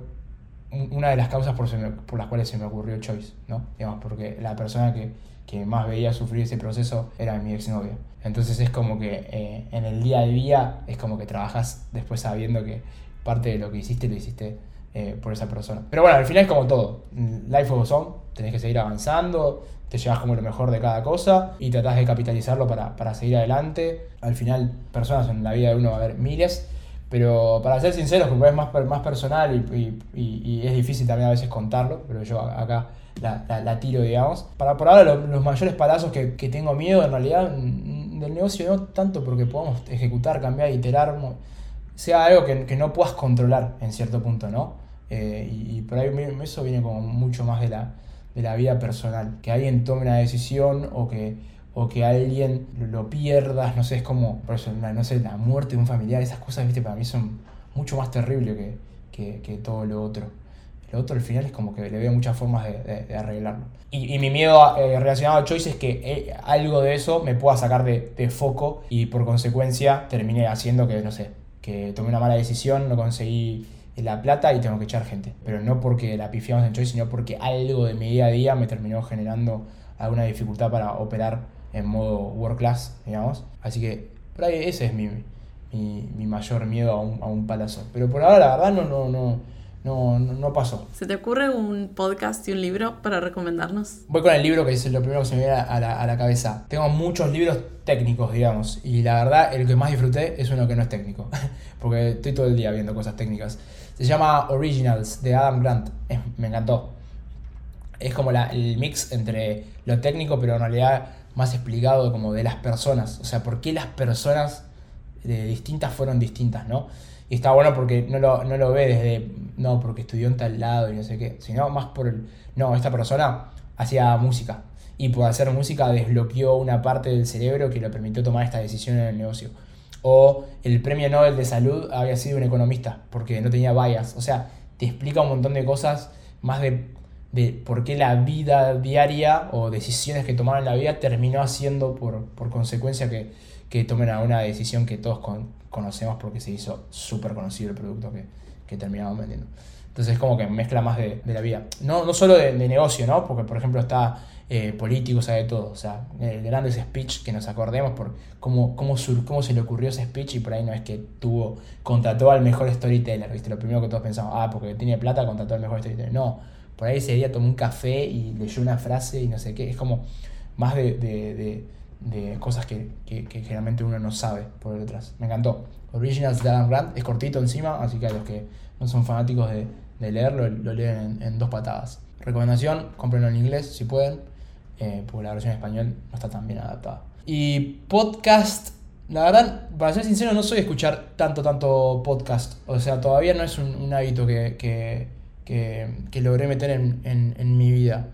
[SPEAKER 1] una de las causas por, por las cuales se me ocurrió Choice, ¿no? Digamos, porque la persona que que más veía sufrir ese proceso era mi exnovia. Entonces es como que eh, en el día a día es como que trabajas después sabiendo que parte de lo que hiciste lo hiciste eh, por esa persona. Pero bueno, al final es como todo. Life goes on, tenés que seguir avanzando, te llevas como lo mejor de cada cosa y tratás de capitalizarlo para, para seguir adelante. Al final, personas en la vida de uno va a haber miles. Pero para ser sinceros, como es más, más personal y, y, y, es difícil también a veces contarlo, pero yo acá la, la, tiro, digamos. Para por ahora los, mayores palazos que, que, tengo miedo en realidad del negocio no tanto porque podamos ejecutar, cambiar, iterar, sea algo que, que no puedas controlar en cierto punto, ¿no? Eh, y, por ahí eso viene como mucho más de la, de la vida personal. Que alguien tome una decisión o que, o que alguien lo pierdas, no sé, es como, por eso, no sé, la muerte de un familiar, esas cosas, viste, para mí son mucho más terribles que, que, que todo lo otro. Lo otro al final es como que le veo muchas formas de, arreglarlo. Y, mi miedo eh, relacionado a Choice es que eh, algo de eso me pueda sacar de, foco y por consecuencia termine haciendo que, no sé, que tomé una mala decisión, no conseguí la plata y tengo que echar gente. Pero no porque la pifiamos en Choice, sino porque algo de mi día a día me terminó generando alguna dificultad para operar en modo work class, digamos. Así que por ahí ese es mi, mi, mayor miedo a un, a un palazo. Pero por ahora la verdad no, no, no, no, no, pasó.
[SPEAKER 2] ¿Se te ocurre un podcast y un libro para recomendarnos?
[SPEAKER 1] Voy con el libro que es lo primero que se me viene a la, a la cabeza. Tengo muchos libros técnicos, digamos, y la verdad el que más disfruté es uno que no es técnico, [LAUGHS] porque estoy todo el día viendo cosas técnicas. Se llama Originals de Adam Grant, me encantó. Es como la, el mix entre lo técnico, pero en realidad más explicado como de las personas, o sea, por qué las personas distintas fueron distintas, ¿no? Y está bueno porque no lo, no lo ve desde, no, porque estudió en tal lado y no sé qué, sino más por el, no, esta persona hacía música y por hacer música desbloqueó una parte del cerebro que le permitió tomar esta decisión en el negocio. O el premio Nobel de Salud había sido un economista porque no tenía bias. O sea, te explica un montón de cosas más de, de por qué la vida diaria o decisiones que tomaron en la vida terminó haciendo por, por consecuencia que, que tomen alguna decisión que todos con, conocemos porque se hizo súper conocido el producto que, que terminamos vendiendo. Entonces es como que mezcla más de, la vida. No, no solo de, negocio, ¿no? Porque por ejemplo está eh, político, sabe todo. O sea, el grande speech que nos acordemos por cómo, cómo, cómo se le ocurrió ese speech y por ahí no es que tuvo, contrató al mejor storyteller, ¿viste? Lo primero que todos pensamos, ah, porque tiene plata, contrató al mejor storyteller. No, por ahí ese día tomó un café y leyó una frase y no sé qué. Es como más de de cosas que, que, generalmente uno no sabe por detrás. Me encantó. Originals de Adam Grant es cortito encima, así que a los que no son fanáticos de, de leerlo, lo leen en, dos patadas. Recomendación, cómprenlo en inglés si pueden, eh, porque la versión en español no está tan bien adaptada. Y podcast, la verdad, para ser sincero, no soy escuchar tanto, tanto podcast. O sea, todavía no es un, hábito que, que, que, logré meter en, en, en, mi vida.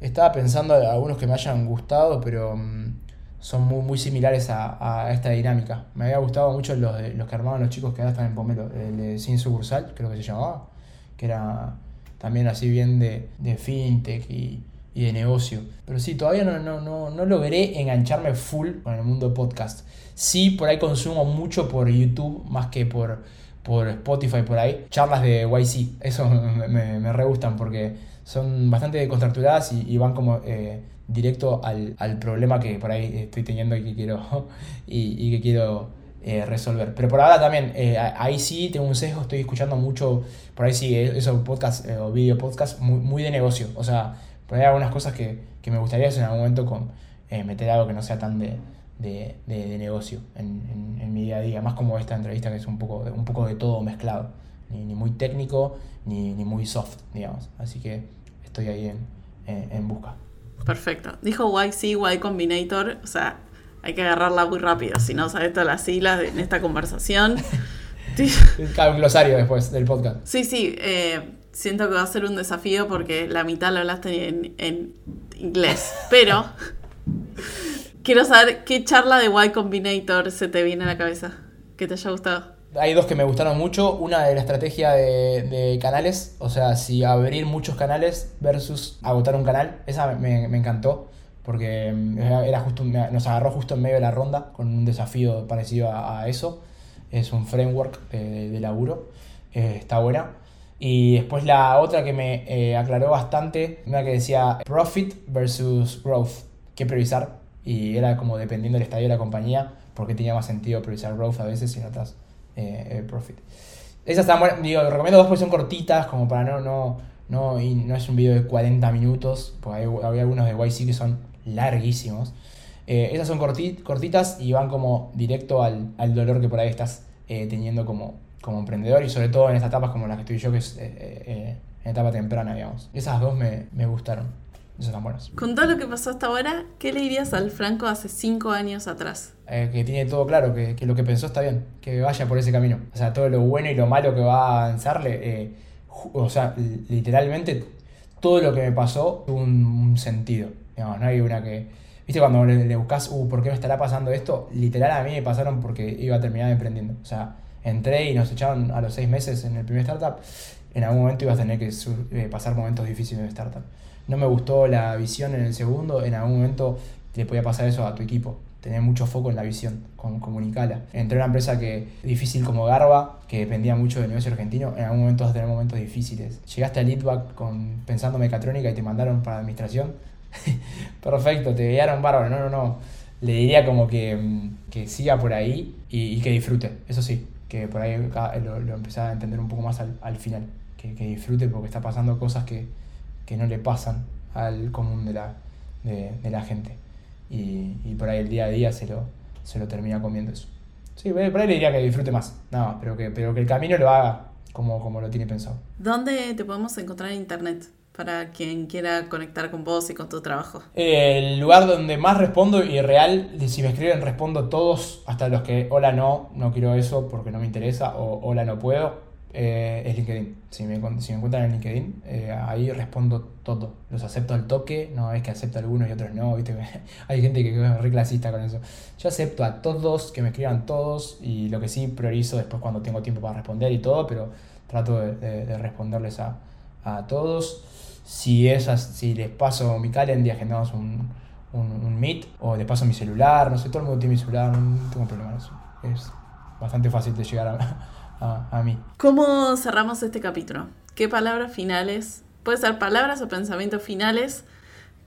[SPEAKER 1] Estaba pensando en algunos que me hayan gustado, pero mm, son muy, muy similares a, a, esta dinámica. Me había gustado mucho los, los que armaban los chicos que ahora están en Pomelo, el de Sin Sucursal, creo que se llamaba que era también así bien de, de fintech y, y, de negocio. Pero sí, todavía no, no, no, no logré engancharme full con el mundo podcast. Sí, por ahí consumo mucho por YouTube más que por, por Spotify, por ahí. Charlas de YC, eso [LAUGHS] me, me, re gustan porque son bastante constructuradas y, y van como eh, directo al, al, problema que por ahí estoy teniendo y que quiero, [LAUGHS] y, y que quiero eh, resolver. Pero por ahora también, eh, ahí sí tengo un sesgo, estoy escuchando mucho, por ahí sí, eh, esos podcast o video podcast muy, muy, de negocio. O sea, por ahí hay algunas cosas que, que me gustaría hacer en algún momento con meter algo que no sea tan de, de, de, negocio en, en, mi día a día. Más como esta entrevista que es un poco, un poco de todo mezclado. Ni, ni muy técnico, ni, ni, muy soft, digamos. Así que estoy ahí en, en busca.
[SPEAKER 2] Perfecto. Dijo YC, Y Combinator, o sea, hay que agarrarla muy rápido, si no sabes todas las siglas en esta conversación. [LAUGHS]
[SPEAKER 1] Un glosario después del podcast.
[SPEAKER 2] Sí, sí, eh, siento que va a ser un desafío porque la mitad lo hablaste en, inglés, pero [LAUGHS] quiero saber qué charla de Y Combinator se te viene a la cabeza, que te haya gustado.
[SPEAKER 1] Hay dos que me gustaron mucho. Una de la estrategia de, de canales, o sea, si abrir muchos canales versus agotar un canal. Esa me, me encantó porque mm, era justo, nos agarró justo en medio de la ronda con un desafío parecido a, eso. Es un framework de, laburo, eh, está buena. Y después la otra que me eh, aclaró bastante, una que decía profit versus growth, qué priorizar. Y era como dependiendo del estadio de la compañía, porque tenía más sentido priorizar growth a veces y en otras eh, profit. Esas están buenas, digo, recomiendo dos porque son cortitas, como para no, no, no, y no es un video de 40 minutos, porque hay, había algunos de YC que son larguísimos. Eh, esas son cortitas y van como directo al, dolor que por ahí estás eh, teniendo como, como emprendedor y sobre todo en estas etapas como las que estoy yo, que es eh, en etapa temprana, digamos. Esas dos me, gustaron. Esas están buenas.
[SPEAKER 2] Con todo lo que pasó hasta ahora, ¿qué le dirías al Franco hace cinco años atrás?
[SPEAKER 1] que tiene todo claro, que, lo que pensó está bien, que vaya por ese camino. O sea, todo lo bueno y lo malo que va a avanzarle, o sea, literalmente todo lo que me pasó tuvo un sentido no hay una que. ¿Viste cuando le, buscas, uh, ¿por qué me estará pasando esto? Literal a mí me pasaron porque iba a terminar emprendiendo. O sea, entré y nos echaron a los seis meses en el primer startup. En algún momento ibas a tener que eh, pasar momentos difíciles el startup. No me gustó la visión en el segundo. En algún momento te podía pasar eso a tu equipo. Tener mucho foco en la visión, con, comunicala. Entré a una empresa que difícil como Garba, que dependía mucho del negocio argentino. En algún momento vas a tener momentos difíciles. Llegaste a Leadback con, pensando mecatrónica y te mandaron para administración [LAUGHS] Perfecto, te guiaron bárbaro. No, no, no. Le diría como que, mm, que siga por ahí y, que disfrute. Eso sí, que por ahí lo, lo empecé a entender un poco más al, al final. Que, que, disfrute porque está pasando cosas que, que, no le pasan al común de la, de, de la gente. Y, y, por ahí el día a día se lo, se lo termina comiendo eso. Sí, por ahí le diría que disfrute más. No, pero que, pero que el camino lo haga como, como lo tiene pensado.
[SPEAKER 2] ¿Dónde te podemos encontrar en internet? para quien quiera conectar con vos y con tu trabajo?
[SPEAKER 1] El lugar donde más respondo y real, si me escriben respondo todos, hasta los que hola no, no quiero eso porque no me interesa o hola no puedo, eh, es LinkedIn. Si me, si me encuentran en LinkedIn, eh, ahí respondo todo. Los acepto al toque, no es que acepto algunos y otros no, ¿viste? [LAUGHS] hay gente que es re clasista con eso. Yo acepto a todos, que me escriban todos y lo que sí priorizo después cuando tengo tiempo para responder y todo, pero trato de, responderles a, a todos. Si, esas, si les paso mi calendar, agendamos un, un, un, meet, o les paso mi celular, no sé, todo el mundo tiene mi celular, no tengo problema eso. Es bastante fácil de llegar a, [LAUGHS] a, mí.
[SPEAKER 2] ¿Cómo cerramos este capítulo? ¿Qué palabras finales, puede ser palabras o pensamientos finales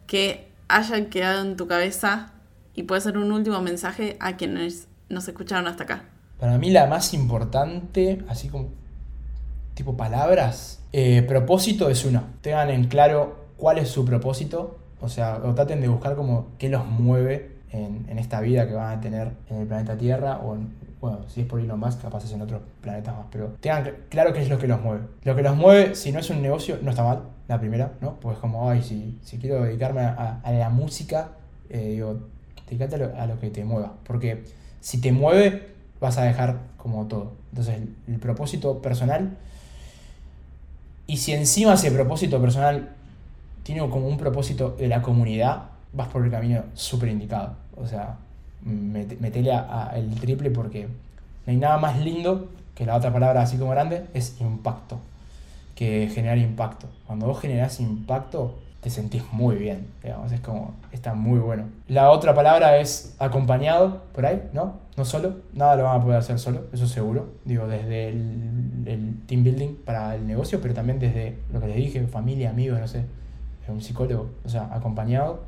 [SPEAKER 2] que hayan quedado en tu cabeza y puede ser un último mensaje a quienes nos escucharon hasta acá?
[SPEAKER 1] Para mí la más importante, así como tipo palabras, eh, propósito es uno. Tengan en claro cuál es su propósito, o sea, o traten de buscar como qué los mueve en, en esta vida que van a tener en el planeta Tierra o en, bueno, si es por Elon Musk, capaz es en otros planetas más, pero tengan cl- claro qué es lo que los mueve. Lo que los mueve, si no es un negocio, no está mal, la primera, ¿no? Pues como, ay, si, si quiero dedicarme a, la música, eh, digo, dedícate a lo, a lo que te mueva, porque si te mueve, vas a dejar como todo. Entonces, el, el propósito personal, y si encima ese propósito personal tiene como un propósito de la comunidad, vas por el camino súper indicado. O sea, metele a- el triple porque no hay nada más lindo que la otra palabra así como grande, es impacto. Que generar impacto. Cuando vos generás impacto, te sentís muy bien. Digamos, es como, está muy bueno. La otra palabra es acompañado, por ahí, ¿no? No solo, nada lo van a poder hacer solo, eso seguro. Digo, desde el, el team building para el negocio, pero también desde lo que les dije, familia, amigos, no sé, un psicólogo. O sea, acompañado,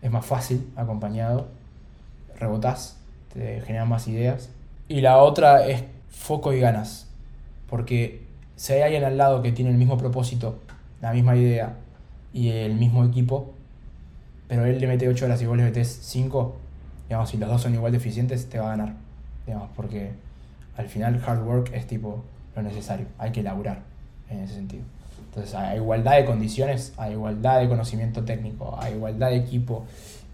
[SPEAKER 1] es más fácil acompañado, rebotás, te generan más ideas. Y la otra es foco y ganas, porque si hay alguien al lado que tiene el mismo propósito, la misma idea y el mismo equipo, pero él le mete 8 horas y vos le metes 5, digamos, si los dos son igual de eficientes, te va a ganar, digamos, porque al final hard work es tipo lo necesario, hay que laburar en ese sentido. Entonces, a igualdad de condiciones, a igualdad de conocimiento técnico, a igualdad de equipo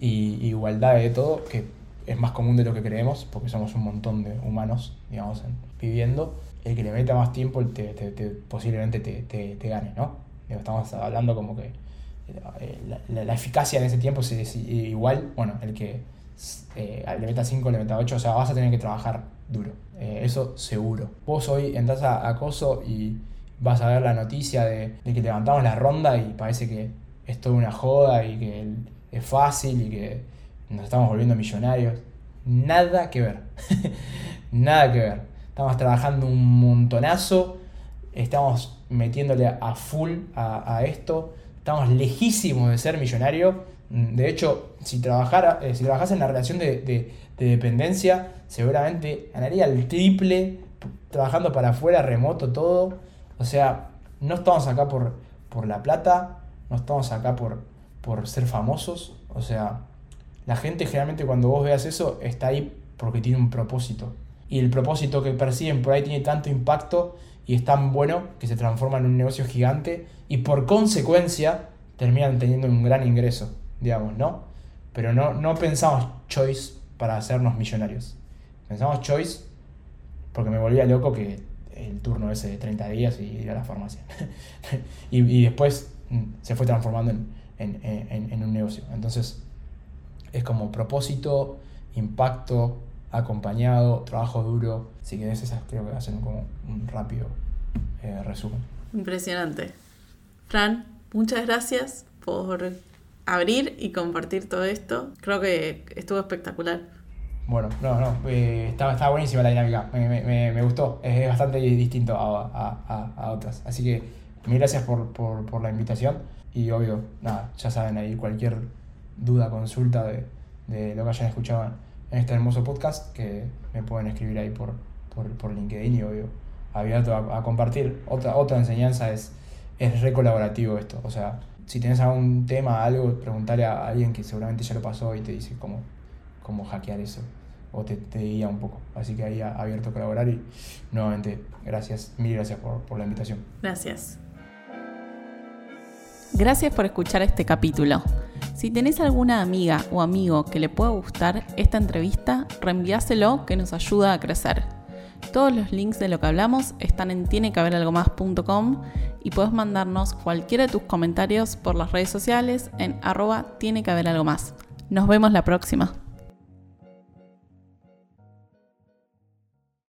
[SPEAKER 1] y igualdad de todo, que es más común de lo que creemos, porque somos un montón de humanos, digamos, en- viviendo, el que le meta más tiempo te, te- te- posiblemente te, gane, ¿no? Estamos hablando como que eh, la, la- eficacia en ese tiempo es, igual, bueno, el que eh, le meta 5, le meta 8, o sea, vas a tener que trabajar duro, Eh, eso seguro. Vos hoy entras a Acoso y vas a ver la noticia de, de que levantamos la ronda y parece que es toda una joda y que es fácil y que nos estamos volviendo millonarios. Nada que ver. [LAUGHS] Nada que ver. Estamos trabajando un montonazo. Estamos metiéndole a full a, a esto. Estamos lejísimos de ser millonarios. Mm, De hecho, si trabajara, eh, si trabajas en la relación de, de- de dependencia, seguramente ganaría el triple trabajando para afuera, remoto, todo. O sea, no estamos acá por, por la plata, no estamos acá por, por ser famosos. O sea, la gente generalmente cuando vos veas eso está ahí porque tiene un propósito. Y el propósito que persiguen por ahí tiene tanto impacto y es tan bueno que se transforma en un negocio gigante y por consecuencia terminan teniendo un gran ingreso, digamos, ¿no? Pero no, no pensamos choice para hacernos millonarios. Pensamos choice porque me volvía loco que el turno ese de 30 días y ir a la farmacia. [LAUGHS] y, y después mm, se fue transformando en, en- en- en un negocio. Entonces, es como propósito, impacto, acompañado, trabajo duro. Si querés, esas creo que hacen como un rápido eh, resumen.
[SPEAKER 2] Impresionante. Fran, muchas gracias por abrir y compartir todo esto. Creo que estuvo espectacular.
[SPEAKER 1] Bueno, no, no, eh, estaba, estaba buenísima la dinámica, me, me- me- me gustó, es bastante distinto a, a- a- a otras. Así que mil gracias por, por- por la invitación y obvio, nada, ya saben ahí cualquier duda, consulta de, de lo que hayan escuchado en este hermoso podcast, que me pueden escribir ahí por, por, por LinkedIn y obvio, abierto a, compartir. Otra, otra enseñanza es, es re colaborativo esto, o sea, si tienes algún tema, algo, preguntarle a alguien que seguramente ya lo pasó y te dice cómo, cómo hackear eso o te, te guía un poco. Así que ahí abierto a colaborar y nuevamente gracias, mil gracias por, por la invitación.
[SPEAKER 2] Gracias. Gracias por escuchar este capítulo. Si tenés alguna amiga o amigo que le pueda gustar esta entrevista, reenviáselo que nos ayuda a crecer. Todos los links de lo que hablamos están en tienequehaberalgomás.com y puedes mandarnos cualquiera de tus comentarios por las redes sociales en arroba tiene. Nos vemos la próxima.